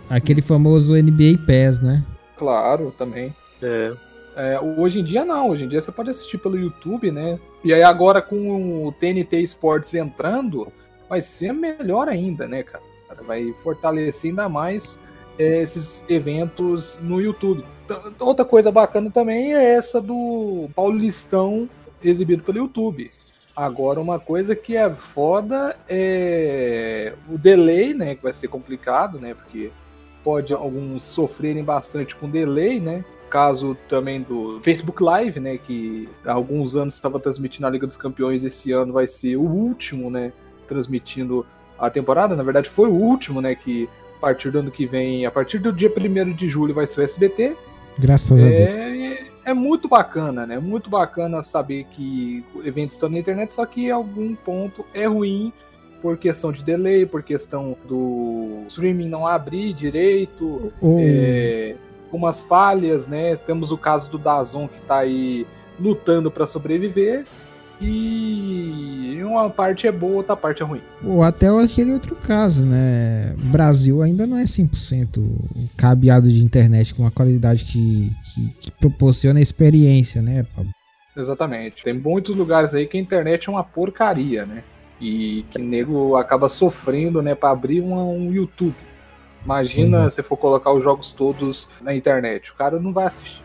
Aquele famoso NBA PES, né? claro, também. É, hoje em dia não, hoje em dia você pode assistir pelo YouTube, né? E aí agora com o TNT Sports entrando, vai ser melhor ainda, né, cara? Vai fortalecer ainda mais é, esses eventos no YouTube. T- Outra coisa bacana também é essa do Paulistão exibido pelo YouTube. Agora, uma coisa que é foda é o delay, né? Que vai ser complicado, né? Porque pode alguns sofrerem bastante com delay, né? Caso também do Facebook Live, né? Que há alguns anos estava transmitindo a Liga dos Campeões, esse ano vai ser o último, né? Transmitindo a temporada. Na verdade, foi o último, né? Que a partir do ano que vem, a partir do dia 1 de julho, vai ser o SBT. Graças a Deus. É, é muito bacana, né? Muito bacana saber que eventos estão na internet, só que em algum ponto é ruim por questão de delay, por questão do streaming não abrir direito, Ou- é, umas falhas, né? Temos o caso do Dazon que tá aí lutando para sobreviver. E uma parte é boa, outra parte é ruim. Ou até aquele outro caso, né? O Brasil ainda não é 100% cabeado de internet com uma qualidade que, que, que proporciona experiência, né, Pablo? Exatamente. Tem muitos lugares aí que a internet é uma porcaria, né? E que nego acaba sofrendo, né, para abrir uma- um YouTube. Imagina Pois é. se for colocar os jogos todos na internet. O cara não vai assistir.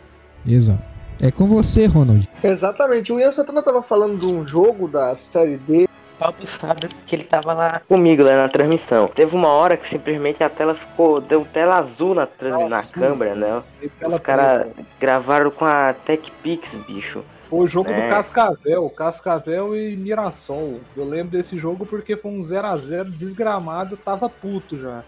Exato. É com você, Ronald. Exatamente. O Ian Santana tava falando de um jogo da série D. O Pablo sabe que ele tava lá comigo lá na transmissão. Teve uma hora que simplesmente a tela ficou. Deu tela azul na, trans, na câmera, né? Os caras gravaram com a TechPix, bicho. Foi o jogo É. do Cascavel, Cascavel e Mirassol. Eu lembro desse jogo porque foi um 0x0 desgramado, tava puto já.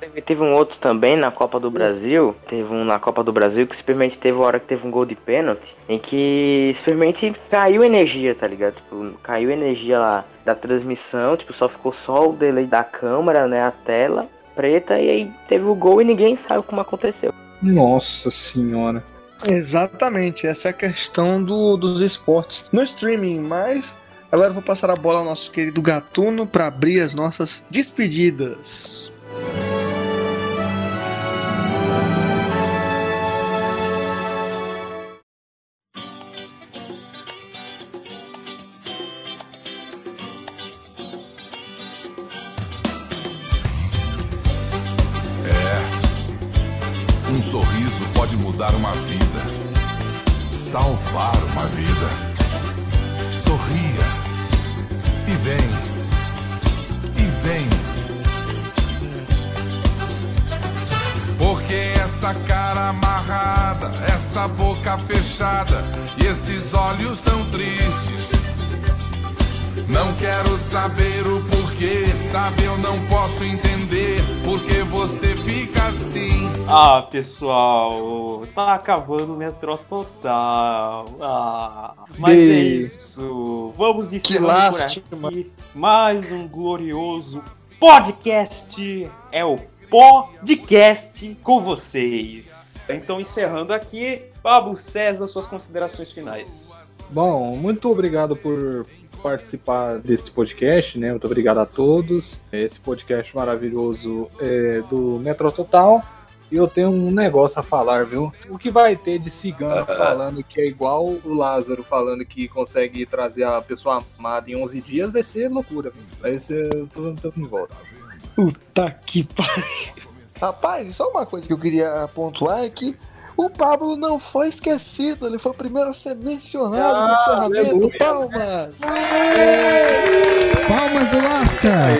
Teve, teve um outro também na Copa do Brasil. Teve um na Copa do Brasil que simplesmente teve uma hora que teve um gol de pênalti. Em que simplesmente caiu energia, tá ligado? Tipo, caiu energia lá da transmissão. Tipo, só ficou só o delay da câmera, né? A tela preta. E aí teve o gol e ninguém sabe como aconteceu. Nossa senhora. Exatamente, essa é a questão do, dos esportes no streaming, mas agora eu vou passar a bola ao nosso querido Gatuno para abrir as nossas despedidas. Thanks. Esses olhos tão tristes. Não quero saber o porquê, sabe? Eu não posso entender porque você fica assim. Ah, pessoal, tá acabando o metrô total. Ah, mas é isso. Vamos lástima. por aqui. Mais um glorioso podcast. É o podcast com vocês. Então, encerrando aqui, Pablo César, suas considerações finais. Bom, muito obrigado por participar desse podcast, né? Muito obrigado a todos. Esse podcast maravilhoso é do Metro Total. E eu tenho um negócio a falar, viu? O que vai ter de cigano [LAUGHS] falando que é igual o Lázaro falando que consegue trazer a pessoa amada em 11 dias vai ser loucura. viu? Vai ser. Eu tô, tô de volta. Puta que pariu. Rapaz, só uma coisa que eu queria pontuar é que o Pablo não foi esquecido, ele foi o primeiro a ser mencionado Ah, no encerramento. Palmas! Palmas do Lasca!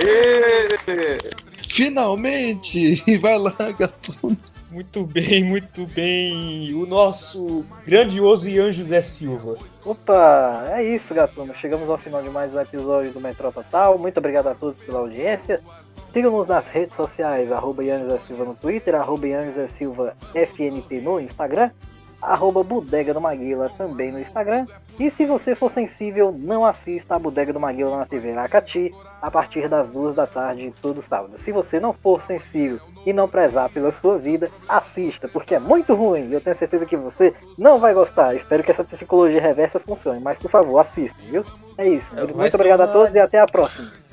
Finalmente! E [LAUGHS] vai lá, gato. Muito bem, muito bem. O nosso grandioso Ian José Silva. Opa, é isso, gatuno. Chegamos ao final de mais um episódio do Metrô Total. Muito obrigado a todos pela audiência. Sigam-nos nas redes sociais, arroba José Silva no Twitter, arroba José Silva FNP no Instagram, arroba Bodega do Maguila também no Instagram. E se você for sensível, não assista a Bodega do Maguila na TV Aracati a partir das duas da tarde todo sábado. Se você não for sensível e não prezar pela sua vida, assista, porque é muito ruim. e Eu tenho certeza que você não vai gostar. Espero que essa psicologia reversa funcione, mas por favor, assista, viu? É isso. É, Muito obrigado a todos e até a próxima.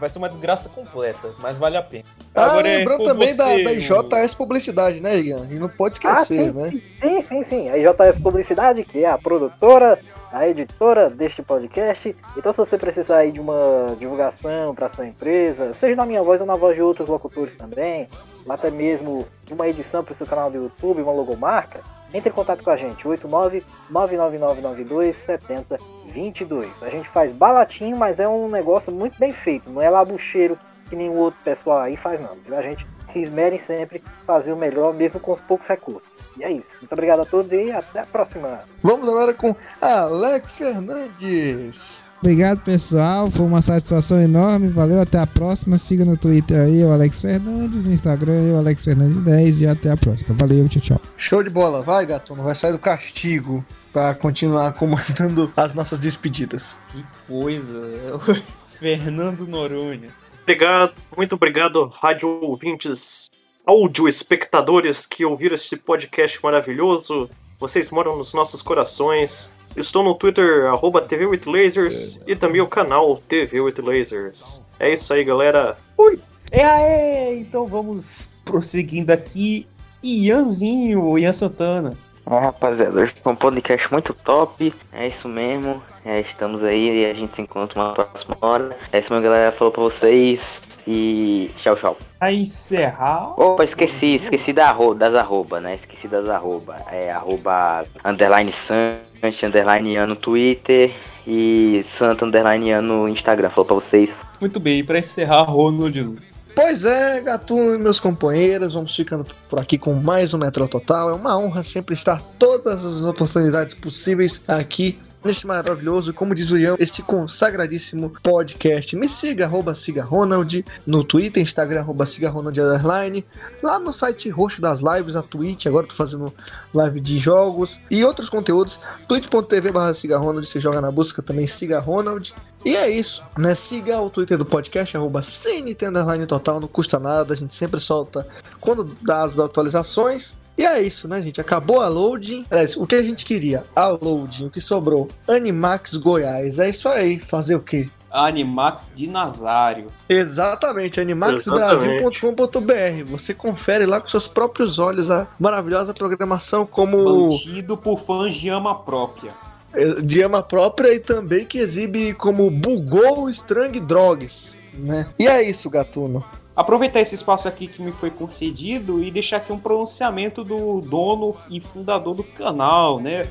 Vai ser uma desgraça completa, mas vale a pena. Ah, Agora é lembrando com também da, você, da o- IJS Publicidade, né, Ian? E não pode esquecer, Ah, né? Sim, sim, sim. A IJS Publicidade, que é a produtora, a editora deste podcast. Então, se você precisar aí de uma divulgação para sua empresa, seja na minha voz ou na voz de outros locutores também, ou até mesmo uma edição para o seu canal do YouTube, uma logomarca, entre em contato com a gente, 89 99992 7022. A gente faz baratinho, mas é um negócio muito bem feito, não é labucheiro que nenhum outro pessoal aí faz não. A gente se esmerem sempre em fazer o melhor, mesmo com os poucos recursos. E é isso. Muito obrigado a todos e até a próxima. Vamos agora com Alex Fernandes. Obrigado, pessoal. Foi uma satisfação enorme. Valeu, até a próxima. Siga no Twitter aí, o Alex Fernandes. No Instagram, eu, Alex Fernandes 10. E até a próxima. Valeu, tchau, tchau. Show de bola, vai, gato. Não vai sair do castigo pra continuar [LAUGHS] comandando as nossas despedidas. Que coisa. [LAUGHS] Fernando Noronha. Obrigado, muito obrigado, rádio ouvintes, áudio espectadores que ouviram esse podcast maravilhoso. Vocês moram nos nossos corações. Estou no Twitter, arroba TV with Lasers, e também o canal TV with Lasers. É isso aí, galera. Fui! É, é, então vamos prosseguindo aqui. Ianzinho, Ian Santana. É, rapaziada, hoje foi um podcast muito top. É isso mesmo. É, estamos aí e a gente se encontra uma próxima hora. É isso mesmo, galera. Falou pra vocês. E tchau, tchau. Pra encerrar. Opa, esqueci, esqueci da arro, das arroba, né? Esqueci das arroba. É arroba underline Sante, underline Ian no Twitter e Santa underline Ian no Instagram. Falou pra vocês. Muito bem, pra encerrar, Ronald. Pois é, Gatuno e meus companheiros, vamos ficando por aqui com mais um Metro Total. É uma honra sempre estar todas as oportunidades possíveis aqui nesse maravilhoso, como diz o Ian, esse consagradíssimo podcast. Me siga, arroba siga Ronald, no Twitter, Instagram, arroba siga Ronald underline, lá no site roxo das lives, a Twitch, agora tô fazendo live de jogos e outros conteúdos, twitch.tv barra siga Ronald, você joga na busca também, siga Ronald. E é isso, né? Siga o Twitter do podcast, underline total, não custa nada, a gente sempre solta quando dá as atualizações. E é isso, né, gente? Acabou a loading. Aliás, o que a gente queria? A loading, o que sobrou? Animax Goiás. É isso aí. Fazer o quê? Animax de Nazário. Exatamente, animaxbrasil.com.br. Você confere lá com seus próprios olhos a maravilhosa programação como Mantido por fãs de ama própria. eh, de ama própria e também que exibe como Bugou Strang Drogs, né? E é isso, Gatuno. Aproveitar esse espaço aqui que me foi concedido e deixar aqui um pronunciamento do dono e fundador do canal, né?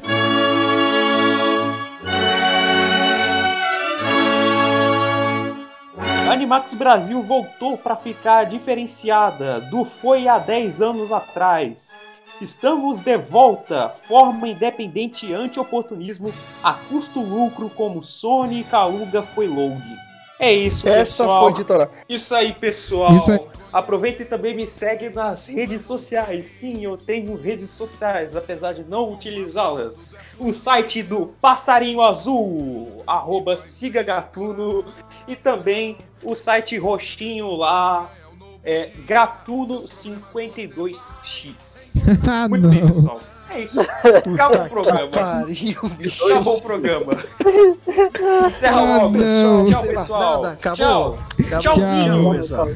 Animax Brasil voltou para ficar diferenciada do foi há 10 anos atrás. Estamos de volta, forma independente anti-oportunismo a custo-lucro como Sony e foi load. É isso, Essa pessoal. foi editora. Isso aí, pessoal. Isso aí. Aproveita e também me segue nas redes sociais. Sim, eu tenho redes sociais, apesar de não utilizá-las. O site do Passarinho Azul, arroba siga Gatuno, e também o site roxinho lá, é Gatuno52x. [LAUGHS] Ah, Muito bem, pessoal. É isso. Acabou o programa. Pariu, bicho. Acabou o programa. Encerra Ah, logo, pessoal. não. Tchau, pessoal. Nada, acabou. Tchau. Tchauzinho. pessoal.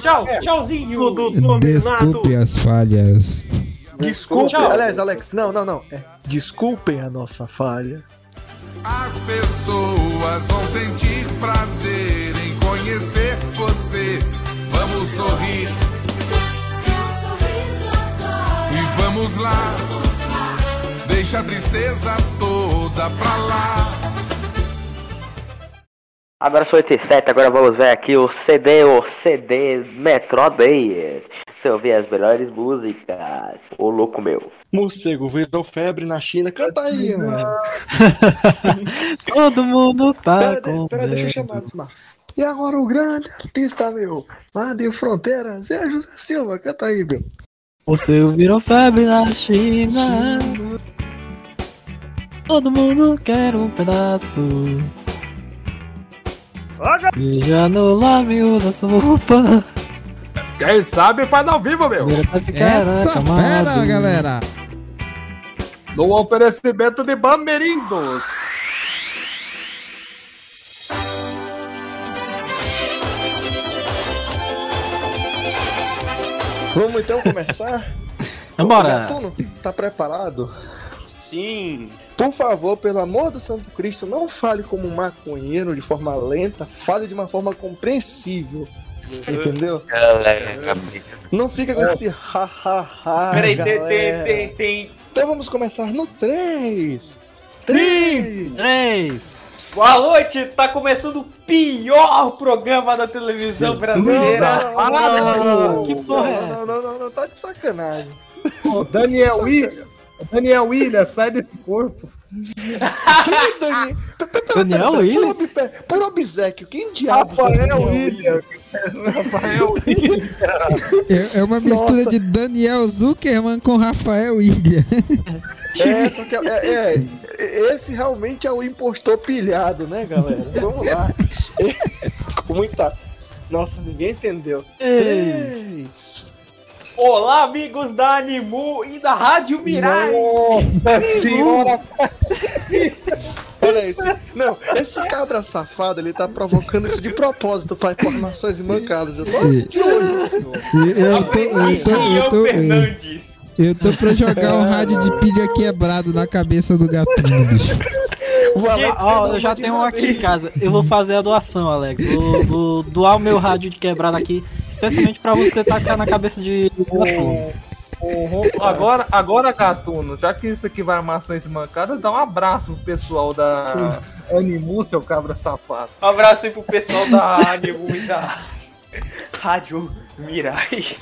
Tchau, tchauzinho. Tudo dominado. Desculpe as falhas. Desculpe, Tchau. aliás, Alex, não, não, não. É, desculpem a nossa falha. As pessoas vão sentir prazer em conhecer você. Vamos sorrir vamos lá. Deixa a tristeza toda pra lá. Agora sou 87, agora vamos ver aqui o CD, o CD Metro Days. Você ouvir as melhores músicas. Ô louco meu. Morcego virou febre na China. Canta aí, mano. [LAUGHS] Todo mundo tá Pera, com pera, deixa eu chamar. Osmar. E agora o grande artista, meu. Lá de fronteiras, é José Silva. Canta aí, meu. Você virou febre na China. Todo mundo quer um pedaço. Beija no lábio da sopa. Quem sabe faz ao vivo, meu. Essa fera, galera. No oferecimento de Bamerindos. Vamos então começar? [LAUGHS] Vambora. Gatuno, tá preparado? Sim. Por favor, pelo amor do Santo Cristo, não fale como um maconheiro de forma lenta, fale de uma forma compreensível. Entendeu? Não fica com esse ha ha ha. Peraí, tem, tem, tem, tem. Então vamos começar no 3. 3. Três. Boa noite, tá começando o pior programa da televisão brasileira. Ah, que porra é Não, não, não, não, tá de sacanagem. Ô, Daniel William. Daniel William, sai desse corpo. Quem é Daniel pe- William? Por, ob- pe- por obsequio, quem diabos é Rafael Daniel William. Rafael William. É, é uma mistura Nossa. de Daniel Zuckerman com Rafael Ilha. É, só que é, é, é, esse realmente é o impostor pilhado, né, galera? Vamos lá. Com muita. Nossa, ninguém entendeu. Olá, amigos da Animu e da Rádio Mirai. Nossa senhora. Olha esse. Não, esse cabra safado, ele tá provocando isso de propósito para informações e mancadas. Eu tô de olho, senhor. E Eu tô, eu tô, eu Ian tô, eu, Fernandes. eu tô pra jogar um rádio de pilha quebrado na cabeça do gatuno, bicho. O Alex Ó, eu já tenho um aqui em casa. Eu vou fazer a doação, Alex. Vou, vou doar o meu rádio de quebrado aqui, especialmente pra você tacar na cabeça de. Agora, agora, Gatuno, já que isso aqui vai amassões e mancadas, dá um abraço pro pessoal da Animu, seu cabra safado. Um abraço aí pro pessoal da Animu e da Rádio Mirai.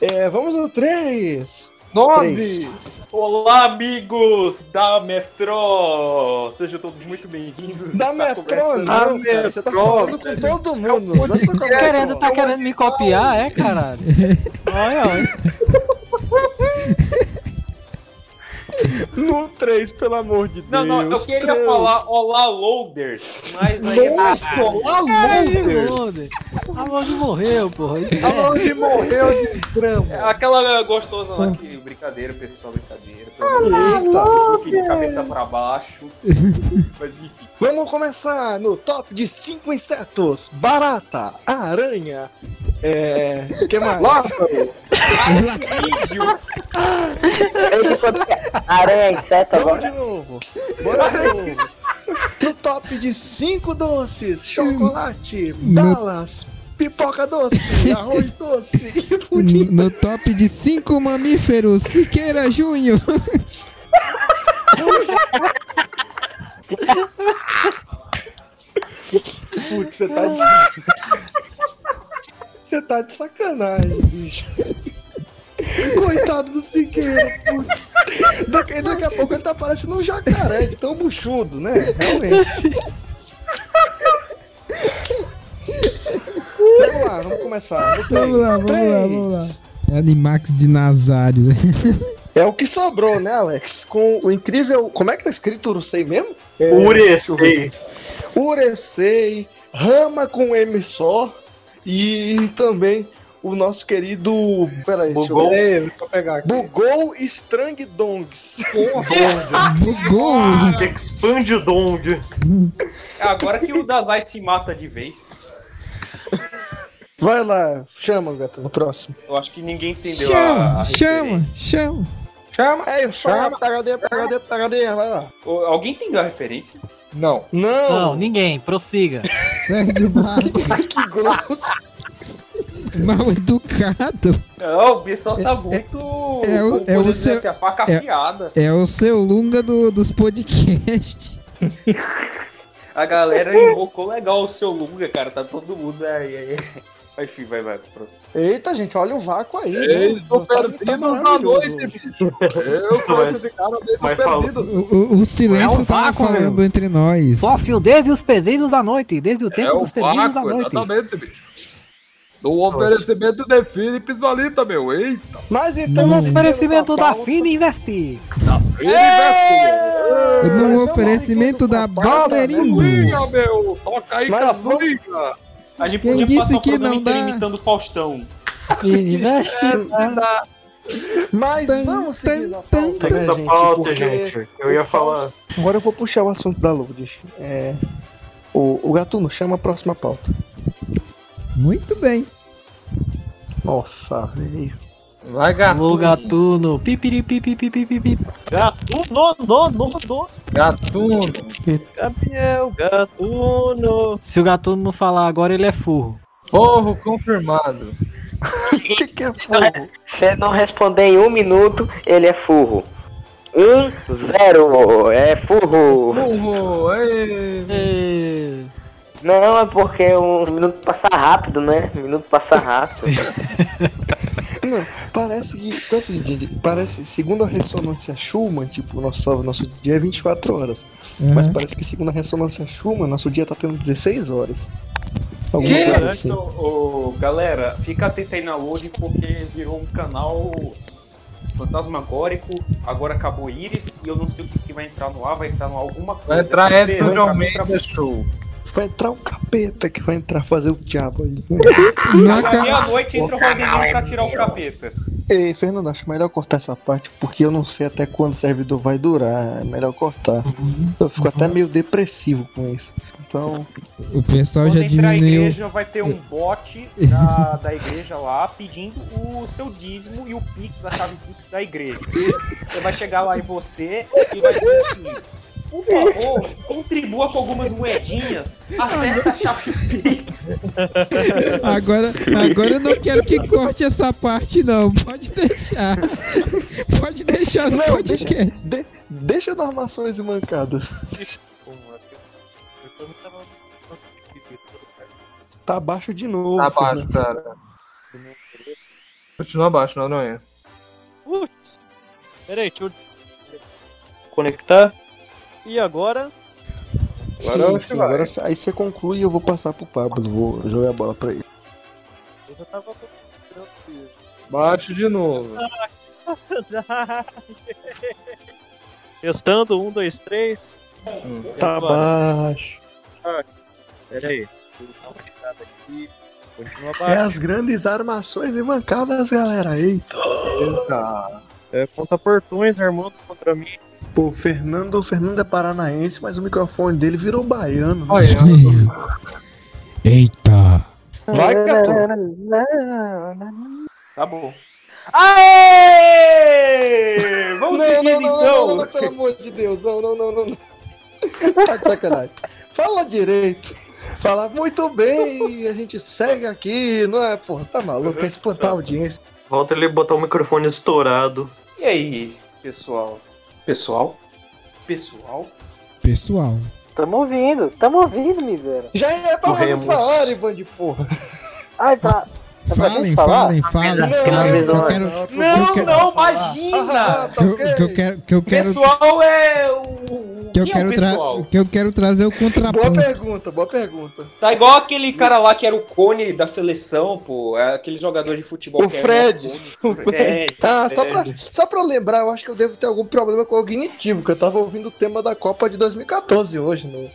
É, vamos no 3. Nove! Olá, amigos da Metrô! Sejam todos muito bem-vindos. Da Metrô, não, cara. Você tá Metrô, falando com todo mundo. É a Tá querendo, Metrô. tá querendo me copiar, é, caralho? Olha, olha. [LAUGHS] [LAUGHS] No 3, pelo amor de Deus. Não, não, eu queria três. falar Olá, Loaders, mas aí é Nossa, olá, Caralho, Loader! Loader. A Loader morreu, porra. A Loader morreu de grama. É Aquela gostosa lá que brincadeira, pessoal, brincadeira. Eita. de cabeça pra baixo. [LAUGHS] Mas enfim. Vamos começar no top de 5 insetos. Barata, aranha, é... O que mais? Vídeo. Aranha, inseto, Vamos agora. de novo. Bora de novo. No top de 5 doces. Chocolate, balas, pipoca doce, [LAUGHS] arroz doce, pudim. No top de cinco mamíferos, Siqueira Júnior. Putz, você tá de Você tá de sacanagem, bicho. Coitado do Siqueira, putz. Daqui, daqui a pouco ele tá parecendo um jacaré de tão buchudo, né? Realmente. Vamos lá, vamos começar. No Vamos lá, vamos três, lá, vamos lá. Animax de Nazário. né? [LAUGHS] É o que sobrou, né, Alex? Com o incrível. Como é que tá escrito Urusei mesmo? É, Uresei. Uresei, Rama com M só e também o nosso querido. Peraí, deixa eu Bugou. ver. Deixa eu pegar aqui. Bugou Strang Dongs. Bugou. Expande o Dong. É [LAUGHS] agora que o Dazai se mata de vez. Vai lá, chama, gato, no próximo. Eu acho que ninguém entendeu a, Chama, a chama, referência. chama. Chama. É, eu chamo, pegadinha, pegadinha, pegadinha, vai lá. Ô, Alguém entendeu a referência? Não. Não, Não, ninguém, prossiga. [LAUGHS] Sérgio Barro, que grosso. mal educado. Não, o pessoal tá muito. é o- como é o pode dizer seu- assim, a faca é- afiada. É o seu Lunga do- dos podcasts. [LAUGHS] A galera invocou legal o seu Lunga, cara. Tá todo mundo aí. aí. Mas enfim, vai, vai. próximo. Eita, gente, olha o vácuo aí. Eles né? estão Tá- tá perdidos na noite, bicho. Eu conheço esse cara, eles estão perdidos. O, o- o silêncio É um tá falando meu. entre nós. Sócio desde os pedreiros da noite, desde o tempo É dos pedreiros da noite. exatamente, bicho. Do oferecimento de Philips Valita, meu. Eita. Mas então. No assim, oferecimento no da Fina No Mas oferecimento da vamos seguindo o papo, né, Balderindos. Liga, meu. Toca aí Mas a gente Quem podia disse passar o que programa não inteiro dá? imitando o Faustão. Fina Investe. Mas Tan, vamos seguir tan, tan, né, Da gente? pauta, Porque gente. Eu ia o falar. Agora eu vou puxar o assunto da Lourdes. É, o, o Gatuno, chama a próxima pauta. Muito bem. Nossa, velho. Vai, gato. Alô, gatuno. Pipiri, pipi, pipi, pipi. Gatuno, no, no, no. Gatuno. Gabriel, gatuno. Se o gatuno não falar agora, ele é furro. Porro confirmado. O [LAUGHS] que, que é fogo? Se não responder em um minuto, ele é furro. Um, zero, é furro. Porro, ei. Ê, Não, é porque um minuto passa rápido, né? Um minuto passa rápido. [LAUGHS] Não, parece que. Parece, o gente, parece, segundo a ressonância Schumann, tipo, nosso, nosso dia é 24 horas. Mas Uhum. parece que segundo a ressonância Schumann, nosso dia tá tendo 16 horas. Alguma Que? coisa Antes, assim. ô, ô, galera, fica atento aí na load porque virou um canal fantasmagórico. Agora acabou Iris e eu não sei o que, que vai entrar no ar. Vai entrar no alguma coisa. Vai entrar Edson de Almeida Show. Vai entrar o capeta que vai entrar fazer o diabo aí. Não meia-noite entra o Rodriguinho pra tirar o capeta. Ei, Fernando, acho melhor cortar essa parte porque eu não sei até quando o servidor vai durar. É melhor cortar. Eu fico até meio depressivo com isso. Então, O pessoal Quando já entrar a diminuiu. igreja, vai ter um bot da, da igreja lá pedindo o seu dízimo e o Pix, a chave Pix da igreja. Você vai chegar lá em você e vai dizer assim. Por favor, contribua com algumas moedinhas. Acesse a chave Pix. Agora, agora eu não quero que corte essa parte, não. Pode deixar. Pode deixar no Não, deixa- podcast. de- deixa nas armações e mancadas. Tá abaixo de novo. Tá abaixo, cara. Continua abaixo, não, não é. Putz. Peraí, deixa eu conectar. E agora? Sim, Agora sim, vai. agora aí você conclui e eu vou passar pro Pablo. Vou jogar a bola pra ele. Eu já tava. Baixo de novo. [LAUGHS] Testando, um, dois, três. Tá. Peraí. Vou dar uma olhada aqui. Continua É as grandes armações e mancadas, galera. Eita. Eita. É, conta portões armando contra mim. Pô, Fernando, Fernando é paranaense, mas o microfone dele virou baiano. né? Olha, Eita. Vai, gato. Tá bom. Aê! Vamos Não, seguir não, não, então. não, não, pelo amor de Deus. Não, não, não, não. não. Tá de sacanagem. Fala direito. Falar muito bem, a gente segue aqui, não é? Porra, tá maluco, quer espantar a audiência. Volta ele botar o microfone estourado. E aí, pessoal? Pessoal? Pessoal? Pessoal. Tamo ouvindo, tamo ouvindo, miséria. Já é pra vocês Corremos. falarem, bando de porra. Ai, tá. [LAUGHS] É Falem, falem, falem. Não, falem. não, Eu quero, Não, Eu quero- não, Ah, imagina! tá que eu, que eu quero, que eu quero, Pessoal é o. que eu é o quero, tra- pessoal? que eu quero trazer o Boa contraponto. pergunta, boa pergunta. Tá igual aquele cara lá que era o cone da seleção, pô. É aquele jogador de futebol O que Fred. era o cone. [LAUGHS] É, [LAUGHS] Ah, só é. pra, só pra eu lembrar, eu acho que eu devo ter algum problema cognitivo, que eu tava ouvindo o tema da Copa de 2014 hoje, no...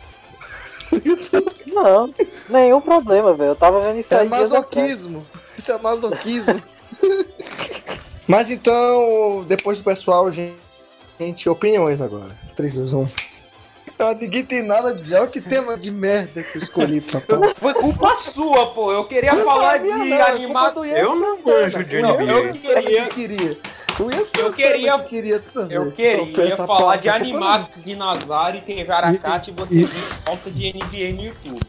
[LAUGHS] Não, nenhum problema, velho. Eu tava vendo isso É aí. atrás. masoquismo. Isso é masoquismo. [LAUGHS] Mas então, depois do pessoal, gente, opiniões agora. 3, 2, 1. Ah, ninguém tem nada a dizer. Olha que tema de merda que eu escolhi [LAUGHS] pra falar. Foi culpa sua, pô. Eu queria Culpa falar minha de não, Ian Eu não manjo de Não, eu Eu queria-. Que queria. O Ian Santana queria- que queria trazer. Eu queria falar de Animax de Nazário e TV Aracate e você viu falta de NBA no YouTube.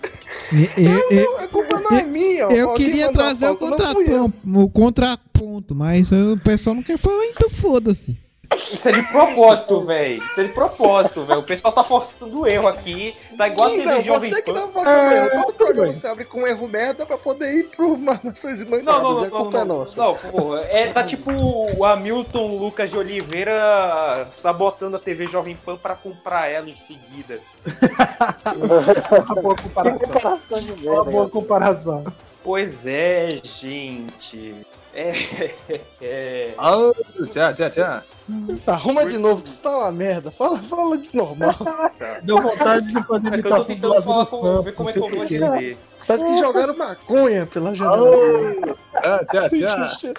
E- e- e- não. A culpa não é minha. Eu queria trazer o eu. contraponto, o contraponto, mas o pessoal não quer falar, então foda-se. Isso é de propósito, velho. Isso é de propósito, velho. O pessoal tá forçando o erro aqui. Tá igual a TV não, Jovem você que não fazendo erro. Todo programa bem. você abre com um erro merda pra poder ir pro Nações Não, não, Imandadas. não, e não, culpa é não, nossa. não, porra. É, tá tipo o Hamilton Lucas de Oliveira sabotando a TV Jovem Pan pra comprar ela em seguida. Uma boa comparação. Uma boa comparação. Pois é, gente. É. [LAUGHS] é. Ah, tchau, tchau, tchau. Arruma de novo, que isso tá uma merda. Fala, fala de normal. [LAUGHS] Deu vontade de fazer É que eu tô tentando falar com, ver como é que eu vou dizer. Parece que jogaram maconha pela janela. Ah, tchau, tchau.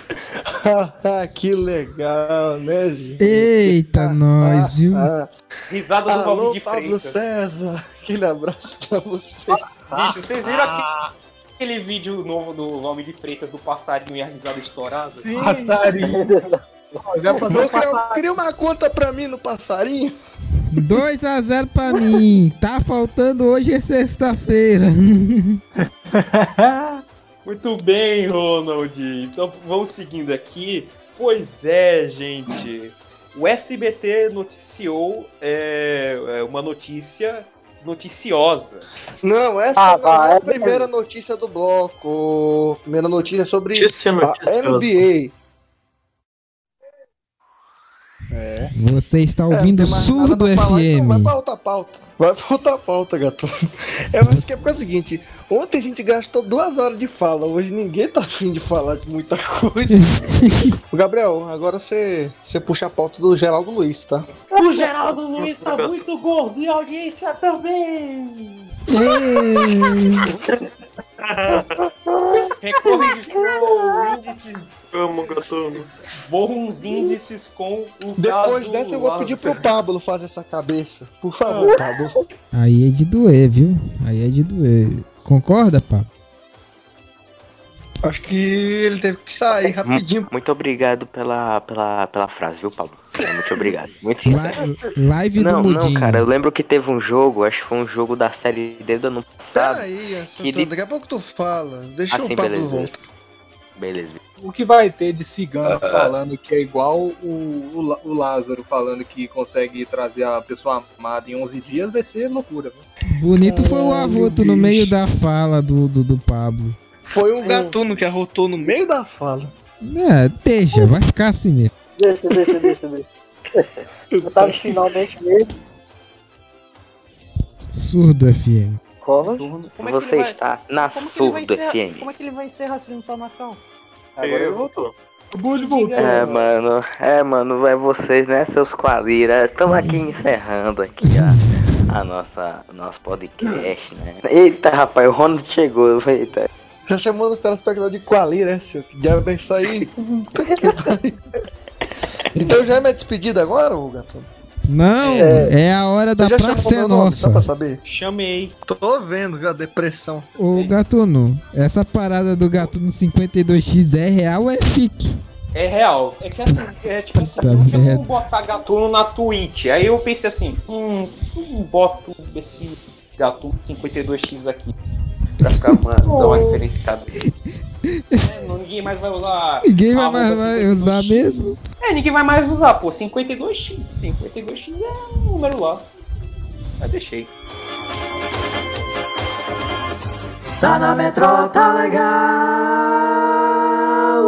[LAUGHS] ah, que legal, né, gente? Eita, nós, viu? Ah, Risada do alô, Pablo Freitas. César. Aquele abraço pra você. Bicho, vocês viram aquele, aquele vídeo novo do Valmir de Freitas do passarinho e a risada estourada? Sim. Passarinho. [LAUGHS] Já passou criar, cria uma conta pra mim no passarinho. 2x0 pra mim. Tá faltando hoje é sexta-feira. [LAUGHS] Muito bem, Ronald. Então vamos seguindo aqui. Pois é, gente. O SBT noticiou é, é, uma notícia noticiosa. Não, essa Ah, não é a é primeira notícia do bloco. Primeira notícia sobre Notícia a noticiosa. NBA. Você está É, ouvindo nada Surdo pra falar, então vai FM. pra outra pauta. Vai pra outra pauta, gato. [LAUGHS] Eu acho que é porque é o seguinte: ontem a gente gastou duas horas de fala, hoje ninguém tá afim de falar de muita coisa. [LAUGHS] Gabriel, agora você, você puxa a pauta do Geraldo Luiz, tá? O Geraldo Luiz tá muito gordo e a audiência também. [LAUGHS] Ei, Recorrigistrou [LAUGHS] índices, Vamos, gatuno. bons índices com o Depois caso dessa eu vou pedir pro. Pablo fazer essa cabeça. Por favor, Pablo. Aí é de doer, viu? Aí é de doer. Concorda, Pablo? Acho que ele teve que sair rapidinho. Muito obrigado pela, pela, pela frase, viu, Paulo? É, Muito obrigado. Muito sincero. Li- live Não, do não, Mudinho. cara, eu lembro que teve um jogo, acho que foi um jogo da série D do ano passado. Peraí, daqui a pouco tu fala. Deixa Assim, o Pablo beleza. voltar. Beleza. O que vai ter de cigano falando que é igual o, o, o Lázaro falando que consegue trazer a pessoa amada em 11 dias vai ser loucura. Viu? Bonito foi o arroto no meio da fala do, do, do Pablo. Foi um gatuno que arrotou no meio da fala. É, deixa, vai ficar assim mesmo. Deixa, deixa, deixa, deixa. [LAUGHS] Eu tava finalmente mesmo. Surdo FM. Como? Como é que Você ele vai... está na Como ele Surdo encerrar... FM. Como é que ele vai encerrar se ele não tá na cal? Agora vou. voltou. O Bully voltou. É, mano, é, mano, vai vocês, né, seus quadrilhas. Estamos aqui encerrando aqui a, a nossa, nosso podcast, né? Eita, rapaz, o Ronald chegou, eita. Já chamando os telespectadores de Qualira, né, senhor? Que diabo é isso aí? Puta que pariu. Então já é minha despedida agora, ô gatuno? Não, é, a hora da praça é nome, nossa. Só pra saber? Chamei. Tô vendo, viu, a depressão. Ô Gatuno, essa parada do Gatuno 52X é real ou é fique? É real. É que assim, é tipo assim, não tinha como botar gatuno na Twitch. Aí eu pensei assim, hum, hum boto esse gatuno 52x aqui. Pra ficar uma, dar uma [LAUGHS] diferenciada. É, [LAUGHS] ninguém mais vai usar. Ninguém vai mais vai 52x. usar mesmo. É, ninguém vai mais usar, pô. 52x. 52x é um número lá. Mas deixei. Tá na metrô, tá legal.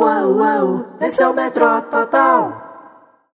Uau, uau. Esse é o metrô total.